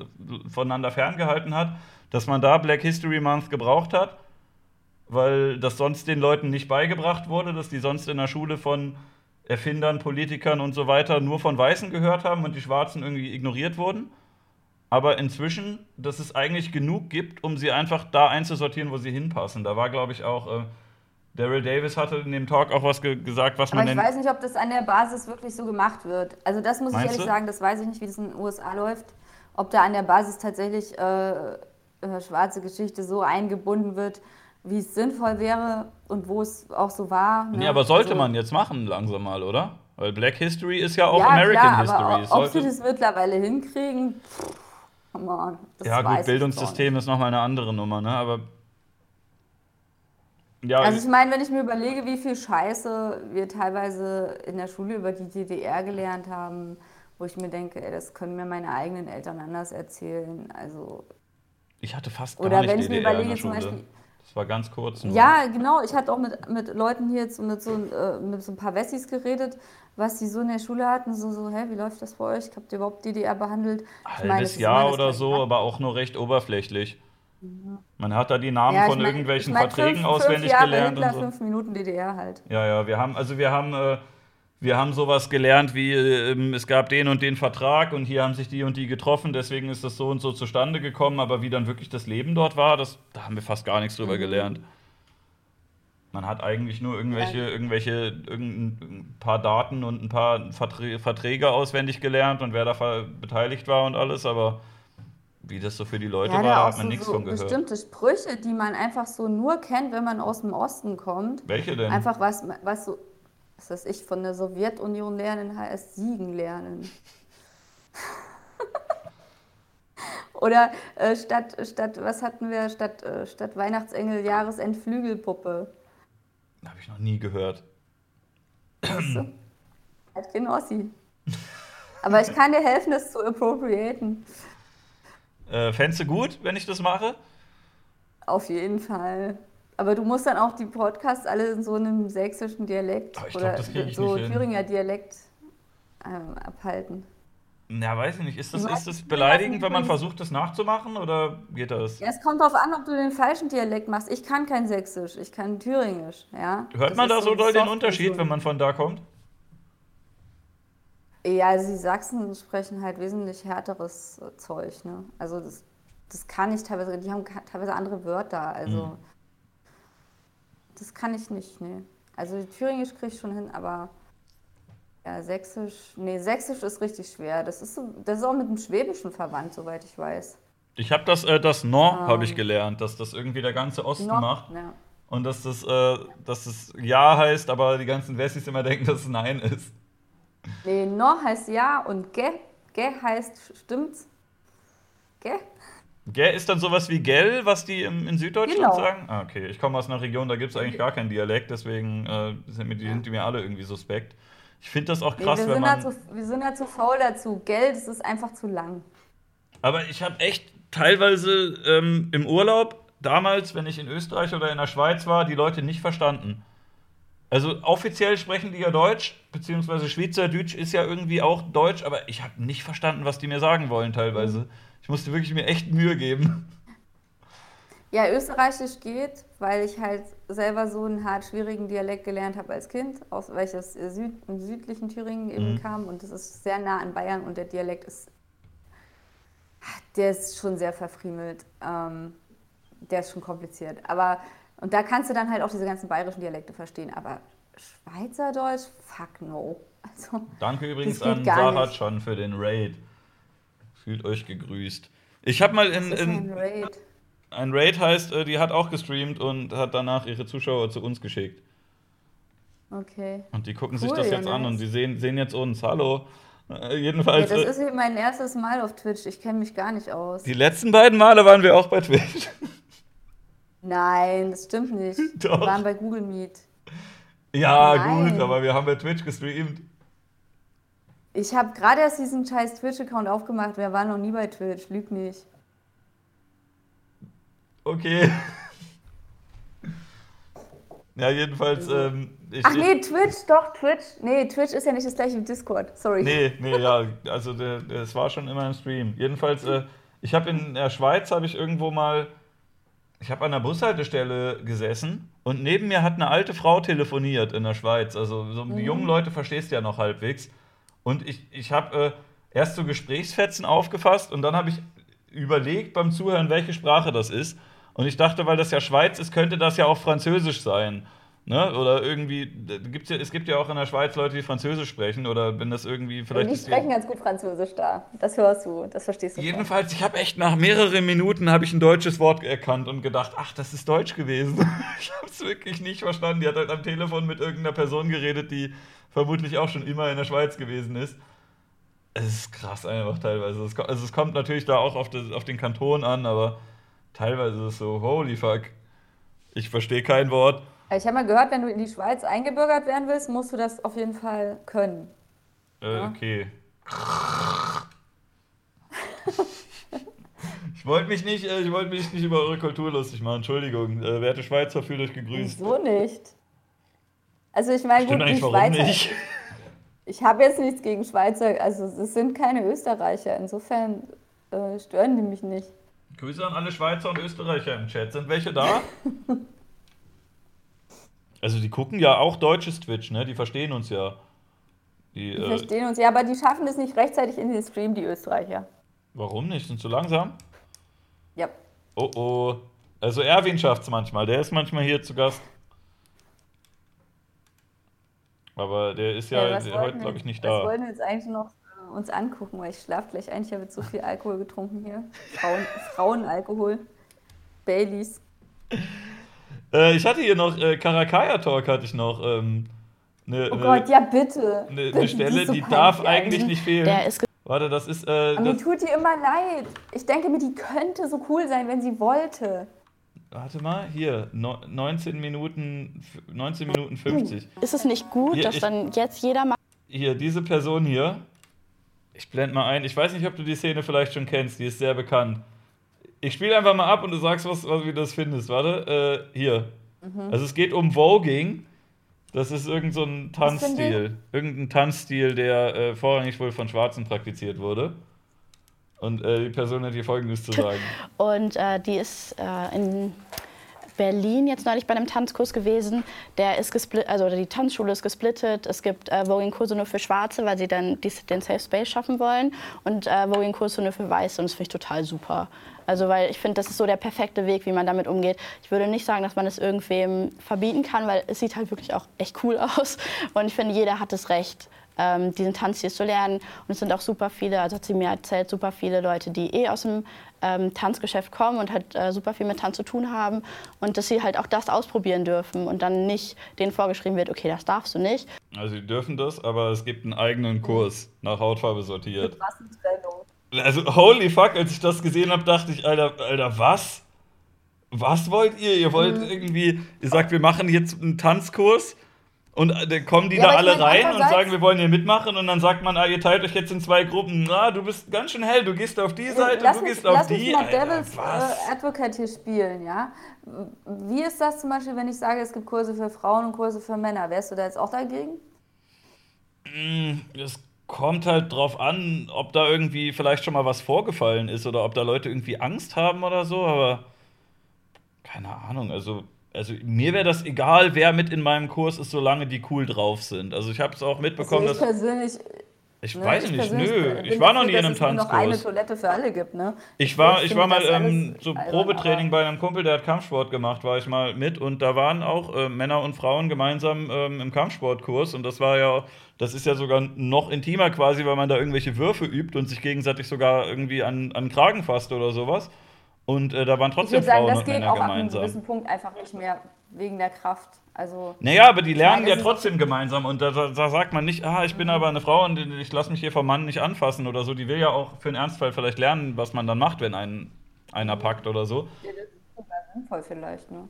voneinander ferngehalten hat, dass man da Black History Month gebraucht hat, weil das sonst den Leuten nicht beigebracht wurde, dass die sonst in der Schule von Erfindern, Politikern und so weiter nur von Weißen gehört haben und die Schwarzen irgendwie ignoriert wurden. Aber inzwischen, dass es eigentlich genug gibt, um sie einfach da einzusortieren, wo sie hinpassen. Da war, glaube ich, auch, äh, Daryl Davis hatte in dem Talk auch was ge gesagt, was Aber man ich nennt. weiß nicht, ob das an der Basis wirklich so gemacht wird. Also das muss Meinst ich ehrlich du? sagen, das weiß ich nicht, wie das in den USA läuft. Ob da an der Basis tatsächlich äh, schwarze Geschichte so eingebunden wird, wie es sinnvoll wäre und wo es auch so war. Ne? Nee, aber sollte Also- man jetzt machen, langsam mal, oder? Weil Black History ist ja auch ja, American klar, History. Aber Es ob sie das mittlerweile hinkriegen, pff, come on. Ja, gut, ich Bildungssystem ist nochmal eine andere Nummer, ne? Aber. Ja, Also ich meine, wenn ich mir überlege, wie viel Scheiße wir teilweise in der Schule über die DDR gelernt haben, wo ich mir denke, ey, das können mir meine eigenen Eltern anders erzählen. Also ich hatte fast gar Oder nicht wenn ich mir DDR in der überlege, zum. Beispiel- Das war ganz kurz. nur. ja, genau. Ich hatte auch mit, mit Leuten hier jetzt mit so, äh, mit so ein paar Wessis geredet, was die so in der Schule hatten. So, so hä, wie läuft das bei euch? Habt ihr überhaupt DDR behandelt? Ich meine, Halbes ist Jahr oder so, aber auch nur recht oberflächlich. Man hat da die Namen Ja, von mein- irgendwelchen ich mein, Verträgen fünf, auswendig fünf gelernt Hitler, und so. fünf Minuten DDR halt. Ja, ja, wir haben, also wir haben, äh, wir haben sowas gelernt wie, ähm, es gab den und den Vertrag und hier haben sich die und die getroffen, deswegen ist das so und so zustande gekommen, aber wie dann wirklich das Leben dort war, das, da haben wir fast gar nichts Mhm. drüber gelernt. Man hat eigentlich nur irgendwelche, irgendwelche, irgendein paar Daten und ein paar Verträ Verträge auswendig gelernt und wer da beteiligt war und alles, aber wie das so für die Leute Ja, war, hat man so, nichts so von gehört. bestimmte Sprüche, die man einfach so nur kennt, wenn man aus dem Osten kommt. Welche denn? Einfach was, was so, was weiß ich, von der Sowjetunion lernen heißt Siegen lernen. *laughs* Oder äh, statt, statt, was hatten wir, statt, äh, statt Weihnachtsengel Jahresendflügelpuppe. Habe ich noch nie gehört. Halt kein Ossi. Aber ich kann dir helfen, das zu appropriaten. Äh, Fändest du gut, wenn ich das mache? Auf jeden Fall. Aber du musst dann auch die Podcasts alle in so einem sächsischen Dialekt glaub, oder ich so nicht hin. Thüringer Dialekt ähm, abhalten. Na, weiß ich nicht. Ist das, ist das beleidigend, wenn man versucht, das nachzumachen oder geht das? Ja, es kommt darauf an, ob du den falschen Dialekt machst. Ich kann kein Sächsisch, ich kann Thüringisch. Ja? Hört Das man da so doll den Unterschied, wenn man von da kommt? Ja, also die Sachsen sprechen halt wesentlich härteres äh, Zeug. Ne? Also das, das kann ich teilweise, die haben teilweise andere Wörter. Also Hm. das kann ich nicht, ne. Also Thüringisch kriege ich schon hin, aber ja, Sächsisch, nee, Sächsisch ist richtig schwer. Das ist, so, das ist auch mit dem Schwäbischen verwandt, soweit ich weiß. Ich habe das, äh, das No habe ich gelernt, dass das irgendwie der ganze Osten Noch, macht ja. und dass das, äh, dass das Ja heißt, aber die ganzen Wessis immer denken, dass es Nein ist. Nee, no heißt ja und ge, ge heißt stimmt's. Ge? Gell ist dann sowas wie Gell, was die im, in Süddeutschland Genau. sagen? Ah, okay. Ich komme aus einer Region, da gibt es eigentlich gar keinen Dialekt, deswegen äh, sind, mir, die, sind die mir alle irgendwie suspekt. Ich finde das auch Nee, krass, wir, wenn man. zu, wir sind da zu faul dazu. Geld, das ist einfach zu lang. Aber ich habe echt teilweise ähm, im Urlaub, damals, wenn ich in Österreich oder in der Schweiz war, die Leute nicht verstanden. Also offiziell sprechen die ja Deutsch, beziehungsweise Schweizerdeutsch ist ja irgendwie auch Deutsch, aber ich habe nicht verstanden, was die mir sagen wollen teilweise. Ich musste wirklich mir echt Mühe geben. Ja, Österreichisch geht, weil ich halt selber so einen hart schwierigen Dialekt gelernt habe als Kind, aus weil ich aus Süd, im südlichen Thüringen eben Mhm. kam und das ist sehr nah an Bayern und der Dialekt ist, der ist schon sehr verfriemelt. Ähm, der ist schon kompliziert. Aber, und da kannst du dann halt auch diese ganzen bayerischen Dialekte verstehen, aber Schweizerdeutsch, fuck no. Also, Danke übrigens Das an Sarah schon für den Raid. Fühlt euch gegrüßt. Ich habe mal in, das ist ein in Raid. ein Raid heißt, äh, die hat auch gestreamt und hat danach ihre Zuschauer zu uns geschickt. Okay. Und die gucken sich Cool, das ja, jetzt an und die sehen, sehen jetzt uns. Hallo. Äh, Ja, jedenfalls, das äh, ist mein erstes Mal auf Twitch. Ich kenne mich gar nicht aus. die letzten beiden Male waren wir auch bei Twitch. *laughs* Nein, das stimmt nicht. Doch. *laughs* Wir waren bei Google Meet. ja, Nein. gut, aber wir haben bei Twitch gestreamt. Ich habe gerade erst diesen scheiß Twitch-Account aufgemacht. Wir waren noch nie bei Twitch. Lüg nicht. Okay. *laughs* ja, jedenfalls, ähm, ich, Ach nee, Twitch, doch, Twitch. Nee, Twitch ist ja nicht das gleiche wie Discord. Sorry. Nee, nee, *laughs* ja, also es war schon immer im Stream. Jedenfalls, äh, ich habe in der Schweiz, habe ich irgendwo mal, ich habe an der Bushaltestelle gesessen und neben mir hat eine alte Frau telefoniert in der Schweiz. Also so die jungen Leute verstehst du ja noch halbwegs. Und ich, ich habe äh, erst so Gesprächsfetzen aufgefasst und dann habe ich überlegt beim Zuhören, welche Sprache das ist. Und ich dachte, weil das ja Schweiz ist, könnte das ja auch Französisch sein. Ne? Oder irgendwie, gibt's ja, es gibt ja auch in der Schweiz Leute, die Französisch sprechen. Oder wenn das irgendwie vielleicht. die ist die- sprechen ganz gut Französisch da. Das hörst du, das verstehst du. schon. Jedenfalls, ich habe echt nach mehreren Minuten habe ich ein deutsches Wort erkannt und gedacht, ach, das ist Deutsch gewesen. *laughs* Ich habe es wirklich nicht verstanden. Die hat halt am Telefon mit irgendeiner Person geredet, die vermutlich auch schon immer in der Schweiz gewesen ist. Es ist krass einfach teilweise. Es, also es kommt natürlich da auch auf, das, auf den Kanton an, aber teilweise ist es so, holy fuck. Ich verstehe kein Wort. Ich habe mal gehört, wenn du in die Schweiz eingebürgert werden willst, musst du das auf jeden Fall können. Äh, okay. Ich wollte mich nicht, äh, ich wollte mich nicht über eure Kultur lustig machen. Entschuldigung. Äh, werte Schweizer, fühlt euch gegrüßt. Wieso nicht? Also ich meine, gut, die Schweizer. nicht? *laughs* Ich habe jetzt nichts gegen Schweizer, also es sind keine Österreicher. Insofern äh, stören die mich nicht. Grüße an alle Schweizer und Österreicher im Chat. Sind welche da? *laughs* Also die gucken ja auch deutsches Twitch, ne? Die verstehen uns ja. Die, Die äh, verstehen uns. Ja, aber die schaffen es nicht rechtzeitig in den Stream, die Österreicher. warum nicht? Sind zu langsam? Ja. Oh oh. Also Erwin schafft's manchmal. Der ist manchmal hier zu Gast. Aber der ist ja, der wollten heute, glaube ich, nicht Was da. wollten wir jetzt eigentlich noch äh, uns angucken, weil ich schlafe gleich ein. Ich habe jetzt so viel Alkohol getrunken hier. Frauen, Frauenalkohol. Baileys. Äh, ich hatte hier noch, äh, Karakaya Talk hatte ich noch. Ähm, ne, Oh ne- Gott, ja bitte. Eine Bitte, ne Stelle, ist so die darf eigentlich nicht fehlen. Der ist Warte, das ist. Äh, Aber mir das, tut die immer leid. Ich denke mir, die könnte so cool sein, wenn sie wollte. warte mal, hier. No, 19 Minuten. f- 19 Minuten 50. Ist es nicht gut, Hier, dass ich- dann jetzt jeder mal Hier, diese Person hier. Ich blende mal ein. Ich weiß nicht, ob du die Szene vielleicht schon kennst. Die ist sehr bekannt. Ich spiele einfach mal ab und du sagst, was, was, wie du das findest. Warte, äh, hier. Mhm. Also es geht um Voging. Das ist irgend so ein Tanzstil. Irgendein Tanzstil, der äh, vorrangig wohl von Schwarzen praktiziert wurde. Und äh, die Person hat hier Folgendes zu *laughs* sagen. Und äh, die ist äh, in Berlin jetzt neulich bei einem Tanzkurs gewesen. Der ist gesplittet, also die Tanzschule ist gesplittet. Es gibt äh, Voging-Kurse nur für Schwarze, weil sie dann die, den Safe Space schaffen wollen. Und äh, Voging-Kurse nur für Weiße. Und das finde ich total super. Also, weil ich finde, das ist so der perfekte Weg, wie man damit umgeht. Ich würde nicht sagen, dass man es irgendwem verbieten kann, weil es sieht halt wirklich auch echt cool *laughs* aus. Und ich finde, jeder hat das Recht, ähm, diesen Tanzstil zu lernen. Und es sind auch super viele, also hat sie mir erzählt, super viele Leute, die eh aus dem ähm, Tanzgeschäft kommen und halt äh, super viel mit Tanz zu tun haben. Und dass sie halt auch das ausprobieren dürfen und dann nicht denen vorgeschrieben wird, okay, das darfst du nicht. Also, die dürfen das, aber es gibt einen eigenen Kurs nach Hautfarbe sortiert. Rassentrennung. Also, holy fuck, als ich das gesehen habe, dachte ich, Alter, Alter, was? Was wollt ihr? Ihr wollt Mhm. irgendwie, ihr sagt, wir machen jetzt einen Tanzkurs und äh, dann kommen die Ja, da alle meine, rein und sagen, wir wollen hier mitmachen und dann sagt man, ah, ihr teilt euch jetzt in zwei Gruppen. Na, du bist ganz schön hell, du gehst auf die Seite, lass du mich, gehst auf lass die. mich mal Alter, Devil's äh, Advocate hier spielen, ja? Wie ist das zum Beispiel, wenn ich sage, es gibt Kurse für Frauen und Kurse für Männer? Wärst du da jetzt auch dagegen? Es kommt halt drauf an, ob da irgendwie vielleicht schon mal was vorgefallen ist oder ob da Leute irgendwie Angst haben oder so, aber keine Ahnung, also, also mir wäre das egal, wer mit in meinem Kurs ist, solange die cool drauf sind. Also ich habe es auch mitbekommen, also ich dass. persönlich, Ich ne, weiß ich nicht, nö. Ich war noch nie in dass einem es nur noch eine Tanzkurs. Toilette für alle gibt, ne? Ich war, ich finde war mal ähm, so Probetraining bei einem Kumpel, der hat Kampfsport gemacht, war ich mal mit und da waren auch äh, Männer und Frauen gemeinsam ähm, im Kampfsportkurs und das war ja, das ist ja sogar noch intimer quasi, weil man da irgendwelche Würfe übt und sich gegenseitig sogar irgendwie an, an Kragen fasst oder sowas. Und äh, da waren Ich trotzdem würde sagen, Frauen das und geht Männer auch ab einem gemeinsam. gewissen Punkt einfach nicht mehr wegen der Kraft. Also, Naja, aber die lernen ja ist- trotzdem gemeinsam und da, da, sagt man nicht, ah, ich bin aber eine Frau und ich lasse mich hier vom Mann nicht anfassen oder so. Die will ja auch für den Ernstfall vielleicht lernen, was man dann macht, wenn einen einer packt oder so. sinnvoll vielleicht, ne?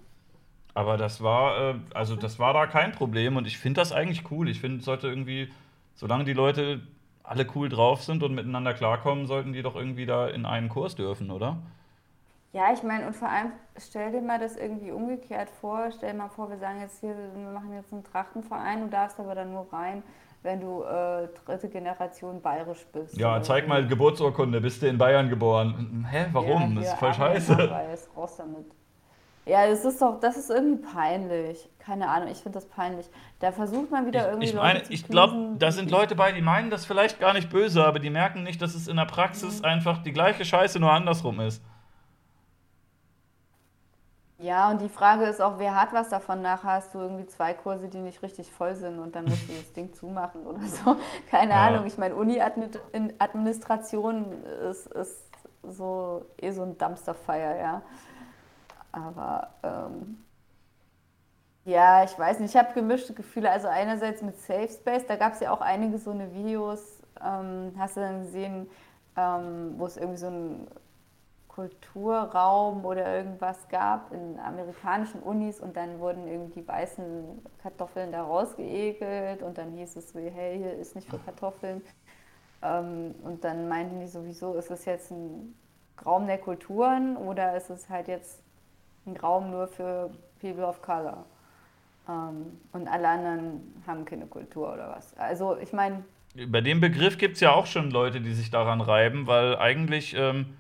Aber das war, äh, also das war da kein Problem und ich finde das eigentlich cool. Ich finde, es sollte irgendwie, solange die Leute alle cool drauf sind und miteinander klarkommen, sollten die doch irgendwie da in einen Kurs dürfen, oder? Ja, ich meine, und vor allem, stell dir mal das irgendwie umgekehrt vor. Stell dir mal vor, wir sagen jetzt hier, wir machen jetzt einen Trachtenverein, du darfst aber dann nur rein, wenn du äh, dritte Generation bayerisch bist. Ja, Oder zeig mal Geburtsurkunde, bist du in Bayern geboren? Hä, warum? Ja, das ist voll scheiße. Arbeitsnachweis, raus damit. Ja, das ist doch, das ist irgendwie peinlich. Keine Ahnung, ich finde das peinlich. Da versucht man wieder irgendwie Ich, ich Leute meine, ich glaube, da sind Leute bei, die meinen das vielleicht gar nicht böse, aber die merken nicht, dass es in der Praxis Mhm. einfach die gleiche Scheiße nur andersrum ist. Ja, und die Frage ist auch, wer hat was davon? Nachher hast du irgendwie zwei Kurse, die nicht richtig voll sind und dann musst du das Ding zumachen oder so. *laughs* Keine Ja. Ahnung. Ich meine, Uni-Administration ist, ist so eh so ein Dumpsterfire, ja. Aber ähm, ja, ich weiß nicht, ich habe gemischte Gefühle. Also einerseits mit Safe Space, da gab es ja auch einige so eine Videos, ähm, hast du dann gesehen, ähm, wo es irgendwie so ein Kulturraum oder irgendwas gab in amerikanischen Unis und dann wurden irgendwie die weißen Kartoffeln da rausgeekelt und dann hieß es so, hey, hier ist nicht für Kartoffeln. Ähm, und dann meinten die sowieso, ist es jetzt ein Raum der Kulturen oder ist es halt jetzt ein Raum nur für People of Color? Ähm, und alle anderen haben keine Kultur oder was. Also ich meine, Bei dem Begriff gibt es ja auch schon Leute, die sich daran reiben, weil eigentlich, ähm,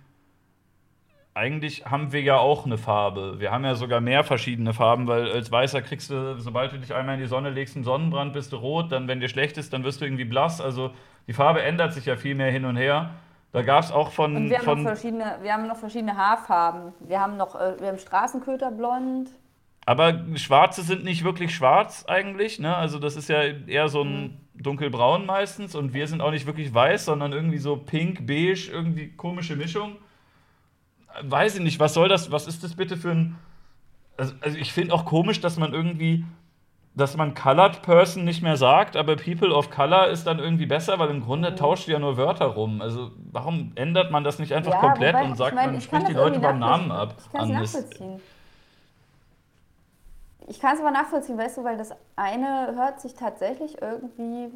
eigentlich haben wir ja auch eine Farbe. Wir haben ja sogar mehr verschiedene Farben, weil als Weißer kriegst du, sobald du dich einmal in die Sonne legst, einen Sonnenbrand, bist du rot, dann, wenn dir schlecht ist, dann wirst du irgendwie blass. Also die Farbe ändert sich ja viel mehr hin und her. Da gab es auch von. und wir haben, noch von verschiedene, wir haben noch verschiedene Haarfarben. Wir haben noch, äh, wir haben Straßenköterblond. aber Schwarze sind nicht wirklich schwarz eigentlich, ne? Also das ist ja eher so ein dunkelbraun meistens und wir sind auch nicht wirklich weiß, sondern irgendwie so pink, beige, irgendwie komische Mischung. Weiß ich nicht, was soll das, was ist das bitte für ein. Also, also ich finde auch komisch, dass man irgendwie, dass man Colored Person nicht mehr sagt, aber People of Color ist dann irgendwie besser, weil im Grunde tauscht ihr ja nur Wörter rum. Also warum ändert man das nicht einfach Ja, komplett wobei, und sagt, ich mein, man spricht die Leute beim Namen ab? Ich kann es nachvollziehen. Ich kann es aber nachvollziehen, weißt du, weil das eine hört sich tatsächlich irgendwie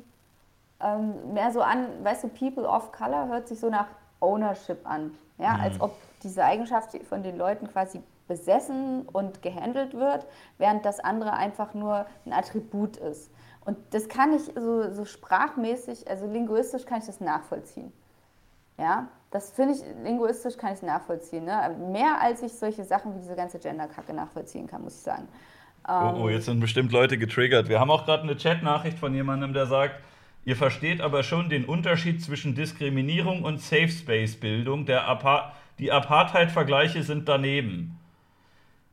ähm, mehr so an, weißt du, People of Color hört sich so nach Ownership an. Ja, Mhm. als ob diese Eigenschaft von den Leuten quasi besessen und gehandelt wird, während das andere einfach nur ein Attribut ist. Und das kann ich so, so sprachmäßig, also linguistisch kann ich das nachvollziehen. Ja, das finde ich, linguistisch kann ich nachvollziehen. Ne? Mehr als ich solche Sachen wie diese ganze Gender-Kacke nachvollziehen kann, muss ich sagen. Oh, oh, jetzt sind bestimmt Leute getriggert. Wir haben auch gerade eine Chatnachricht von jemandem, der sagt, ihr versteht aber schon den Unterschied zwischen Diskriminierung und Safe Space Bildung. Der Apa die Apartheid-Vergleiche sind daneben.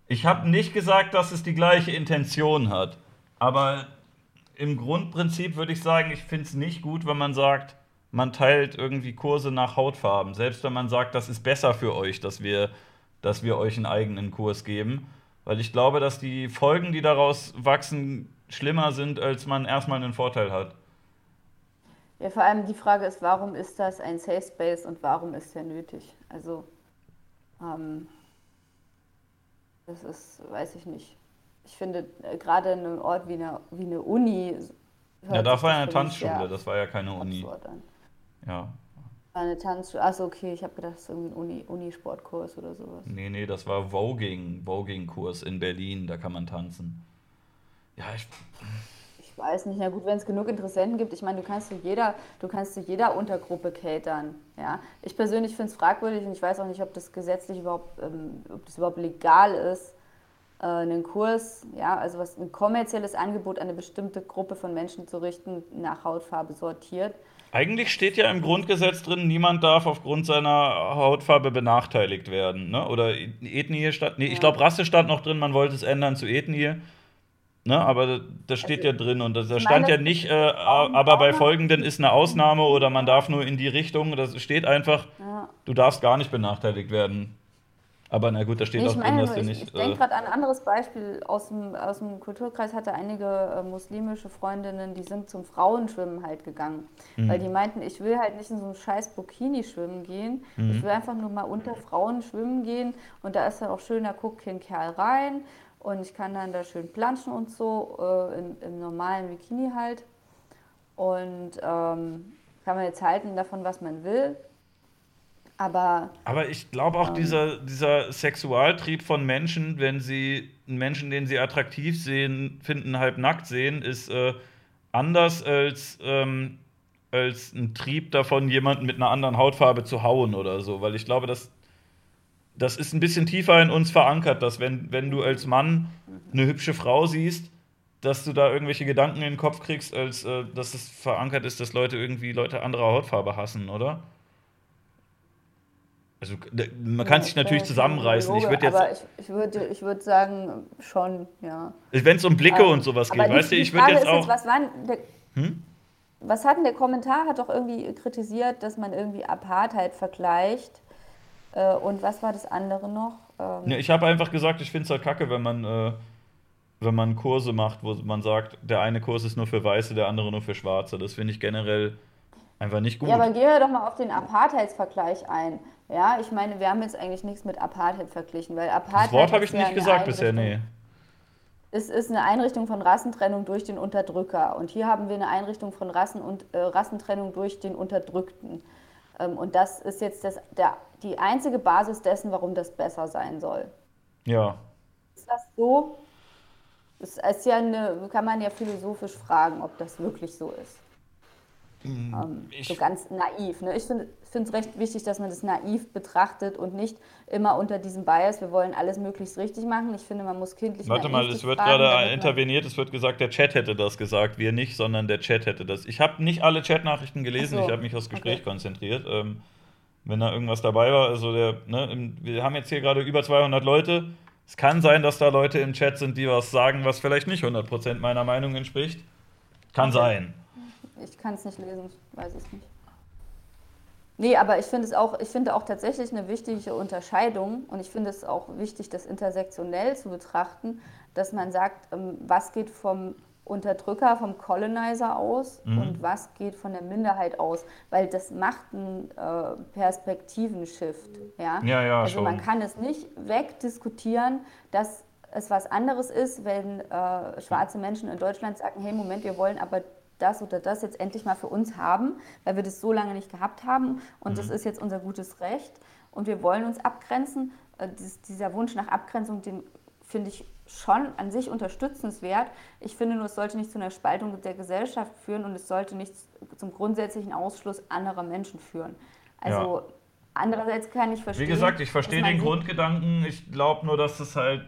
Ich habe nicht gesagt, dass es die gleiche Intention hat, aber im Grundprinzip würde ich sagen, ich finde es nicht gut, wenn man sagt, man teilt irgendwie Kurse nach Hautfarben. Selbst wenn man sagt, das ist besser für euch, dass wir, dass wir euch einen eigenen Kurs geben. Weil ich glaube, dass die Folgen, die daraus wachsen, schlimmer sind, als man erstmal einen Vorteil hat. Ja, vor allem die Frage ist, warum ist das ein Safe Space und warum ist der nötig? Also, ähm, das ist, weiß ich nicht. Ich finde, äh, gerade in einem Ort wie eine, wie eine Uni. Ja, da war ja eine Tanzschule, das war ja keine Uni. an. Ja. War Eine Tanzschule, achso, okay, ich habe gedacht, das ist irgendwie ein Uni, Unisportkurs oder sowas. Nee, nee, das war Voging, Voging-Kurs in Berlin, da kann man tanzen. Ja, ich, Ich weiß nicht, na gut, wenn es genug Interessenten gibt, ich meine, du kannst zu jeder, du kannst zu jeder Untergruppe catern. Ja? Ich persönlich finde es fragwürdig und ich weiß auch nicht, ob das gesetzlich überhaupt, ähm, ob das überhaupt legal ist, äh, einen Kurs, ja, also was ein kommerzielles Angebot an eine bestimmte Gruppe von Menschen zu richten, nach Hautfarbe sortiert. Eigentlich steht ja im Grundgesetz drin, niemand darf aufgrund seiner Hautfarbe benachteiligt werden. Ne? Oder Ethnie stand. Nee, ich glaube, Rasse stand noch drin, man wollte es ändern zu Ethnie. Ne? Aber das steht ja drin und das, da stand ja nicht, äh, aber bei folgenden ist eine Ausnahme oder man darf nur in die Richtung. Das steht einfach, Ja. du darfst gar nicht benachteiligt werden. Aber na gut, da steht Nee, auch ich drin, dass du ich, nicht. ich denke Äh, gerade an ein anderes Beispiel aus dem, aus dem Kulturkreis, hatte einige äh, muslimische Freundinnen, die sind zum Frauenschwimmen halt gegangen. Mhm. Weil die meinten, ich will halt nicht in so einem scheiß Bikini schwimmen gehen. Mhm. Ich will einfach nur mal unter Frauen schwimmen gehen. Und da ist dann auch schön, da guckt kein Kerl rein. Und ich kann dann da schön planschen und so, äh, in, im normalen Bikini halt. Und ähm, kann man jetzt halten davon, was man will. Aber Aber ich glaube auch, dieser, dieser Sexualtrieb von Menschen, wenn sie einen Menschen, den sie attraktiv sehen, finden, halb nackt sehen, ist äh, anders als, ähm, als ein Trieb davon, jemanden mit einer anderen Hautfarbe zu hauen oder so. Weil ich glaube, das, das ist ein bisschen tiefer in uns verankert, dass wenn, wenn du als Mann eine hübsche Frau siehst, dass du da irgendwelche Gedanken in den Kopf kriegst, als äh, dass es verankert ist, dass Leute irgendwie Leute anderer Hautfarbe hassen, oder? Also man kann sich natürlich zusammenreißen. Ich würde jetzt. Aber ich, ich würde ich würd sagen, schon, ja. Wenn es um Blicke ähm, und sowas geht, weißt du, ich würde jetzt auch. Jetzt, was, der, hm? was hat denn der Kommentar? Hat doch irgendwie kritisiert, dass man irgendwie Apartheid vergleicht. Äh, und was war das andere noch? Ähm, ja, ich habe einfach gesagt, ich finde es halt kacke, wenn man. Äh, wenn man Kurse macht, wo man sagt, der eine Kurs ist nur für Weiße, der andere nur für Schwarze. Das finde ich generell einfach nicht gut. Ja, aber gehen wir doch mal auf den Apartheidsvergleich ein. Ja, ich meine, wir haben jetzt eigentlich nichts mit Apartheid verglichen, weil Apartheid. Das Wort habe ich nicht gesagt bisher, nee. Es ist eine Einrichtung von Rassentrennung durch den Unterdrücker. Und hier haben wir eine Einrichtung von Rassen und, äh, Rassentrennung durch den Unterdrückten. Ähm, und das ist jetzt das, der, die einzige Basis dessen, warum das besser sein soll. Ja. Ist das so? Das ist ja eine, kann man ja philosophisch fragen, ob das wirklich so ist. Mhm. Ähm, so ganz naiv. Ne? Ich finde es recht wichtig, dass man das naiv betrachtet und nicht immer unter diesem Bias, wir wollen alles möglichst richtig machen. Ich finde, man muss kindlich Warte mal, es wird gerade interveniert, es wird gesagt, der Chat hätte das gesagt, wir nicht, sondern der Chat hätte das. Ich habe nicht alle Chatnachrichten gelesen, so. ich habe mich aufs Gespräch okay. konzentriert. Ähm, wenn da irgendwas dabei war, also der, ne, wir haben jetzt hier gerade über 200 Leute. Es kann sein, dass da Leute im Chat sind, die was sagen, was vielleicht nicht 100% meiner Meinung entspricht. Kann okay. sein. Ich kann es nicht lesen, ich weiß es nicht. Nee, aber ich finde es auch, ich finde auch tatsächlich eine wichtige Unterscheidung und ich finde es auch wichtig, das intersektionell zu betrachten, dass man sagt, ähm, was geht vom Unterdrücker, vom Colonizer aus mhm. und was geht von der Minderheit aus, weil das macht einen äh, Perspektivenshift. Ja, ja, ja Also schon. man kann es nicht wegdiskutieren, dass es was anderes ist, wenn äh, schwarze Menschen in Deutschland sagen, hey Moment, wir wollen aber das oder das jetzt endlich mal für uns haben, weil wir das so lange nicht gehabt haben und mhm. das ist jetzt unser gutes Recht und wir wollen uns abgrenzen. Äh, dieser Wunsch nach Abgrenzung, den finde ich schon an sich unterstützenswert. Ich finde nur, es sollte nicht zu einer Spaltung der Gesellschaft führen und es sollte nicht zum grundsätzlichen Ausschluss anderer Menschen führen. Also ja. andererseits kann ich verstehen. Wie gesagt, ich verstehe den Grundgedanken. Ich glaube nur, dass es halt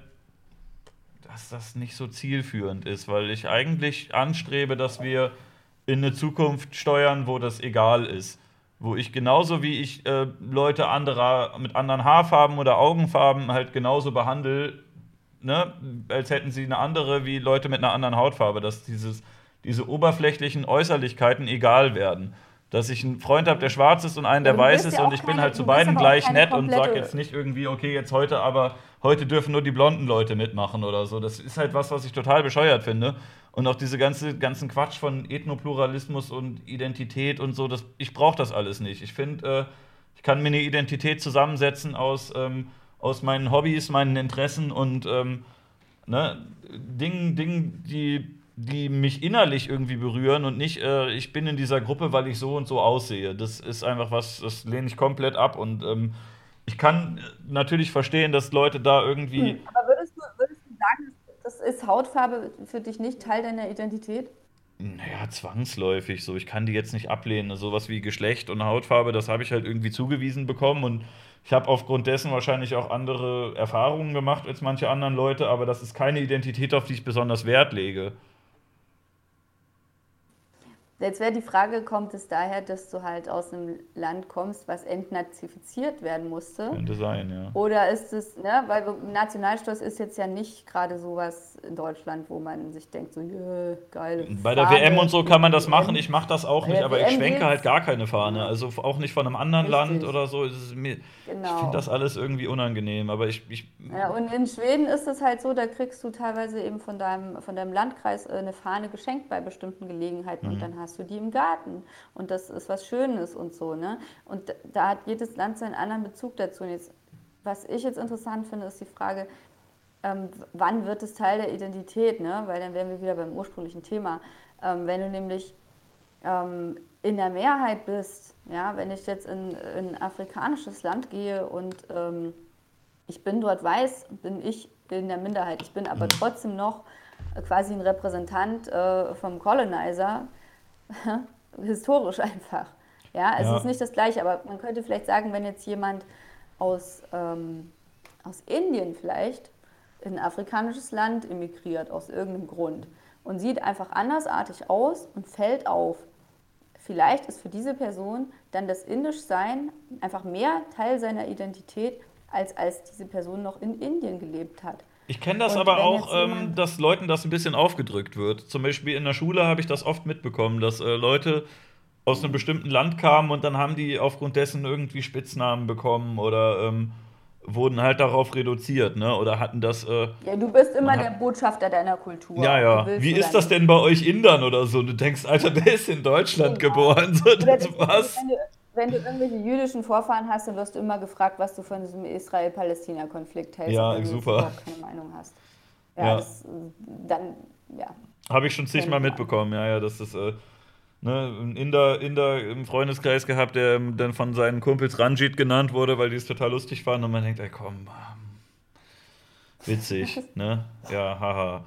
dass das nicht so zielführend ist, weil ich eigentlich anstrebe, dass wir in eine Zukunft steuern, wo das egal ist. Wo ich genauso wie ich äh, Leute anderer mit anderen Haarfarben oder Augenfarben halt genauso behandle, ne, als hätten sie eine andere wie Leute mit einer anderen Hautfarbe, dass dieses, diese oberflächlichen Äußerlichkeiten egal werden dass ich einen Freund habe, der schwarz ist und einen, der weiß ist und ich keine, bin halt zu beiden gleich nett und sage jetzt nicht irgendwie, okay, jetzt heute, aber heute dürfen nur die blonden Leute mitmachen oder so. Das ist halt was, was ich total bescheuert finde. Und auch diese ganze, ganzen Quatsch von Ethnopluralismus und Identität und so, das, ich brauche das alles nicht. Ich finde, äh, ich kann mir eine Identität zusammensetzen aus, ähm, aus meinen Hobbys, meinen Interessen und ähm, ne, Dingen, Dingen, die die mich innerlich irgendwie berühren und nicht, äh, ich bin in dieser Gruppe, weil ich so und so aussehe. Das ist einfach was, das lehne ich komplett ab. Und ähm, ich kann natürlich verstehen, dass Leute da irgendwie. Hm, aber würdest du, würdest du sagen, das ist Hautfarbe für dich nicht Teil deiner Identität? Naja, zwangsläufig so. Ich kann die jetzt nicht ablehnen. Sowas wie Geschlecht und Hautfarbe, das habe ich halt irgendwie zugewiesen bekommen und ich habe aufgrund dessen wahrscheinlich auch andere Erfahrungen gemacht als manche anderen Leute, aber das ist keine Identität, auf die ich besonders Wert lege. Jetzt wäre die Frage, kommt es daher, dass du halt aus einem Land kommst, was entnazifiziert werden musste? Könnte sein, ja. Oder ist es, ne, weil Nationalstolz ist jetzt ja nicht gerade sowas in Deutschland, wo man sich denkt, so, yeah, geil. Bei der Fahne, WM und so kann man das machen, ich mache das auch nicht, aber WM ich schwenke halt gar keine Fahne. Also auch nicht von einem anderen Richtig. Land oder so. Mir, genau. Ich finde das alles irgendwie unangenehm, aber ich, ich. Ja, und in Schweden ist es halt so, da kriegst du teilweise eben von deinem, von deinem Landkreis äh, eine Fahne geschenkt bei bestimmten Gelegenheiten mhm. und dann hast hast du die im Garten und das ist was Schönes und so. Ne? Und da hat jedes Land seinen anderen Bezug dazu. Und jetzt, was ich jetzt interessant finde, ist die Frage, ähm, wann wird es Teil der Identität? Ne? Weil dann wären wir wieder beim ursprünglichen Thema. Ähm, wenn du nämlich ähm, in der Mehrheit bist, ja, wenn ich jetzt in, in ein afrikanisches Land gehe und ähm, ich bin dort weiß, bin ich in der Minderheit. Ich bin aber mhm. trotzdem noch quasi ein Repräsentant äh, vom Colonizer, *laughs* historisch einfach. Ja, also ja. es ist nicht das Gleiche, aber man könnte vielleicht sagen, wenn jetzt jemand aus, ähm, aus Indien vielleicht in ein afrikanisches Land emigriert, aus irgendeinem Grund, und sieht einfach andersartig aus und fällt auf, vielleicht ist für diese Person dann das Indischsein einfach mehr Teil seiner Identität, als als diese Person noch in Indien gelebt hat. Ich kenne das Und aber auch, ähm, dass Leuten das ein bisschen aufgedrückt wird. Zum Beispiel in der Schule habe ich das oft mitbekommen, dass äh, Leute aus einem bestimmten Land kamen und dann haben die aufgrund dessen irgendwie Spitznamen bekommen oder ähm, wurden halt darauf reduziert, ne? Oder hatten das. Äh, Ja, du bist immer der Botschafter deiner Kultur. ja, ja. Wie ist das nicht. denn bei euch Indern oder so? Du denkst, Alter, *laughs* der ist in Deutschland Genau. geboren. So, Oder das, das- was? Wenn du, irgendwelche jüdischen Vorfahren hast, dann wirst du immer gefragt, was du von diesem Israel-Palästina-Konflikt hältst, Ja, auch wenn du super. keine Meinung hast. Ja, Ja. Das, dann, ja. Habe ich schon zigmal mitbekommen, ja, ja, das ist äh, ne, ein Inder, Inder im Freundeskreis gehabt, der dann von seinen Kumpels Ranjit genannt wurde, weil die es total lustig fanden und man denkt, ey komm, witzig, *laughs* ne? Ja, haha.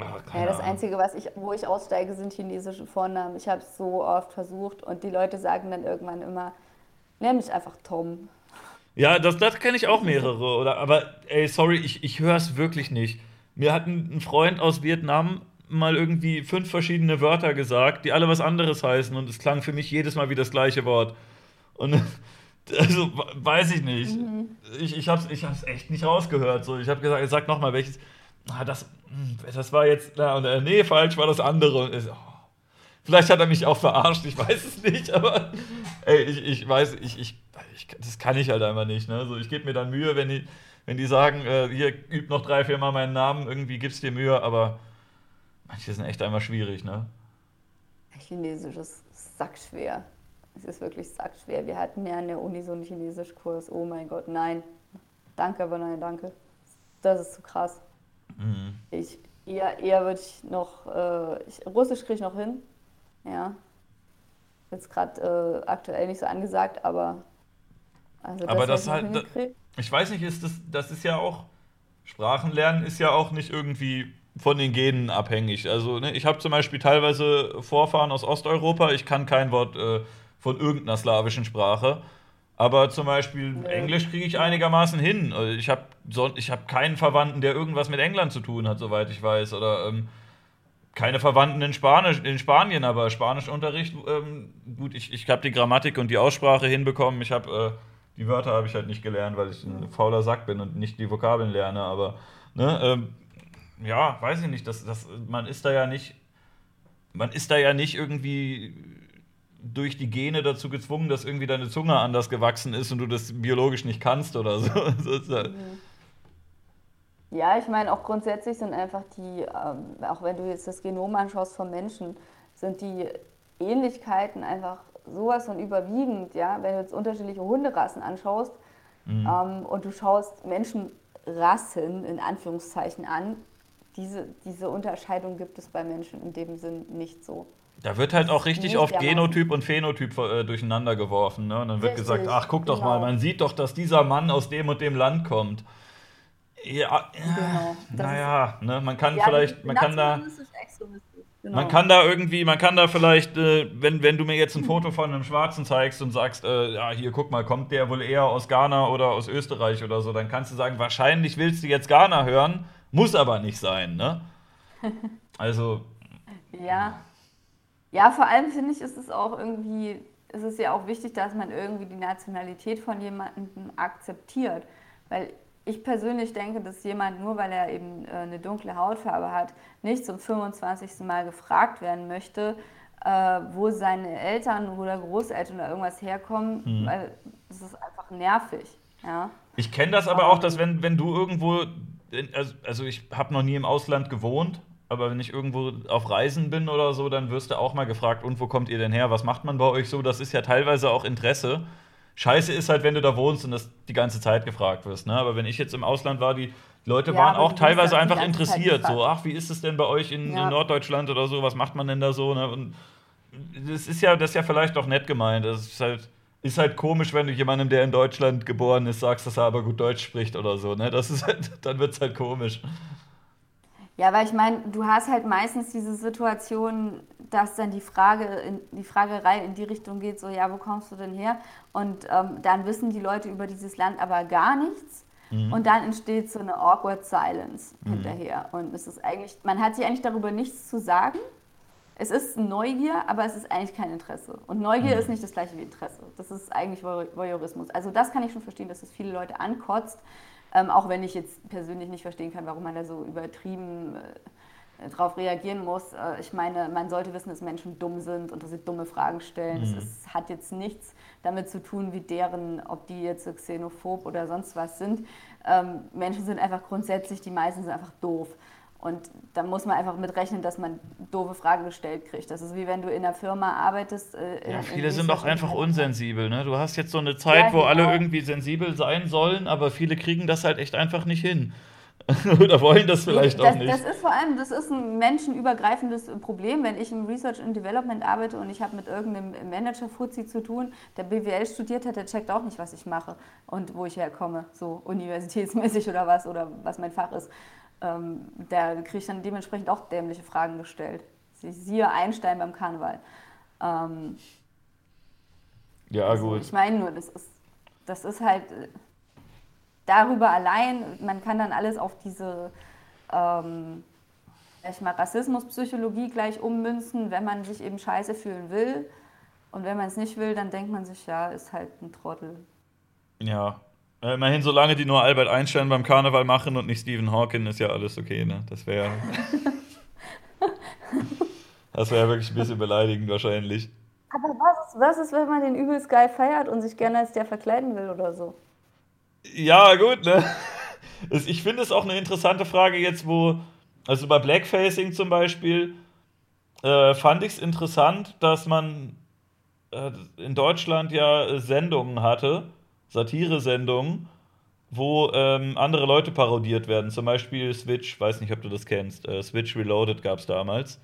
Keine Ja, das. Einzige, was ich, wo ich aussteige, sind chinesische Vornamen. Ich habe es so oft versucht und die Leute sagen dann irgendwann immer, nenn mich einfach Tom. Ja, das, das kenne ich auch mehrere. Oder, aber ey, sorry, ich, ich höre es wirklich nicht. Mir hat ein, ein Freund aus Vietnam mal irgendwie fünf verschiedene Wörter gesagt, die alle was anderes heißen und es klang für mich jedes Mal wie das gleiche Wort. Und *laughs* also weiß ich nicht. Ich, ich habe es ich hab's echt nicht rausgehört. So. Ich habe gesagt, sag nochmal welches. Ah, das, das war jetzt, na, und, äh, nee, falsch war das andere. Und so, oh. Vielleicht hat er mich auch verarscht, ich weiß es nicht, *laughs* aber ey, ich, ich weiß, ich, ich, ich, das kann ich halt einfach nicht. Ne? So, ich gebe mir dann Mühe, wenn die, wenn die sagen, äh, hier, üb noch drei, vier Mal meinen Namen, irgendwie gibst dir Mühe, aber manche sind echt einmal schwierig, ne? Chinesisch ist sackschwer. Es ist wirklich sackschwer. Wir hatten ja an der Uni so einen Chinesischkurs. Oh mein Gott, nein. Danke, aber nein, danke. Das ist zu krass. Mhm. Ich, eher, eher würde ich noch, äh, ich, Russisch kriege ich noch hin. Ja. Jetzt gerade äh, aktuell nicht so angesagt, aber. Also Aber das halt- hingekriegt. Ich weiß nicht, ist das, das ist ja auch, Sprachenlernen ist ja auch nicht irgendwie von den Genen abhängig. Also ne, ich habe zum Beispiel teilweise Vorfahren aus Osteuropa, ich kann kein Wort äh, von irgendeiner slawischen Sprache. Aber zum Beispiel Englisch kriege ich einigermaßen hin. Also Ich habe so, ich hab keinen Verwandten, der irgendwas mit England zu tun hat, soweit ich weiß. Oder ähm, keine Verwandten in, Spanisch, in Spanien, aber Spanischunterricht, ähm, gut, ich, ich habe die Grammatik und die Aussprache hinbekommen. Ich habe äh, die Wörter habe ich halt nicht gelernt, weil ich ein fauler Sack bin und nicht die Vokabeln lerne. Aber ne, ähm, ja, weiß ich nicht. Das, das, man ist da ja nicht, man ist da ja nicht irgendwie durch die Gene dazu gezwungen, dass irgendwie deine Zunge anders gewachsen ist und du das biologisch nicht kannst oder so. *laughs* Halt- Ja, ich meine, auch grundsätzlich sind einfach die, ähm, auch wenn du jetzt das Genom anschaust vom Menschen, sind die Ähnlichkeiten einfach sowas von überwiegend, ja. Wenn du jetzt unterschiedliche Hunderassen anschaust ähm, und du schaust Menschenrassen in Anführungszeichen an, diese, diese Unterscheidung gibt es bei Menschen in dem Sinn nicht so. Da wird halt auch richtig oft. Genotyp und Phänotyp äh, durcheinander geworfen. Ne? Und dann wird Richtig, gesagt, ach, guck doch genau. mal, man sieht doch, dass dieser Mann aus dem und dem Land kommt. Ja, Genau. Das naja, ne? man kann Ja, vielleicht, man kann da, genau. man kann da irgendwie, man kann da vielleicht, äh, wenn, wenn du mir jetzt ein Foto von einem Schwarzen zeigst und sagst, äh, ja, hier, guck mal, kommt der wohl eher aus Ghana oder aus Österreich oder so, dann kannst du sagen, wahrscheinlich willst du jetzt Ghana hören, muss aber nicht sein, ne? *laughs* Also, Ja. Ja, vor allem finde ich, ist es auch irgendwie, ist es ja auch wichtig, dass man irgendwie die Nationalität von jemandem akzeptiert. Weil ich persönlich denke, dass jemand, nur weil er eben äh, eine dunkle Hautfarbe hat, nicht zum 25. Mal gefragt werden möchte, äh, wo seine Eltern oder Großeltern oder irgendwas herkommen, Mhm. weil das ist einfach nervig. Ja. Ich kenne das aber auch, dass wenn, wenn du irgendwo, also, also ich habe noch nie im Ausland gewohnt, aber wenn ich irgendwo auf Reisen bin oder so, dann wirst du auch mal gefragt, und wo kommt ihr denn her? Was macht man bei euch so? Das ist ja teilweise auch Interesse. Scheiße ist halt, wenn du da wohnst und das die ganze Zeit gefragt wirst. Ne? Aber wenn ich jetzt im Ausland war, die Leute Ja, waren auch teilweise die einfach interessiert. So, ach, wie ist es denn bei euch in, Ja. in Norddeutschland oder so? Was macht man denn da so? Ne? Und das ist ja, das ist ja vielleicht auch nett gemeint. Das ist halt, ist halt komisch, wenn du jemandem, der in Deutschland geboren ist, sagst, dass er aber gut Deutsch spricht oder so. Ne? Das ist halt, *laughs* dann wird es halt komisch. Ja, weil ich meine, du hast halt meistens diese Situation, dass dann die Frage, in, die Fragerei in die Richtung geht, so, ja, wo kommst du denn her? Und ähm, dann wissen die Leute über dieses Land aber gar nichts. Und dann entsteht so eine awkward silence hinterher. Und es ist eigentlich, man hat sich eigentlich darüber nichts zu sagen. es ist Neugier, aber es ist eigentlich kein Interesse. Und Neugier Mhm. ist nicht das gleiche wie Interesse. Das ist eigentlich Voy- Voyeurismus. Also das kann ich schon verstehen, dass es viele Leute ankotzt, ähm, auch wenn ich jetzt persönlich nicht verstehen kann, warum man da so übertrieben äh, drauf reagieren muss. Äh, ich meine, man sollte wissen, dass Menschen dumm sind und dass sie dumme Fragen stellen. Es ist, hat jetzt nichts damit zu tun, wie deren, ob die jetzt xenophob oder sonst was sind. Ähm, Menschen sind einfach grundsätzlich, die meisten sind einfach doof. Und da muss man einfach mit rechnen, dass man doofe Fragen gestellt kriegt. Das ist wie wenn du in einer Firma arbeitest. Äh, Ja, viele sind Research einfach unsensibel. Ne? Du hast jetzt so eine Zeit, Ja, wo alle genau. irgendwie sensibel sein sollen, aber viele kriegen das halt echt einfach nicht hin. *laughs* Oder wollen das vielleicht das, auch nicht. Das ist vor allem, das ist ein menschenübergreifendes Problem. Wenn ich im Research and Development arbeite und ich habe mit irgendeinem Manager-Fuzzi zu tun, der BWL studiert hat, der checkt auch nicht, was ich mache und wo ich herkomme, so universitätsmäßig oder was, oder was mein Fach ist. Ähm, der kriegt dann dementsprechend auch dämliche Fragen gestellt. Sie- Siehe Einstein beim Karneval. Ähm, ja, also gut. Ich meine nur, das ist, das ist halt äh, darüber allein, man kann dann alles auf diese ähm, ich mal, Rassismuspsychologie gleich ummünzen, wenn man sich eben scheiße fühlen will. Und wenn man es nicht will, dann denkt man sich, ja, ist halt ein Trottel. Ja. Äh, Immerhin, solange die nur Albert Einstein beim Karneval machen und nicht Stephen Hawking, ist ja alles okay, ne? Das wäre. *laughs* das wäre wirklich ein bisschen beleidigend wahrscheinlich. Aber was ist, was ist, wenn man den übelst geil feiert und sich gerne als der verkleiden will oder so? Ja, gut, ne? *laughs* Ich finde es auch eine interessante Frage jetzt, wo, also bei Blackfacing zum Beispiel, äh, fand ich es interessant, dass man äh, in Deutschland ja Sendungen hatte, Satire-Sendungen, wo ähm, andere Leute parodiert werden. Zum Beispiel Switch, weiß nicht, ob du das kennst. Äh, Switch Reloaded gab es damals.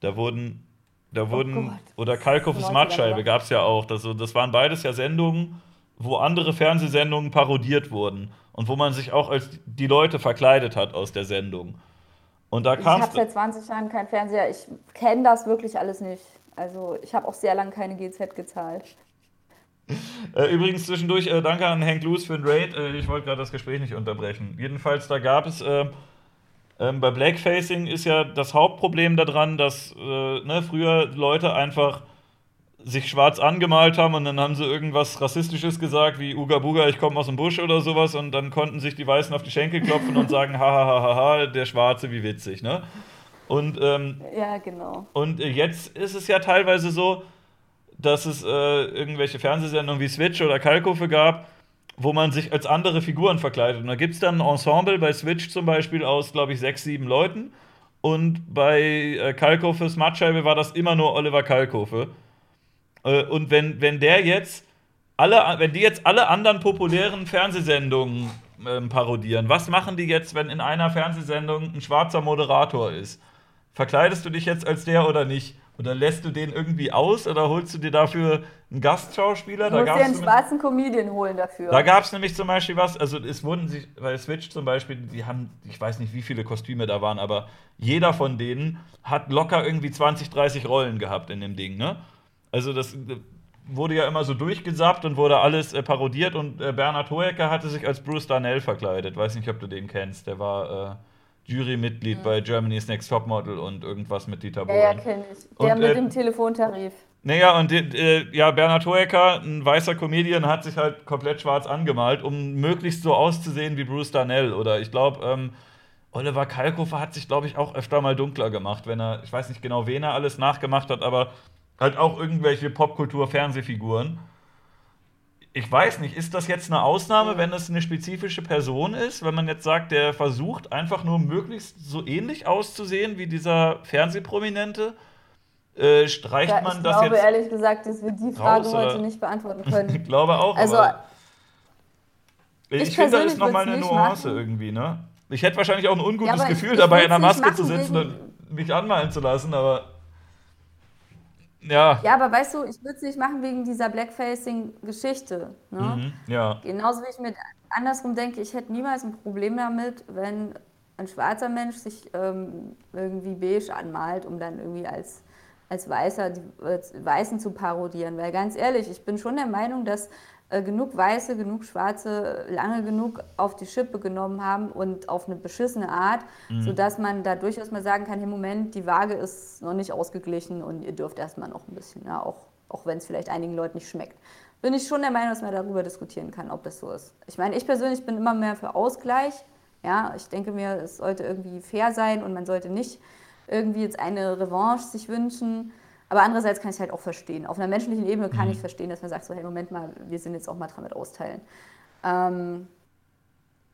Da wurden, da wurden, Gott. oder Kalkofes 90er Mattscheibe gab es ja auch. Das, das waren beides ja Sendungen, wo andere Fernsehsendungen parodiert wurden. Und wo man sich auch als die Leute verkleidet hat aus der Sendung. Und da Ich kam habe seit 20 Jahren keinen Fernseher. Ich kenne das wirklich alles nicht. Also ich habe auch sehr lange keine GZ gezahlt. *laughs* Äh, übrigens zwischendurch, äh, danke an Hank Loose für den Raid. Äh, ich wollte gerade das Gespräch nicht unterbrechen. Jedenfalls, da gab es äh, ähm, bei Blackfacing ist ja das Hauptproblem daran, dass äh, ne, früher Leute einfach sich schwarz angemalt haben und dann haben sie irgendwas Rassistisches gesagt, wie Uga Buga, ich komme aus dem Busch oder sowas und dann konnten sich die Weißen auf die Schenkel klopfen und sagen, *laughs* hahaha, der Schwarze, wie witzig, ne? Und ähm, Ja, genau. und äh, jetzt ist es ja teilweise so, dass es äh, irgendwelche Fernsehsendungen wie Switch oder Kalkofe gab, wo man sich als andere Figuren verkleidet. Und da gibt es dann ein Ensemble bei Switch zum Beispiel aus, glaube ich, sechs, sieben Leuten. Und bei äh, Kalkofes Mattscheibe war das immer nur Oliver Kalkofe. Äh, und wenn, wenn der jetzt alle, wenn die jetzt alle anderen populären Fernsehsendungen ähm, parodieren, was machen die jetzt, wenn in einer Fernsehsendung ein schwarzer Moderator ist? Verkleidest du dich jetzt als der oder nicht? Oder lässt du den irgendwie aus oder holst du dir dafür einen Gastschauspieler? Du musst dir einen schwarzen Comedian holen dafür. da gab es nämlich zum Beispiel was, also es wurden sich bei Switch zum Beispiel, die haben, ich weiß nicht, wie viele Kostüme da waren, aber jeder von denen hat locker irgendwie 20, 30 Rollen gehabt in dem Ding, ne? Also das äh, wurde ja immer so durchgesappt und wurde alles äh, parodiert und äh, Bernhard Hoeker hatte sich als Bruce Darnell verkleidet. Weiß nicht, ob du den kennst. Der war äh, Jurymitglied bei Germany's Next Topmodel und irgendwas mit Dieter ja, Bohlen. ja, kenne ich. Der Und, mit äh, dem Telefontarif. Naja, und äh, ja, Bernhard Hoeker, ein weißer Comedian, hat sich halt komplett schwarz angemalt, um möglichst so auszusehen wie Bruce Darnell. Oder ich glaube, ähm, Oliver Kalkofer hat sich, glaube ich, auch öfter mal dunkler gemacht, wenn er, ich weiß nicht genau, wen er alles nachgemacht hat, aber halt auch irgendwelche Popkultur-Fernsehfiguren. Ich weiß nicht, ist das jetzt eine Ausnahme, wenn es eine spezifische Person ist? Wenn man jetzt sagt, der versucht einfach nur möglichst so ähnlich auszusehen wie dieser Fernsehprominente? Äh, streicht Ja, man ich das glaube jetzt? ehrlich gesagt, dass wir die Frage raus, heute nicht beantworten *laughs* Ich können. glaube auch. Also, ich, ich finde, da ist nochmal eine Nuance machen. irgendwie, ne? Ich hätte wahrscheinlich auch ein ungutes Ja, aber ich- Gefühl ich dabei, in nicht Maske zu sitzen und mich anmalen zu lassen, aber. Ja. ja, aber weißt du, ich würde es nicht machen wegen dieser Blackfacing-Geschichte. Ne? Mhm, ja. Genauso wie ich mir andersrum denke, ich hätte niemals ein Problem damit, wenn ein schwarzer Mensch sich ähm, irgendwie beige anmalt, um dann irgendwie als als Weißer die als Weißen zu parodieren. Weil ganz ehrlich, ich bin schon der Meinung, dass genug Weiße, genug Schwarze lange genug auf die Schippe genommen haben und auf eine beschissene Art, mhm. sodass man da durchaus mal sagen kann, im Moment, die Waage ist noch nicht ausgeglichen und ihr dürft erstmal noch ein bisschen, ja, auch, auch wenn es vielleicht einigen Leuten nicht schmeckt. Bin ich schon der Meinung, dass man darüber diskutieren kann, ob das so ist. Ich meine, ich persönlich bin immer mehr für Ausgleich. Ja, ich denke mir, es sollte irgendwie fair sein und man sollte nicht irgendwie jetzt eine Revanche sich wünschen. Aber andererseits kann ich halt auch verstehen. Auf einer menschlichen Ebene kann mhm. ich verstehen, dass man sagt, so, hey, Moment mal, wir sind jetzt auch mal dran mit austeilen. Ähm,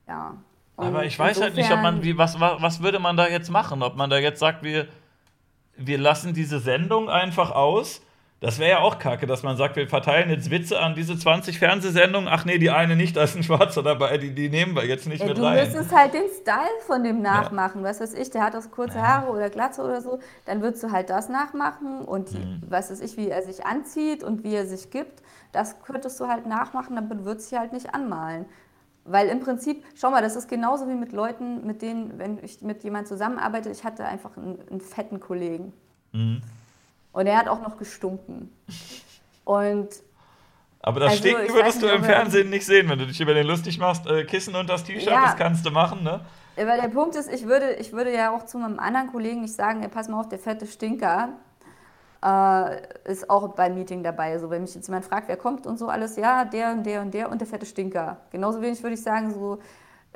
ja. Und Aber ich weiß halt nicht, ob man, wie, was, was würde man da jetzt machen? Ob man da jetzt sagt, wir, wir lassen diese Sendung einfach aus das wäre ja auch kacke, dass man sagt, wir verteilen jetzt Witze an diese 20 Fernsehsendungen. Ach nee, die eine nicht, da ist ein Schwarzer dabei, die, die nehmen wir jetzt nicht ja, mit du rein. Du müsstest halt den Style von dem nachmachen. Ja. Was weiß ich, der hat auch kurze Haare oder Glatze oder so. Dann würdest du halt das nachmachen und mhm. was weiß ich, wie er sich anzieht und wie er sich gibt. Das könntest du halt nachmachen, dann würdest du halt nicht anmalen. Weil im Prinzip, schau mal, das ist genauso wie mit Leuten, mit denen, wenn ich mit jemandem zusammenarbeite, ich hatte einfach einen, einen fetten Kollegen. Mhm. Und er hat auch noch gestunken. Und aber das also, Stinken würdest nicht, du im Fernsehen nicht sehen, wenn du dich über den lustig machst. Äh, Kissen und das T-Shirt, ja. das kannst du machen, ne? Weil der Punkt ist, ich würde, ich würde ja auch zu meinem anderen Kollegen nicht sagen, ey, pass mal auf, der fette Stinker äh, ist auch beim Meeting dabei. So, wenn mich jetzt jemand fragt, wer kommt und so alles, ja, der und der und der und der fette Stinker. Genauso wenig würde ich sagen, so,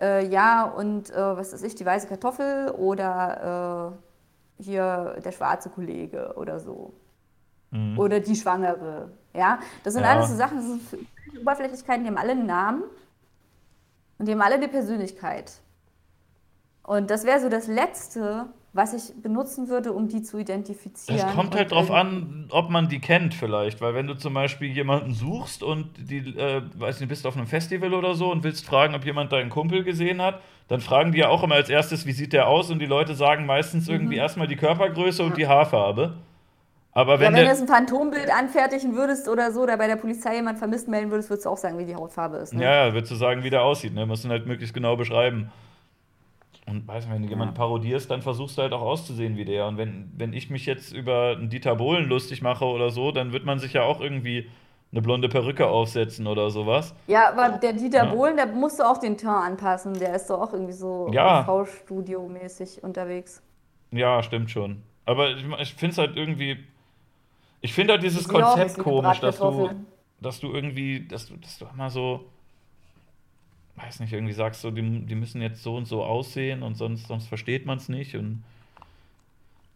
äh, ja, und äh, was ist ich, die weiße Kartoffel oder äh, hier der schwarze Kollege oder so. Mhm. Oder die Schwangere. Ja, das sind ja. alles so Sachen, das sind Oberflächlichkeiten, die haben alle einen Namen und die haben alle eine Persönlichkeit. Und das wäre so das Letzte, was ich benutzen würde, um die zu identifizieren. Es kommt halt drauf an, ob man die kennt vielleicht, weil wenn du zum Beispiel jemanden suchst und die, äh, weiß nicht, bist auf einem Festival oder so und willst fragen, ob jemand deinen Kumpel gesehen hat, dann fragen die ja auch immer als erstes, wie sieht der aus und die Leute sagen meistens irgendwie mhm. erstmal die Körpergröße und die Haarfarbe. Aber wenn, ja, wenn du jetzt ein Phantombild anfertigen würdest oder so, oder bei der Polizei jemand vermisst melden würdest, würdest du auch sagen, wie die Hautfarbe ist. Ne? Ja, würdest du sagen, wie der aussieht. Ne? Musst du halt möglichst genau beschreiben. Und weiß nicht, wenn du jemanden parodierst, dann versuchst du halt auch auszusehen wie der. Und wenn, wenn ich mich jetzt über einen Dieter Bohlen lustig mache oder so, dann wird man sich ja auch irgendwie eine blonde Perücke aufsetzen oder sowas. Ja, aber der Dieter ja. Bohlen, der musste auch den Teint anpassen. Der ist doch auch irgendwie so ja. V-Studio-mäßig unterwegs. Ja, stimmt schon. Aber ich, ich finde es halt irgendwie. Ich finde halt dieses Konzept komisch, dass du, dass du irgendwie, dass du, dass du immer so weiß nicht, irgendwie sagst du, die, die müssen jetzt so und so aussehen und sonst, sonst versteht man es nicht und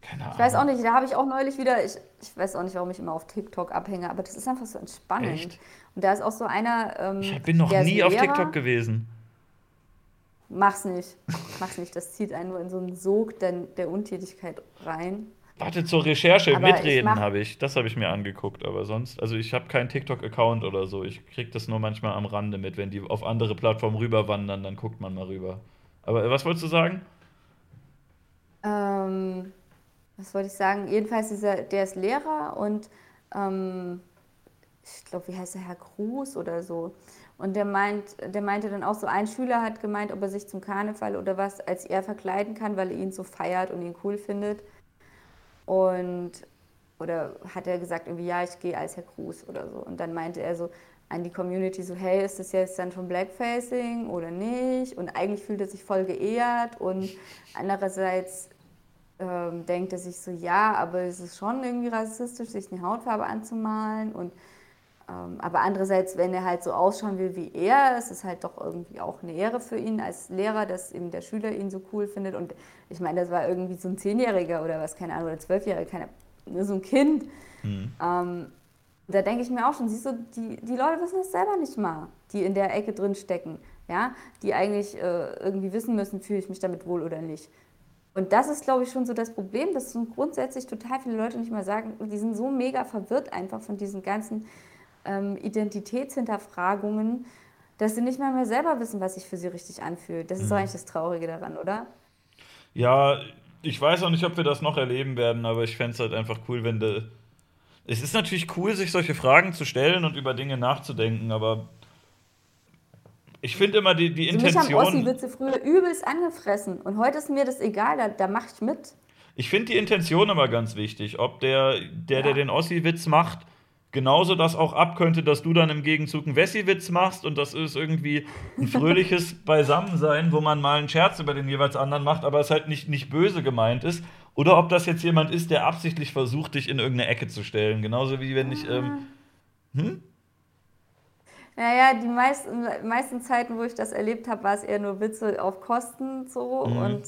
keine Ahnung. Ich weiß auch nicht, da habe ich auch neulich wieder, ich, ich weiß auch nicht, warum ich immer auf TikTok abhänge, aber das ist einfach so entspannend. Echt? Und da ist auch so einer. Ähm, ich bin noch nie auf TikTok gewesen. Mach's nicht. Mach's nicht. Das zieht einen nur in so einen Sog der, der Untätigkeit rein. Warte, zur Recherche, aber mitreden habe ich. Das habe ich mir angeguckt, aber sonst, also ich habe keinen TikTok-Account oder so. Ich kriege das nur manchmal am Rande mit. Wenn die auf andere Plattformen rüberwandern, dann guckt man mal rüber. Aber äh, was wolltest du sagen? Ähm, was wollte ich sagen? Jedenfalls, dieser, der ist Lehrer und ähm, ich glaube, wie heißt der Herr Cruz oder so. Und der, meint, der meinte dann auch so, ein Schüler hat gemeint, ob er sich zum Karneval oder was als er verkleiden kann, weil er ihn so feiert und ihn cool findet. Und, oder hat er gesagt, irgendwie, ja, ich gehe als Herr Cruz oder so. Und dann meinte er so an die Community so, hey, ist das jetzt dann schon Blackfacing oder nicht? Und eigentlich fühlt er sich voll geehrt und andererseits ähm, denkt er sich so, ja, aber es ist schon irgendwie rassistisch, sich eine Hautfarbe anzumalen und aber andererseits, wenn er halt so ausschauen will wie er, ist es halt doch irgendwie auch eine Ehre für ihn als Lehrer, dass eben der Schüler ihn so cool findet. Und ich meine, das war irgendwie so ein Zehnjähriger oder was, keine Ahnung, oder Zwölfjähriger, keine, nur so ein Kind. Mhm. Ähm, da denke ich mir auch schon, siehst du, die, die Leute wissen das selber nicht mal, die in der Ecke drin stecken, ja, die eigentlich äh, irgendwie wissen müssen, fühle ich mich damit wohl oder nicht. Und das ist, glaube ich, schon so das Problem, dass so grundsätzlich total viele Leute nicht mal sagen, die sind so mega verwirrt einfach von diesen ganzen ähm, Identitätshinterfragungen, dass sie nicht mal mehr selber wissen, was sich für sie richtig anfühlt. Das ist mhm. eigentlich das Traurige daran, oder? Ja, ich weiß auch nicht, ob wir das noch erleben werden, aber ich fände es halt einfach cool, wenn de es ist natürlich cool, sich solche Fragen zu stellen und über Dinge nachzudenken, aber ich finde immer die, die also Intention. Mich haben Ossi-Witze früher übelst angefressen und heute ist mir das egal, da, da mache ich mit. Ich finde die Intention aber ganz wichtig. Ob der, der, der den Ossi-Witz macht, genauso das auch abkönnte, dass du dann im Gegenzug einen Wessi-Witz machst und das ist irgendwie ein *laughs* fröhliches Beisammensein, wo man mal einen Scherz über den jeweils anderen macht, aber es halt nicht, nicht böse gemeint ist. Oder ob das jetzt jemand ist, der absichtlich versucht, dich in irgendeine Ecke zu stellen. Genauso wie wenn ich. Ähm, hm? Naja, die meisten, meisten Zeiten, wo ich das erlebt habe, war es eher nur Witze auf Kosten so. Mhm. Und,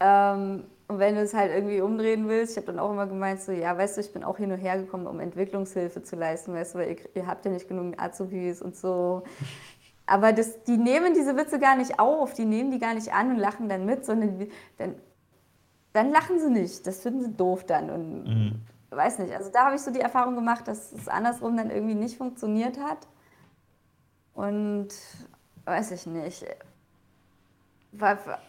ähm, und wenn du es halt irgendwie umdrehen willst, ich habe dann auch immer gemeint, so, ja, weißt du, ich bin auch hier nur hergekommen, um Entwicklungshilfe zu leisten, weißt du, weil ihr, ihr habt ja nicht genug Azubis und so. Aber das, die nehmen diese Witze gar nicht auf, die nehmen die gar nicht an und lachen dann mit, sondern dann, dann lachen sie nicht. Das finden sie doof dann. Und Mhm. weiß nicht, also da habe ich so die Erfahrung gemacht, dass es andersrum dann irgendwie nicht funktioniert hat. Und weiß ich nicht.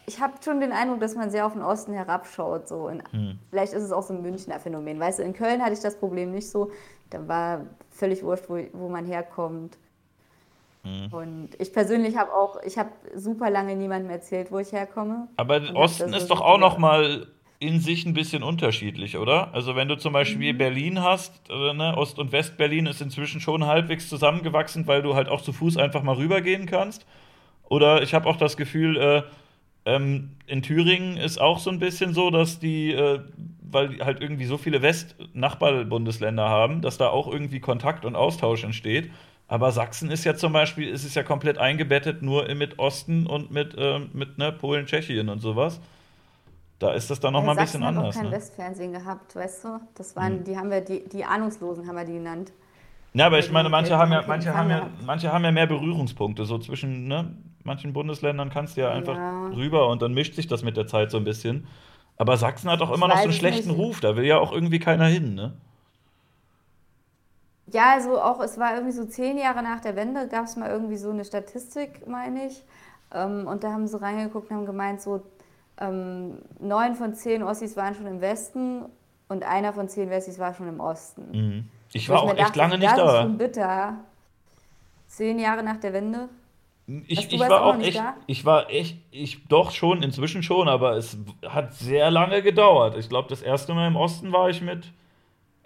Ich habe schon den Eindruck, dass man sehr auf den Osten herabschaut. So. In, Vielleicht ist es auch so ein Münchner Phänomen. Weißt du, in Köln hatte ich das Problem nicht so. Da war völlig wurscht, wo, wo man herkommt. Und ich persönlich habe auch, ich habe super lange niemandem erzählt, wo ich herkomme. Aber Osten ist doch auch noch mal in sich ein bisschen unterschiedlich, oder? Also wenn du zum Mhm. Beispiel Berlin hast, ne, Ost- und West-Berlin ist inzwischen schon halbwegs zusammengewachsen, weil du halt auch zu Fuß einfach mal rübergehen kannst. Oder ich habe auch das Gefühl, äh, ähm, in Thüringen ist auch so ein bisschen so, dass die, äh, weil die halt irgendwie so viele West-Nachbarbundesländer haben, dass da auch irgendwie Kontakt und Austausch entsteht. Aber Sachsen ist ja zum Beispiel, ist es ja komplett eingebettet nur mit Osten und mit, ähm, mit ne, Polen, Tschechien und sowas. Da ist das dann noch mal ein bisschen Sachsen hat anders. auch kein Ne? Westfernsehen gehabt, weißt du? Das waren, die haben wir, die, die Ahnungslosen haben wir die genannt. Ja, aber ich meine, manche haben ja, manche haben ja, manche haben ja mehr Berührungspunkte. So zwischen ne, manchen Bundesländern kannst du ja einfach Ja. rüber und dann mischt sich das mit der Zeit so ein bisschen. Aber Sachsen hat auch immer noch so einen schlechten nicht. Ruf. Da will ja auch irgendwie keiner hin, ne? Ja, also auch, es war irgendwie so zehn Jahre nach der Wende, gab es mal irgendwie so eine Statistik, meine ich. Ähm, und da haben sie reingeguckt und haben gemeint, so ähm, neun von zehn Ossis waren schon im Westen und einer von zehn Wessis war schon im Osten. Mhm. Ich war mir auch echt dachte, lange nicht das ist da. schon bitter. Zehn Jahre nach der Wende. Ich, ich war auch echt, da? ich war echt, ich doch schon, inzwischen schon, aber es hat sehr lange gedauert. Ich glaube, das erste Mal im Osten war ich mit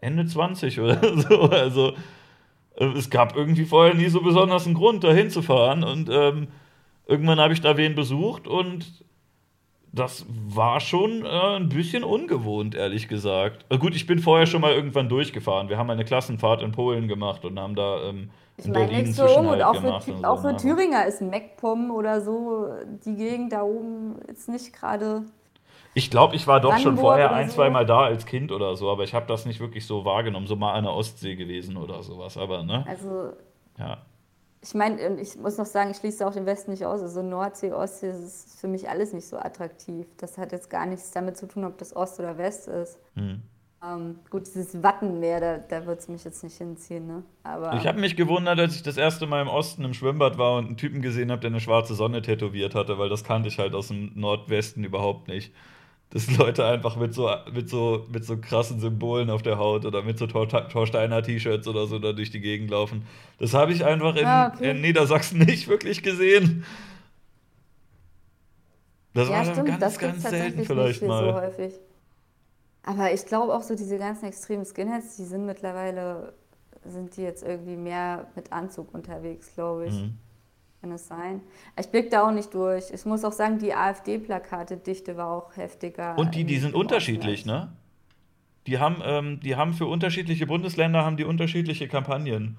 Ende 20 oder *laughs* so. Also äh, es gab irgendwie vorher nie so besonders einen Grund, da hinzufahren. Und ähm, irgendwann habe ich da wen besucht und das war schon äh, ein bisschen ungewohnt, ehrlich gesagt. Äh, gut, ich bin vorher schon mal irgendwann durchgefahren. Wir haben eine Klassenfahrt in Polen gemacht und haben da ähm, Ich in meine, nichts so um und auch für, auch so, für ne? Thüringer ist Meckpomm oder so, die Gegend da oben ist nicht gerade. Ich glaube, ich war doch schon Brandenburg vorher oder ein, so. zwei Mal da als Kind oder so, aber ich habe das nicht wirklich so wahrgenommen. So mal an der Ostsee gewesen oder sowas, aber ne? Also, Ja. ich meine, und ich muss noch sagen, ich schließe auch den Westen nicht aus. Also Nordsee, Ostsee, das ist für mich alles nicht so attraktiv. Das hat jetzt gar nichts damit zu tun, ob das Ost oder West ist. Hm. Ähm, gut, dieses Wattenmeer, da, da wird es mich jetzt nicht hinziehen, ne? Aber Ich habe mich gewundert, als ich das erste Mal im Osten im Schwimmbad war und einen Typen gesehen habe, der eine schwarze Sonne tätowiert hatte, weil das kannte ich halt aus dem Nordwesten überhaupt nicht. Dass Leute einfach mit so, mit so, mit so krassen Symbolen auf der Haut oder mit so Tor Torsteiner T-Shirts oder so da durch die Gegend laufen. Das habe ich einfach in, Ah, okay. in Niedersachsen *laughs* nicht wirklich gesehen. Das ja, war stimmt, ganz, das ganz selten vielleicht mal. so häufig. Aber ich glaube auch so diese ganzen extremen Skinheads, die sind mittlerweile, sind die jetzt irgendwie mehr mit Anzug unterwegs, glaube ich. Mhm. Kann es sein? Ich blicke da auch nicht durch. Ich muss auch sagen, die AfD-Plakate-Dichte war auch heftiger. Und die, die sind unterschiedlich, ne? Die haben, ähm, die haben für unterschiedliche Bundesländer haben die unterschiedliche Kampagnen.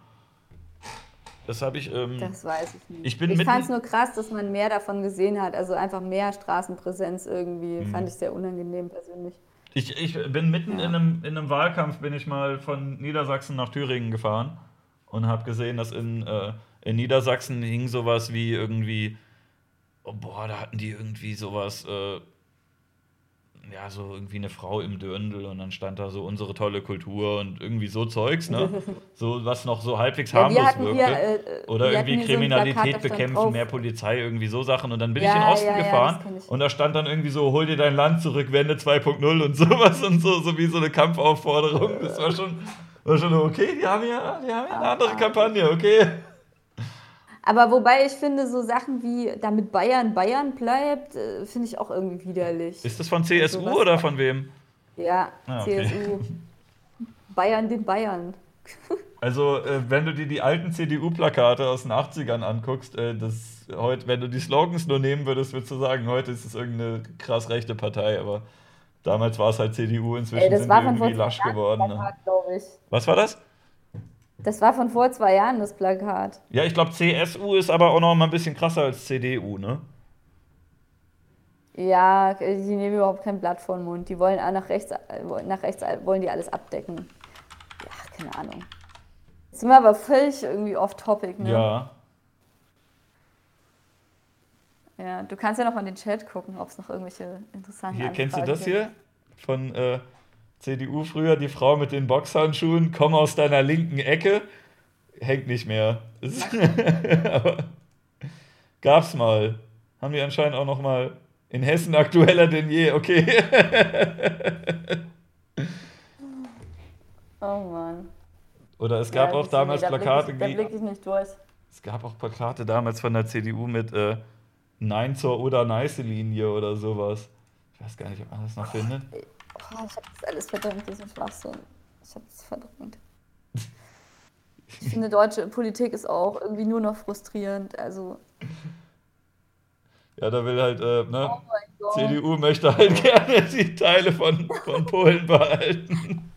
Das habe ich. Ähm, Das weiß ich nicht. Ich bin ich fand es nur krass, dass man mehr davon gesehen hat. Also einfach mehr Straßenpräsenz irgendwie. Mhm. Fand ich sehr unangenehm persönlich. Ich, ich bin mitten Ja. in, einem, in einem Wahlkampf, bin ich mal von Niedersachsen nach Thüringen gefahren und habe gesehen, dass in, äh, in Niedersachsen hing sowas wie irgendwie, oh, boah, da hatten die irgendwie sowas, äh, ja, so irgendwie eine Frau im Dirndl und dann stand da so unsere tolle Kultur und irgendwie so Zeugs, ne? *laughs* So, was noch so halbwegs Ja, harmlos wirkte. hier, äh, Oder irgendwie so Kriminalität stand bekämpfen, drauf, mehr Polizei, irgendwie so Sachen. Und dann bin Ja, ich in den Osten ja, gefahren und da stand dann irgendwie so, hol dir dein Land zurück, Wende 2.0 und *laughs* sowas und so, so wie so eine Kampfaufforderung. Das war schon, war schon okay, die haben ja, die haben ja eine andere Kampagne, okay. Aber wobei ich finde, so Sachen wie, damit Bayern Bayern bleibt, äh, finde ich auch irgendwie widerlich. Ist das von CSU sowas- oder von wem? Ja, Ah, okay. CSU. Bayern den Bayern. *laughs* Also, äh, wenn du dir die alten CDU-Plakate aus den 80ern anguckst, äh, das heute, wenn du die Slogans nur nehmen würdest, würdest du sagen, heute ist es irgendeine krass rechte Partei, aber damals war es halt CDU, inzwischen Ey, das sind war vor irgendwie lasch geworden. das Ne? Was war das? Das war von vor zwei Jahren, das Plakat. Ja, ich glaube, CSU ist aber auch noch mal ein bisschen krasser als CDU, ne? Ja, die nehmen überhaupt kein Blatt vor den Mund. Die wollen auch nach rechts, äh, nach rechts wollen die alles abdecken. Ja, keine Ahnung. Jetzt sind wir aber völlig irgendwie off-topic, ne? Ja. Ja, du kannst ja noch mal in den Chat gucken, ob es noch irgendwelche interessanten Hier, kennst du Anfragen das gibt. hier? Von äh, CDU früher, die Frau mit den Boxhandschuhen, komm aus deiner linken Ecke. Hängt nicht mehr. *laughs* Aber gab's mal. Haben die anscheinend auch noch mal in Hessen aktueller denn je. Okay. *laughs* Oh Mann. Oder es gab Ja, auch damals da Plakate, Ich, da blick ich nicht durch. es gab auch Plakate damals von der CDU mit äh, Nein zur Oder-Neiße-Linie oder sowas. Ich weiß gar nicht, ob man das noch findet. Oh, ich habe das alles verdrängt, diesen Schwachsinn. Ich habe es verdrängt. Ich *laughs* finde, deutsche Politik ist auch irgendwie nur noch frustrierend. Also, Ja, da will halt, äh, ne? oh. CDU möchte halt *laughs* gerne die Teile von, von Polen behalten.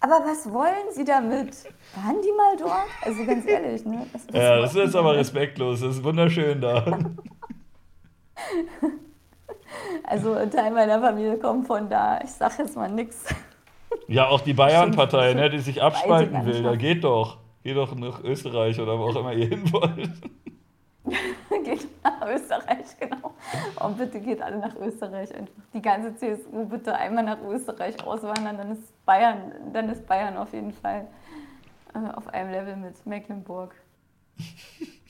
Aber was wollen Sie damit? Waren die mal dort? Also ganz ehrlich, ne? Was Ja, das ist jetzt aber respektlos. Das ist wunderschön da. *laughs* Also ein Teil meiner Familie kommt von da. Ich sag jetzt mal nix. Ja, auch die Bayern-Partei, ne, die sich abspalten will. Da geht doch. Geht doch nach Österreich oder wo auch immer ihr *laughs* hin wollt. *laughs* geht nach Österreich, genau. Und bitte geht alle nach Österreich einfach. Die ganze CSU bitte einmal nach Österreich auswandern, dann ist Bayern, dann ist Bayern auf jeden Fall äh, auf einem Level mit Mecklenburg. *laughs*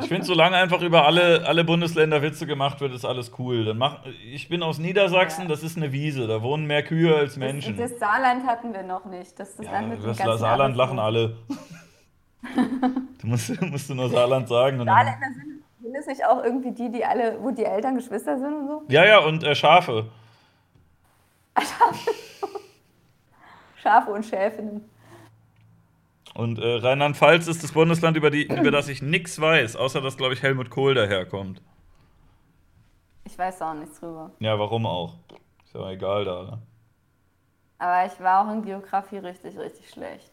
Ich finde, solange einfach über alle, alle Bundesländer Witze gemacht wird, ist alles cool. Dann mach, ich bin aus Niedersachsen, Ja. das ist eine Wiese. Da wohnen mehr Kühe als Menschen. Das, das Saarland hatten wir noch nicht. Das das ja, Land mit das Saarland lachen alle. *laughs* du musst, musst du nur Saarland sagen. Saarländer sind, sind es nicht auch irgendwie die, die alle, wo die Eltern Geschwister sind und so? ja, ja, und äh, Schafe. *laughs* Schafe und Schäfinnen. Und äh, Rheinland-Pfalz ist das Bundesland, über, die, über das ich nichts weiß, außer dass, glaube ich, Helmut Kohl daherkommt. Ich weiß auch nichts drüber. Ja, warum auch? Ist ja egal da. Ne? Aber ich war auch in Geografie richtig, richtig schlecht.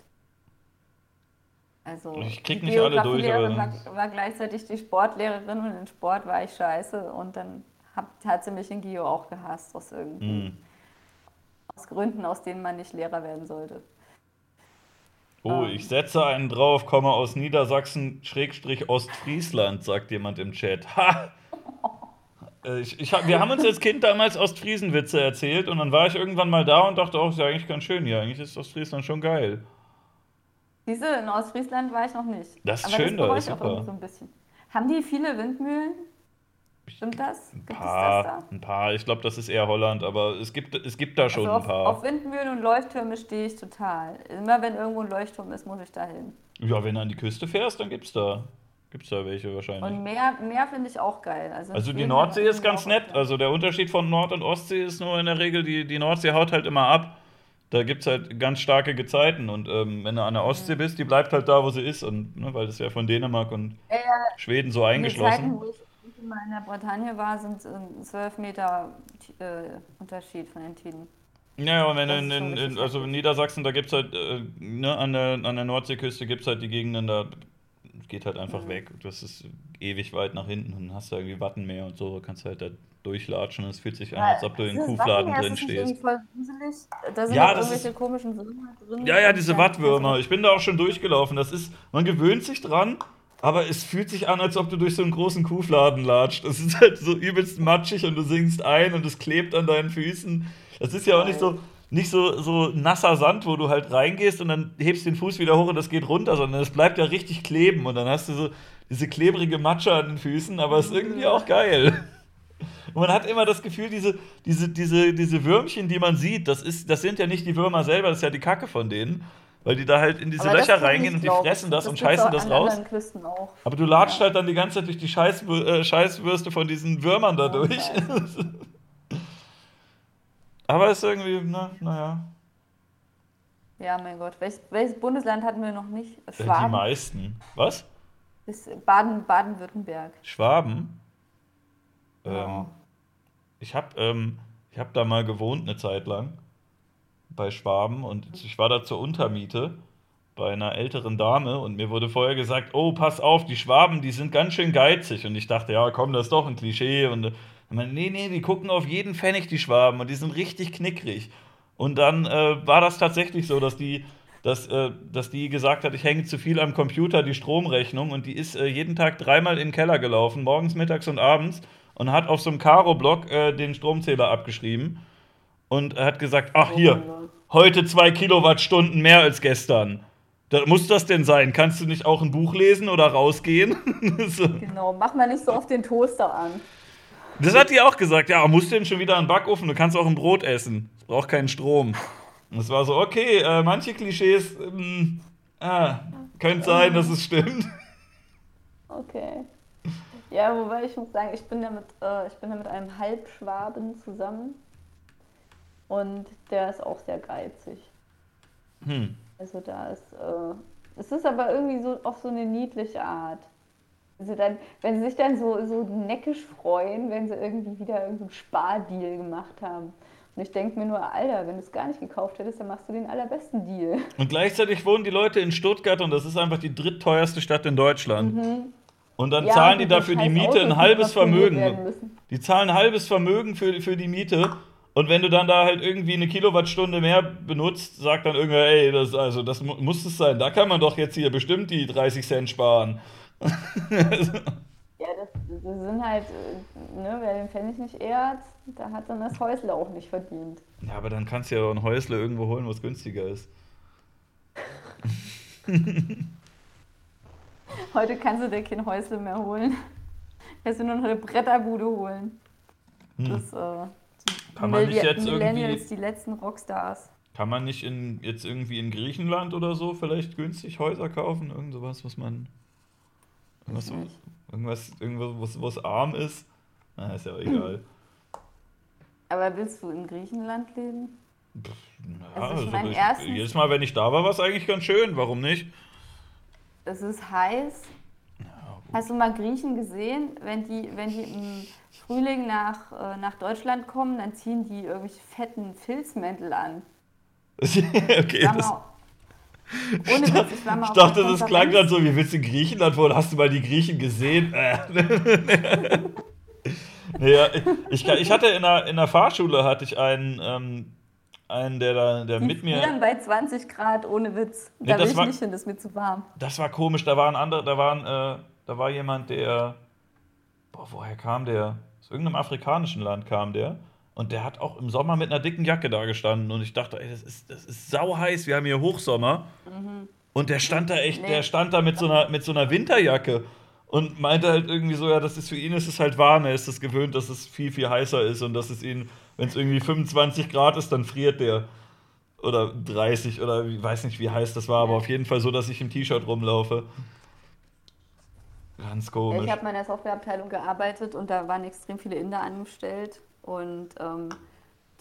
Also, Ich krieg nicht alle durch, aber- war, war gleichzeitig die Sportlehrerin und in Sport war ich scheiße und dann hab, hat sie mich in Geo auch gehasst, aus irgendwie, Hm. aus Gründen, aus denen man nicht Lehrer werden sollte. Oh, Ähm. ich setze einen drauf, komme aus Niedersachsen, Schrägstrich Ostfriesland, sagt jemand im Chat. Ha! *laughs* Äh, Ich, ich wir haben uns als Kind damals Ostfriesenwitze erzählt und dann war ich irgendwann mal da und dachte, oh, ist ja eigentlich ganz schön hier. Eigentlich ist Ostfriesland schon geil. Diese in Ostfriesland war ich noch nicht. Das ist Aber schön da, bereue ist super. so ein bisschen. Haben die viele Windmühlen? Stimmt das? Ein Gibt es das paar, da? ein paar. Ich glaube, das ist eher Holland, aber es gibt, es gibt da schon Also ein auf, paar. auf Windmühlen und Leuchttürme stehe ich total. Immer wenn irgendwo ein Leuchtturm ist, muss ich da hin. Ja, wenn du an die Küste fährst, dann gibt's da. Gibt's da welche wahrscheinlich. Und Meer, Meer finde ich auch geil. Also, Also die Nordsee ist ganz nett. Also der Unterschied von Nord- und Ostsee ist nur in der Regel, die, die Nordsee haut halt immer ab. Da gibt es halt ganz starke Gezeiten. Und ähm, wenn du an der Ostsee bist, die bleibt halt da, wo sie ist. Und ne, weil das ja von Dänemark und ja, Schweden so die eingeschlossen. Zeiten, wo ich mal in der Bretagne war, sind ähm, 12 Meter äh, Unterschied von den Tiden. Ja, ja, und wenn in, in, in, also in Niedersachsen, da gibt es halt, äh, ne, an der, an der Nordseeküste gibt es halt die Gegenden, da geht halt einfach Mhm. weg. Das ist ewig weit nach hinten und hast da irgendwie Wattenmeer und so, kannst halt da durchlatschen und es fühlt sich an, als ob du in Kuhfladen drin stehst. Da sind Ja, das irgendwelche ist- komischen Würmer drin. Ja, ja, diese Wattwürmer. Ich bin da auch schon durchgelaufen. Das ist, man gewöhnt sich dran, aber es fühlt sich an, als ob du durch so einen großen Kuhfladen latscht. Das ist halt so übelst matschig und du sinkst ein und es klebt an deinen Füßen. Das ist ja auch nicht so, nicht so, so nasser Sand, wo du halt reingehst und dann hebst den Fuß wieder hoch und das geht runter, sondern es bleibt ja richtig kleben und dann hast du so diese klebrige Matsche an den Füßen, aber es ist irgendwie auch geil. Und man hat immer das Gefühl, diese, diese, diese, diese Würmchen, die man sieht, das, ist, das sind ja nicht die Würmer selber, das ist ja die Kacke von denen. Weil die da halt in diese Aber das Löcher reingehen und die fressen das, und gibt's scheißen das raus. Aber du latscht halt dann die ganze Zeit durch die Scheiß, äh, Scheißwürste von diesen Würmern da durch. scheiße. *laughs* Aber ist irgendwie, na, naja. Ja, mein Gott. Welch, welches Bundesland hatten wir noch nicht? Äh, Die Schwaben. meisten. Was? Ist Baden- Baden-Württemberg. Schwaben? Ja. Ähm, ich habe ähm, ich hab da mal gewohnt eine Zeit lang bei Schwaben und ich war da zur Untermiete bei einer älteren Dame und mir wurde vorher gesagt, oh, pass auf, die Schwaben, die sind ganz schön geizig. Und ich dachte, ja, komm, das ist doch ein Klischee. Und ich meine, nee, nee, die gucken auf jeden Pfennig, die Schwaben, und die sind richtig knickrig. Und dann äh, war das tatsächlich so, dass die, dass, äh, dass die gesagt hat, ich hänge zu viel am Computer, die Stromrechnung, und die ist äh, jeden Tag dreimal in den Keller gelaufen, morgens, mittags und abends, und hat auf so einem Karo-Block äh, den Stromzähler abgeschrieben und hat gesagt, ach hier, heute zwei Kilowattstunden mehr als gestern. Da, muss das denn sein? Kannst du nicht auch ein Buch lesen oder rausgehen? *laughs* so. Genau, mach mal nicht so auf den Toaster an. Das hat die auch gesagt, ja, musst du denn schon wieder einen Backofen? Du kannst auch ein Brot essen. Es braucht keinen Strom. Und es war so, okay, äh, manche Klischees, ähm, ah, könnte sein, dass es stimmt. Okay. Ja, wobei ich muss sagen, ich bin ja mit, äh, ich bin ja mit einem Halbschwaben zusammen. Und der ist auch sehr geizig. Hm. Also da ist, äh, es ist aber irgendwie so auf so eine niedliche Art. Also dann, wenn sie sich dann so, so neckisch freuen, wenn sie irgendwie wieder irgendeinen Spardeal gemacht haben. Und ich denke mir nur, Alter, wenn du es gar nicht gekauft hättest, dann machst du den allerbesten Deal. *laughs* Und gleichzeitig wohnen die Leute in Stuttgart und das ist einfach die drittteuerste Stadt in Deutschland. Und dann Ja, zahlen die dafür die Miete Autos, ein halbes Vermögen. Die zahlen ein halbes Vermögen für, für die Miete. Und wenn du dann da halt irgendwie eine Kilowattstunde mehr benutzt, sagt dann irgendwer, ey, das, also, das mu- muss es sein. Da kann man doch jetzt hier bestimmt die 30 Cent sparen. Ja, das, das sind halt, äh, ne, wer den Pfennig nicht ehrt, da hat dann das Häusle auch nicht verdient. Ja, aber dann kannst du ja auch ein Häusle irgendwo holen, was günstiger ist. *laughs* Heute kannst du dir kein Häusle mehr holen. Kannst du nur noch eine Bretterbude holen. Das, äh, Kann man nicht jetzt Millennials, irgendwie- die letzten Rockstars. Kann man nicht in, jetzt irgendwie in Griechenland oder so vielleicht günstig Häuser kaufen? Irgend sowas, was man. Irgendwas, irgendwas, irgendwas was, was arm ist? Na, ist ja auch egal. Aber willst du in Griechenland leben? Ja, Also ich also mein, ich, erstens- jedes Mal, wenn ich da war, war es eigentlich ganz schön. Warum nicht? Es ist heiß. Hast du mal Griechen gesehen? Wenn die, wenn die im Frühling nach, äh, nach Deutschland kommen, dann ziehen die irgendwelche fetten Filzmäntel an. *laughs* okay, das, ohne Witz, ich war mal ich dachte, das klang gerade so, wie willst du in Griechenland wohnen? Hast du mal die Griechen gesehen? Äh. *laughs* ja, ich, ich hatte in der, in der Fahrschule hatte ich einen, ähm, einen der, da, der Die mit mir. frieren bei 20 Grad ohne Witz. Nee, Da das will ich war- nicht hin, das ist mir zu warm. Das war komisch, da war ein anderer, da war, ein, äh, da war jemand, der. Boah, woher kam der? Aus irgendeinem afrikanischen Land kam der. Und der hat auch im Sommer mit einer dicken Jacke da gestanden. Und ich dachte, ey, das ist, das ist sau heiß, wir haben hier Hochsommer. Und der stand da echt, Nee. der stand da mit so, einer, mit so einer Winterjacke. Und meinte halt irgendwie so, ja, das ist für ihn ist es halt warm, er ist es gewöhnt, dass es viel, viel heißer ist und dass es ihn, wenn es irgendwie 25 Grad ist, dann friert der. Oder 30 oder ich weiß nicht, wie heiß das war, aber auf jeden Fall so, dass ich im T-Shirt rumlaufe. Ganz komisch. Ich habe in der Softwareabteilung gearbeitet und da waren extrem viele Inder angestellt und ähm,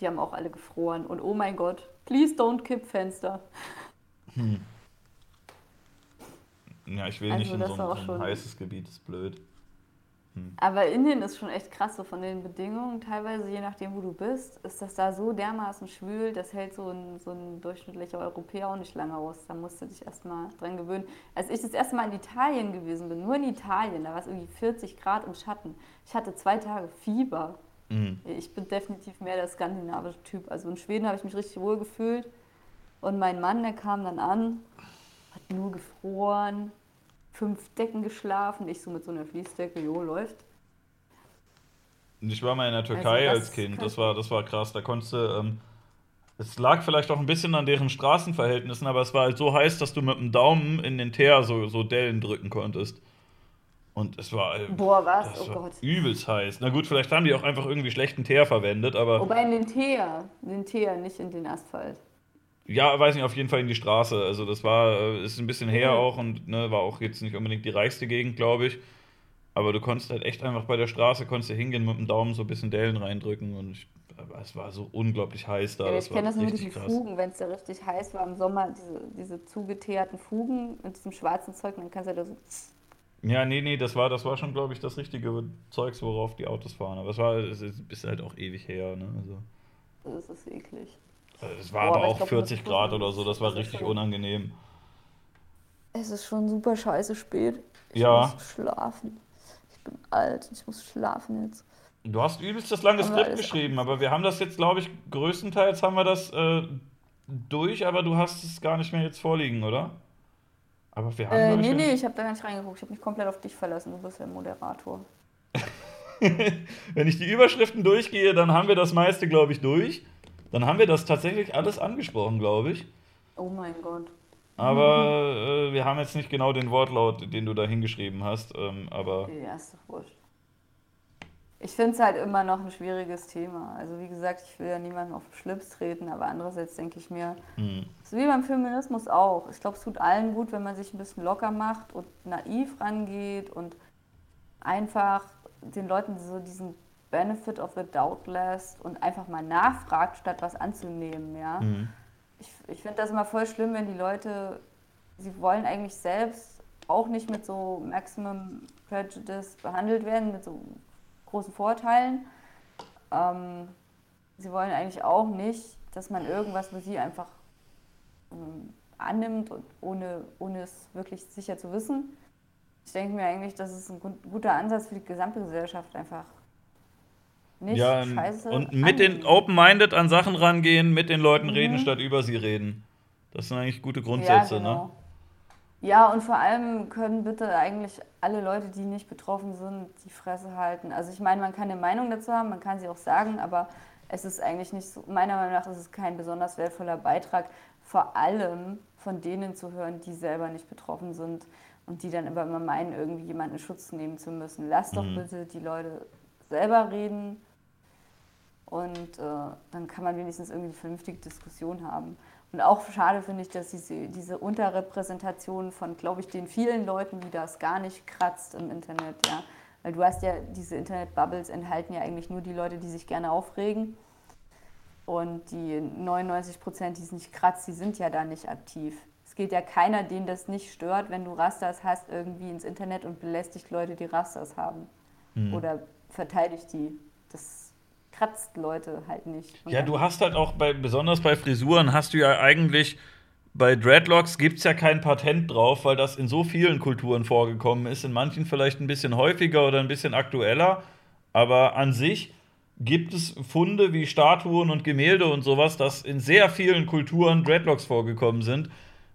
die haben auch alle gefroren. Und oh mein Gott, please don't kipp Fenster. Ja, ich will Also nicht in so ein, so ein heißes Gebiet, ist blöd. Aber Indien ist schon echt krass, so von den Bedingungen. Teilweise, je nachdem, wo du bist, ist das da so dermaßen schwül, das hält so ein, so ein durchschnittlicher Europäer auch nicht lange aus. Da musst du dich erstmal dran gewöhnen. Als ich das erste Mal in Italien gewesen bin, nur in Italien, da war es irgendwie 40 Grad im Schatten. Ich hatte zwei Tage Fieber. Mhm. Ich bin definitiv mehr der skandinavische Typ. Also in Schweden habe ich mich richtig wohl gefühlt. Und mein Mann, der kam dann an, hat nur gefroren, fünf Decken geschlafen. Ich so mit so einer Fließdecke, jo, läuft. Ich war mal in der Türkei Also als Kind, das war, das war krass. Da konntest du. Ähm, es lag vielleicht auch ein bisschen an deren Straßenverhältnissen, aber es war halt so heiß, dass du mit dem Daumen in den Teer so, so Dellen drücken konntest. Und es war. äh, Boah, was? Das Oh war Gott. übelst heiß. Na gut, vielleicht haben die auch einfach irgendwie schlechten Teer verwendet, aber. Wobei in den Teer, in den Teer, nicht in den Asphalt. Ja, weiß nicht, auf jeden Fall in die Straße. Also das war, äh, ist ein bisschen her auch und ne, war auch jetzt nicht unbedingt die reichste Gegend, glaube ich. Aber du konntest halt echt einfach bei der Straße, konntest du hingehen mit dem Daumen so ein bisschen Dellen reindrücken und ich, es war so unglaublich heiß da. Ja, ich kenne das nur mit diesen krass. Fugen, wenn es da richtig heiß war im Sommer, diese, diese zugeteerten Fugen mit diesem schwarzen Zeug, dann kannst du da so. Ja, nee, nee, das war, das war schon, glaube ich, das richtige Zeugs, worauf die Autos fahren. Aber es war, es ist ist halt auch ewig her, ne? Also, Das ist eklig. Also es war Boah, aber auch glaub, 40 das- Grad oder so, das war richtig unangenehm. Es ist schon super scheiße spät. Ich Ja. muss schlafen. Ich bin alt, ich muss schlafen jetzt. Du hast übelst das lange Skript geschrieben, aber wir haben das jetzt, glaube ich, größtenteils haben wir das äh, durch, aber du hast es gar nicht mehr jetzt vorliegen, oder? Aber wir haben, Äh, nee, ich, nee, ich habe da gar nicht reingeguckt. Ich habe mich komplett auf dich verlassen. Du bist ja Moderator. *laughs* wenn ich die Überschriften durchgehe, dann haben wir das meiste, glaube ich, durch. Dann haben wir das tatsächlich alles angesprochen, glaube ich. Oh mein Gott. Aber äh, wir haben jetzt nicht genau den Wortlaut, den du da hingeschrieben hast. Ähm, aber Ja, ist doch wurscht. Ich finde es halt immer noch ein schwieriges Thema. Also wie gesagt, ich will ja niemandem auf den Schlips treten, aber andererseits denke ich mir, hm, es ist wie beim Feminismus auch. Ich glaube, es tut allen gut, wenn man sich ein bisschen locker macht und naiv rangeht und einfach den Leuten so diesen Benefit of the doubt lässt und einfach mal nachfragt, statt was anzunehmen, ja. hm. Ich, ich finde das immer voll schlimm, wenn die Leute, sie wollen eigentlich selbst auch nicht mit so Maximum Prejudice behandelt werden, mit so großen Vorteilen. Ähm, sie wollen eigentlich auch nicht, dass man irgendwas für sie einfach ähm, annimmt und ohne, ohne es wirklich sicher zu wissen. Ich denke mir eigentlich, das ist ein gut, guter Ansatz für die gesamte Gesellschaft, einfach nicht ja, scheiße. und mit den annehmen. Open-Minded an Sachen rangehen, mit den Leuten Mhm. reden, statt über sie reden. Das sind eigentlich gute Grundsätze, ja, ne? genau. Ja, und vor allem können bitte eigentlich alle Leute, die nicht betroffen sind, die Fresse halten. Also ich meine, man kann eine Meinung dazu haben, man kann sie auch sagen, aber es ist eigentlich nicht so, meiner Meinung nach ist es kein besonders wertvoller Beitrag, vor allem von denen zu hören, die selber nicht betroffen sind und die dann aber immer meinen, irgendwie jemanden in Schutz nehmen zu müssen. Lass doch Mhm. bitte die Leute selber reden und äh, dann kann man wenigstens irgendwie eine vernünftige Diskussion haben. Und auch schade finde ich, dass diese, diese Unterrepräsentation von, glaube ich, den vielen Leuten, die das gar nicht kratzt im Internet, ja. Weil du hast ja, diese Internet-Bubbles enthalten ja eigentlich nur die Leute, die sich gerne aufregen. Und die 99 Prozent, die es nicht kratzt, die sind ja da nicht aktiv. Es geht ja keiner, den das nicht stört, wenn du Rasters hast, irgendwie ins Internet und belästigt Leute, die Rasters haben. Oder verteidigt die. Das kratzt Leute halt nicht. Ja, du hast halt auch bei, besonders bei Frisuren, hast du ja eigentlich, bei Dreadlocks gibt es ja kein Patent drauf, weil das in so vielen Kulturen vorgekommen ist. In manchen vielleicht ein bisschen häufiger oder ein bisschen aktueller. Aber an sich gibt es Funde wie Statuen und Gemälde und sowas, dass in sehr vielen Kulturen Dreadlocks vorgekommen sind.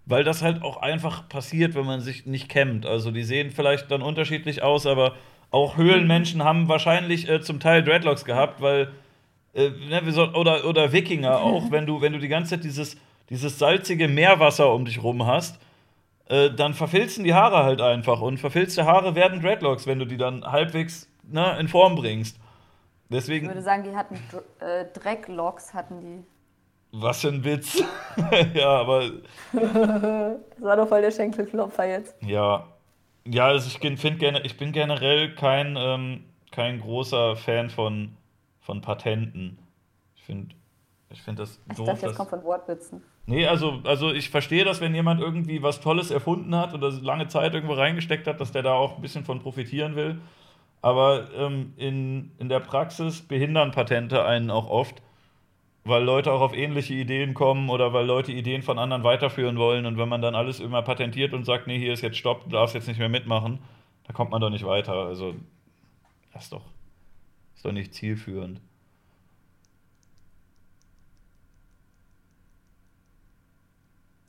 Weil das halt auch einfach passiert, wenn man sich nicht kämmt. Also die sehen vielleicht dann unterschiedlich aus, aber auch Höhlenmenschen haben wahrscheinlich äh, zum Teil Dreadlocks gehabt, weil äh, ne, oder, oder Wikinger auch, wenn du, wenn du die ganze Zeit dieses, dieses salzige Meerwasser um dich rum hast, äh, dann verfilzen die Haare halt einfach. Und verfilzte Haare werden Dreadlocks, wenn du die dann halbwegs ne, in Form bringst. Ich würde Deswegen, sagen, die hatten äh, Drecklocks, hatten die. was für ein Witz. *laughs* ja, aber *laughs* Das war doch voll der Schenkelklopfer jetzt. ja. Ja, also ich bin, find, gerne- ich bin generell kein, ähm, kein großer Fan von, von Patenten. Ich finde ich find das Ich doof. dachte, dass- das kommt von Wortwitzen. Nee, also, also ich verstehe das, wenn jemand irgendwie was Tolles erfunden hat oder lange Zeit irgendwo reingesteckt hat, dass der da auch ein bisschen von profitieren will. Aber ähm, in, in der Praxis behindern Patente einen auch oft, weil Leute auch auf ähnliche Ideen kommen oder weil Leute Ideen von anderen weiterführen wollen. Und wenn man dann alles immer patentiert und sagt, nee, hier ist jetzt Stopp, du darfst jetzt nicht mehr mitmachen, da kommt man doch nicht weiter. Also, das ist doch, ist doch nicht zielführend.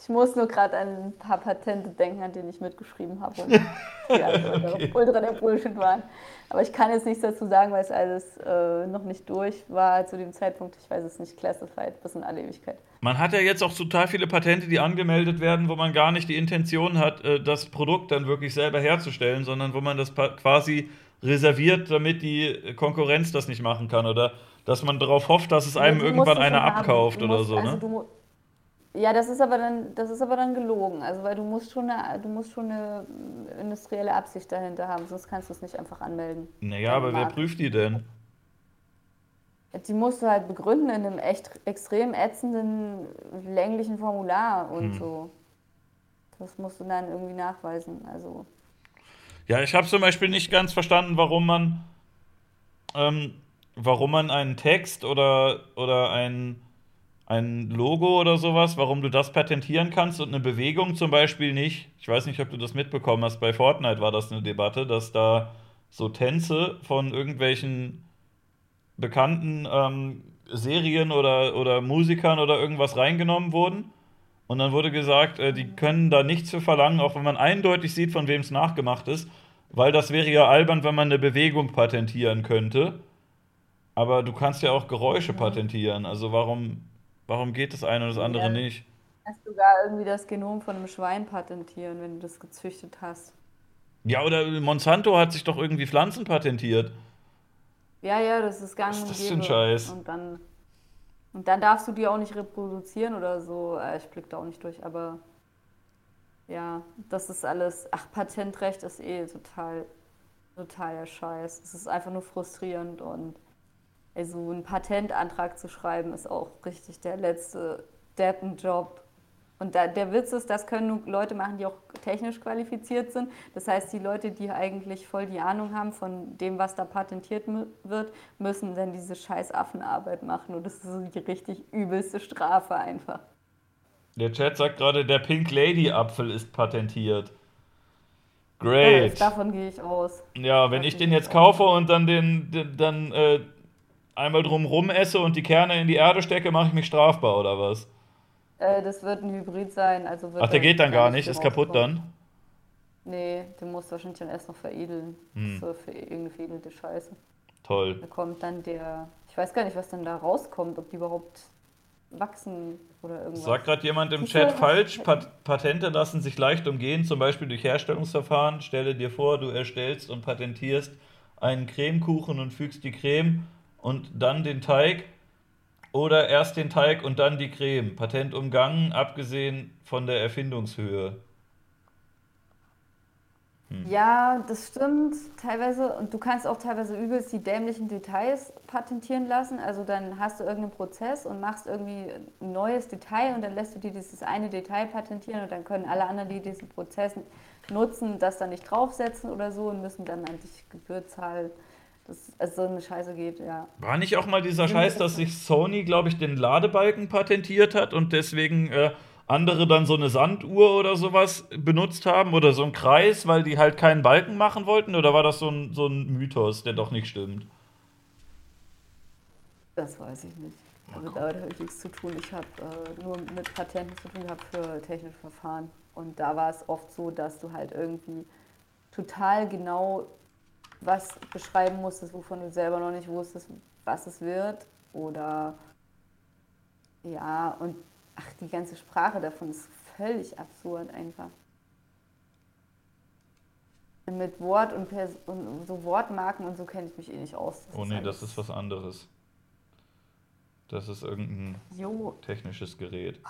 Ich muss nur gerade an ein paar Patente denken, an denen ich mitgeschrieben habe. Und *laughs* die halt ultra der Bullshit waren. Aber ich kann jetzt nichts dazu sagen, weil es alles äh, noch nicht durch war zu dem Zeitpunkt. Ich weiß es nicht, classified bis in alle Ewigkeit. Man hat ja jetzt auch total viele Patente, die angemeldet werden, wo man gar nicht die Intention hat, äh, das Produkt dann wirklich selber herzustellen, sondern wo man das quasi reserviert, damit die Konkurrenz das nicht machen kann oder dass man darauf hofft, dass es einem irgendwann einer abkauft oder so. also Ne? Ja, das ist aber dann, das ist aber dann gelogen. Also weil du musst schon eine, du musst schon eine industrielle Absicht dahinter haben, sonst kannst du es nicht einfach anmelden. Naja, aber wer Marke. prüft die denn? Die musst du halt begründen in einem echt extrem ätzenden, länglichen Formular und so. Das musst du dann irgendwie nachweisen. Also Ja, ich habe zum Beispiel nicht ganz verstanden, warum man, ähm, warum man einen Text oder, oder ein, ein Logo oder sowas, warum du das patentieren kannst und eine Bewegung zum Beispiel nicht. Ich weiß nicht, ob du das mitbekommen hast. Bei Fortnite war das eine Debatte, dass da so Tänze von irgendwelchen bekannten ähm, Serien oder, oder Musikern oder irgendwas reingenommen wurden. Und dann wurde gesagt, äh, die können da nichts für verlangen, auch wenn man eindeutig sieht, von wem es nachgemacht ist, weil das wäre ja albern, wenn man eine Bewegung patentieren könnte. Aber du kannst ja auch Geräusche patentieren. Also warum, warum geht das eine und das andere Ja. nicht? kannst du sogar irgendwie das Genom von einem Schwein patentieren, wenn du das gezüchtet hast. Ja, oder Monsanto hat sich doch irgendwie Pflanzen patentiert. Ja, ja, das ist gang Was ist das für ein. Scheiß? Und dann, und dann darfst du die auch nicht reproduzieren oder so. Äh, Ich blick da auch nicht durch, aber ja, das ist alles. Ach, Patentrecht ist eh total, totaler Scheiß. Es ist einfach nur frustrierend und also einen Patentantrag zu schreiben ist auch richtig der letzte Deppenjob. Und da, der Witz ist, das können nur Leute machen, die auch technisch qualifiziert sind. Das heißt, die Leute, die eigentlich voll die Ahnung haben von dem, was da patentiert wird, müssen dann diese scheiß Affenarbeit machen. Und das ist so die richtig übelste Strafe einfach. Der Chat sagt gerade, der Pink Lady Apfel ist patentiert. Ja, Great. davon gehe ich aus. Ja, wenn ich den jetzt kaufe und dann den, den dann äh, einmal drumrum esse und die Kerne in die Erde stecke, mache ich mich strafbar oder was? Äh, das wird ein Hybrid sein. Also wird Ach, der er geht dann gar nicht, ist kaputt dann. Nee, den musst du wahrscheinlich dann erst noch veredeln. Hm. So für irgendeine veredelte Scheiße. Toll. Da kommt dann der. Ich weiß gar nicht, was dann da rauskommt, ob die überhaupt wachsen oder irgendwas. Sagt gerade jemand im Chat falsch, Pat Patente lassen sich leicht umgehen, zum Beispiel durch Herstellungsverfahren. Stelle dir vor, du erstellst und patentierst einen Cremekuchen und fügst die Creme und dann den Teig oder erst den Teig und dann die Creme. Patent umgangen, abgesehen von der Erfindungshöhe. Ja, das stimmt teilweise. Und du kannst auch teilweise übelst die dämlichen Details patentieren lassen. Also dann hast du irgendeinen Prozess und machst irgendwie ein neues Detail und dann lässt du dir dieses eine Detail patentieren und dann können alle anderen, die diesen Prozess nutzen, das dann nicht draufsetzen oder so und müssen dann eigentlich Gebühr zahlen. Das, also so eine Scheiße geht, ja. War nicht auch mal dieser Scheiß, dass sich Sony, glaube ich, den Ladebalken patentiert hat und deswegen äh, andere dann so eine Sanduhr oder sowas benutzt haben oder so einen Kreis, weil die halt keinen Balken machen wollten? Oder war das so ein, so ein Mythos, der doch nicht stimmt? Das weiß ich nicht. Also damit habe ich nichts zu tun. Ich habe äh, nur mit Patenten zu tun gehabt für technische Verfahren. Und da war es oft so, dass du halt irgendwie total genau was beschreiben musstest, wovon du selber noch nicht wusstest, was es wird. Oder ja, und ach, die ganze Sprache davon ist völlig absurd einfach. Mit Wort und, Pers und so Wortmarken und so kenne ich mich eh nicht aus. Oh nee, das ist was anderes. Das ist irgendein Jo, technisches Gerät.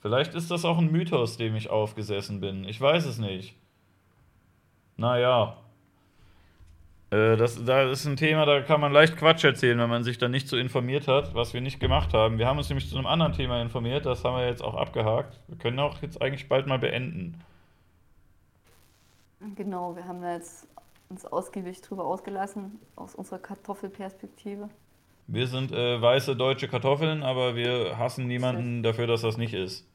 Vielleicht ist das auch ein Mythos, dem ich aufgesessen bin. Ich weiß es nicht. Naja. Äh, das, da ist ein Thema, da kann man leicht Quatsch erzählen, wenn man sich da nicht so informiert hat, was wir nicht gemacht haben. Wir haben uns nämlich zu einem anderen Thema informiert, das haben wir jetzt auch abgehakt. Wir können auch jetzt eigentlich bald mal beenden. Genau, wir haben da jetzt uns ausgiebig drüber ausgelassen, aus unserer Kartoffelperspektive. Wir sind äh, weiße deutsche Kartoffeln, aber wir hassen niemanden dafür, dass das nicht ist.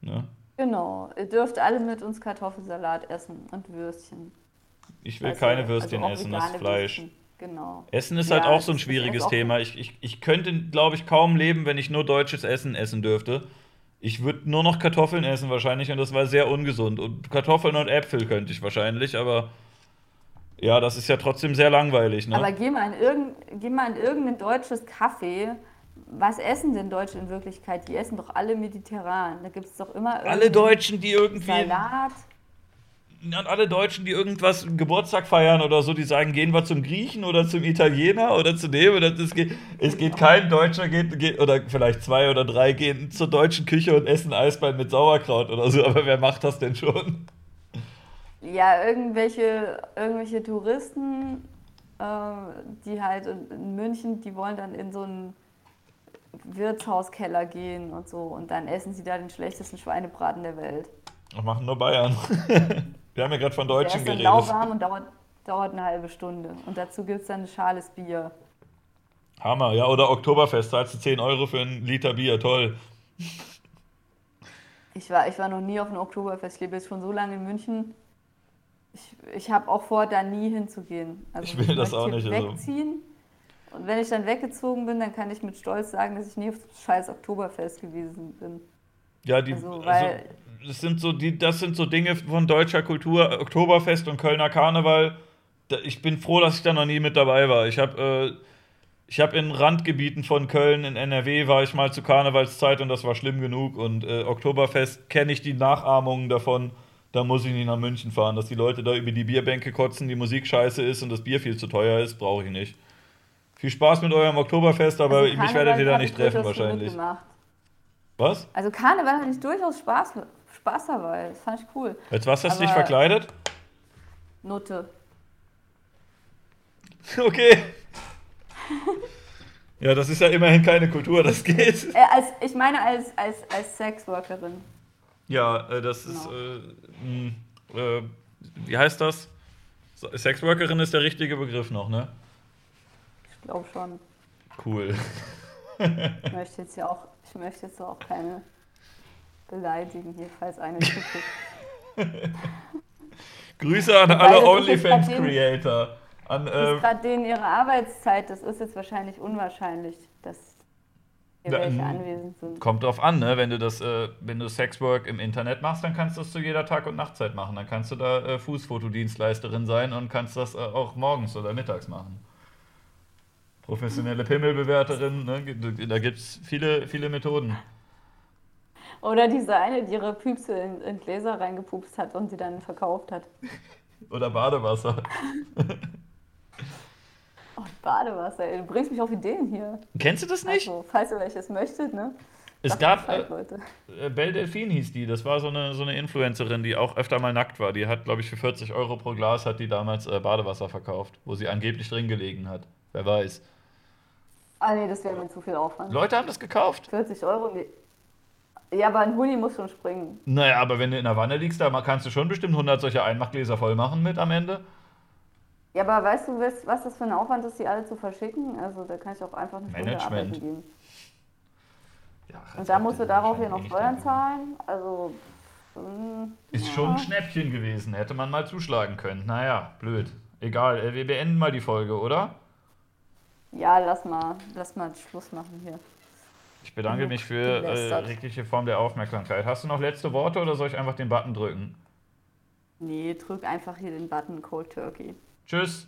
Ne? Genau, ihr dürft alle mit uns Kartoffelsalat essen und Würstchen. Ich will Also- keine Würstchen also essen, das Fleisch. Würstchen. Genau. Essen ist Ja, halt auch so ein schwieriges Thema. Ich, ich, ich könnte, glaube ich, kaum leben, wenn ich nur deutsches Essen essen dürfte. Ich würde nur noch Kartoffeln essen wahrscheinlich und das war sehr ungesund. Und Kartoffeln und Äpfel könnte ich wahrscheinlich, aber ja, das ist ja trotzdem sehr langweilig. Ne? Aber geh mal, in irgend, geh mal in irgendein deutsches Café. Was essen denn Deutsche in Wirklichkeit? Die essen doch alle mediterran. Da gibt es doch immer Alle Deutschen, die irgendwie. Salat. An alle Deutschen, die irgendwas Geburtstag feiern oder so, die sagen, gehen wir zum Griechen oder zum Italiener oder zu dem oder das geht, es geht kein Deutscher geht, geht oder vielleicht zwei oder drei gehen zur deutschen Küche und essen Eisbein mit Sauerkraut oder so, aber wer macht das denn schon? Ja, irgendwelche, irgendwelche Touristen, äh, die halt in, in München, die wollen dann in so einen Wirtshauskeller gehen und so und dann essen sie da den schlechtesten Schweinebraten der Welt. Das machen nur Bayern. *laughs* Wir haben ja gerade von Der Deutschen ist dann geredet. lauwarm und dauert, dauert eine halbe Stunde. Und dazu gibt es dann eine Schales Bier. Hammer, ja, oder Oktoberfest, zahlst du 10 Euro für einen Liter Bier, toll. Ich war, ich war noch nie auf einem Oktoberfest. Ich lebe jetzt schon so lange in München. Ich, ich habe auch vor, da nie hinzugehen. Also Ich will das möchte auch nicht, also. Wegziehen. Und wenn ich dann weggezogen bin, dann kann ich mit Stolz sagen, dass ich nie auf dem scheiß Oktoberfest gewesen bin. Ja, die, Also, also, weil- das, sind so die, das sind so Dinge von deutscher Kultur, Oktoberfest und Kölner Karneval. Ich bin froh, dass ich da noch nie mit dabei war. Ich habe äh, ich hab in Randgebieten von Köln, in NRW, war ich mal zu Karnevalszeit und das war schlimm genug. Und äh, Oktoberfest kenne ich die Nachahmungen davon. Da muss ich nicht nach München fahren. Dass die Leute da über die Bierbänke kotzen, die Musik scheiße ist und das Bier viel zu teuer ist, brauche ich nicht. Viel Spaß mit eurem Oktoberfest, aber Also mich werdet ihr da nicht ich treffen wahrscheinlich. Was? Also Karneval hatte ich durchaus Spaß, Spaß dabei. Das fand ich cool. Als was hast du dich verkleidet? Nutte. *laughs* Okay. Ja, das ist ja immerhin keine Kultur, das geht. Äh, als, ich meine als, als, als Sexworkerin. Ja, äh, das ist. Äh, mh, äh, wie heißt das? Sexworkerin ist der richtige Begriff noch, ne? Ich glaube schon. Cool. Ich möchte jetzt ja auch, ich möchte jetzt auch keine beleidigen hier, falls eine. *laughs* Grüße an alle OnlyFans-Creator. An, Das ist äh, gerade denen ihre Arbeitszeit, das ist jetzt wahrscheinlich unwahrscheinlich, dass hier welche ähm, anwesend sind. kommt drauf an, ne? Wenn du das, äh, wenn du Sexwork im Internet machst, dann kannst du das zu jeder Tag- und Nachtzeit machen. Dann kannst du da äh, Fußfotodienstleisterin sein und kannst das äh, auch morgens oder mittags machen. Professionelle Pimmelbewerterin, ne? Da gibt es viele, viele Methoden. Oder diese eine, die ihre Püpse in, in Gläser reingepupst hat und sie dann verkauft hat. Oder Badewasser. *laughs* Oh, Badewasser, ey, du bringst mich auf Ideen hier. Kennst du das nicht? Also, falls ihr welches möchtet, ne? es Sagt gab. Bescheid, Äh, Leute. äh, Belle Delphine hieß die. Das war so eine, so eine Influencerin, die auch öfter mal nackt war. Die hat, glaube ich, für 40 Euro pro Glas hat die damals äh, Badewasser verkauft, wo sie angeblich drin gelegen hat. Wer weiß. Ah, nee, das wäre mir zu viel Aufwand. Leute haben das gekauft. 40 Euro, nee. Ja, aber ein Huni muss schon springen. Naja, aber wenn du in der Wanne liegst, da kannst du schon bestimmt 100 solche Einmachgläser voll machen mit am Ende. Ja, aber weißt du, was das für ein Aufwand ist, die alle zu verschicken? Also, da kann ich auch einfach eine Stunde Management. arbeiten gehen. Ja, Und da musst du darauf ja noch Steuern zahlen. Also, hm, Ist schon ein Schnäppchen gewesen. Hätte man mal zuschlagen können. Naja, blöd. Egal, äh, wir beenden mal die Folge, oder? ja, lass mal, lass mal Schluss machen hier. Ich bedanke mich für äh, jegliche Form der Aufmerksamkeit. Hast du noch letzte Worte oder soll ich einfach den Button drücken? Nee, drück einfach hier den Button Cold Turkey. Tschüss.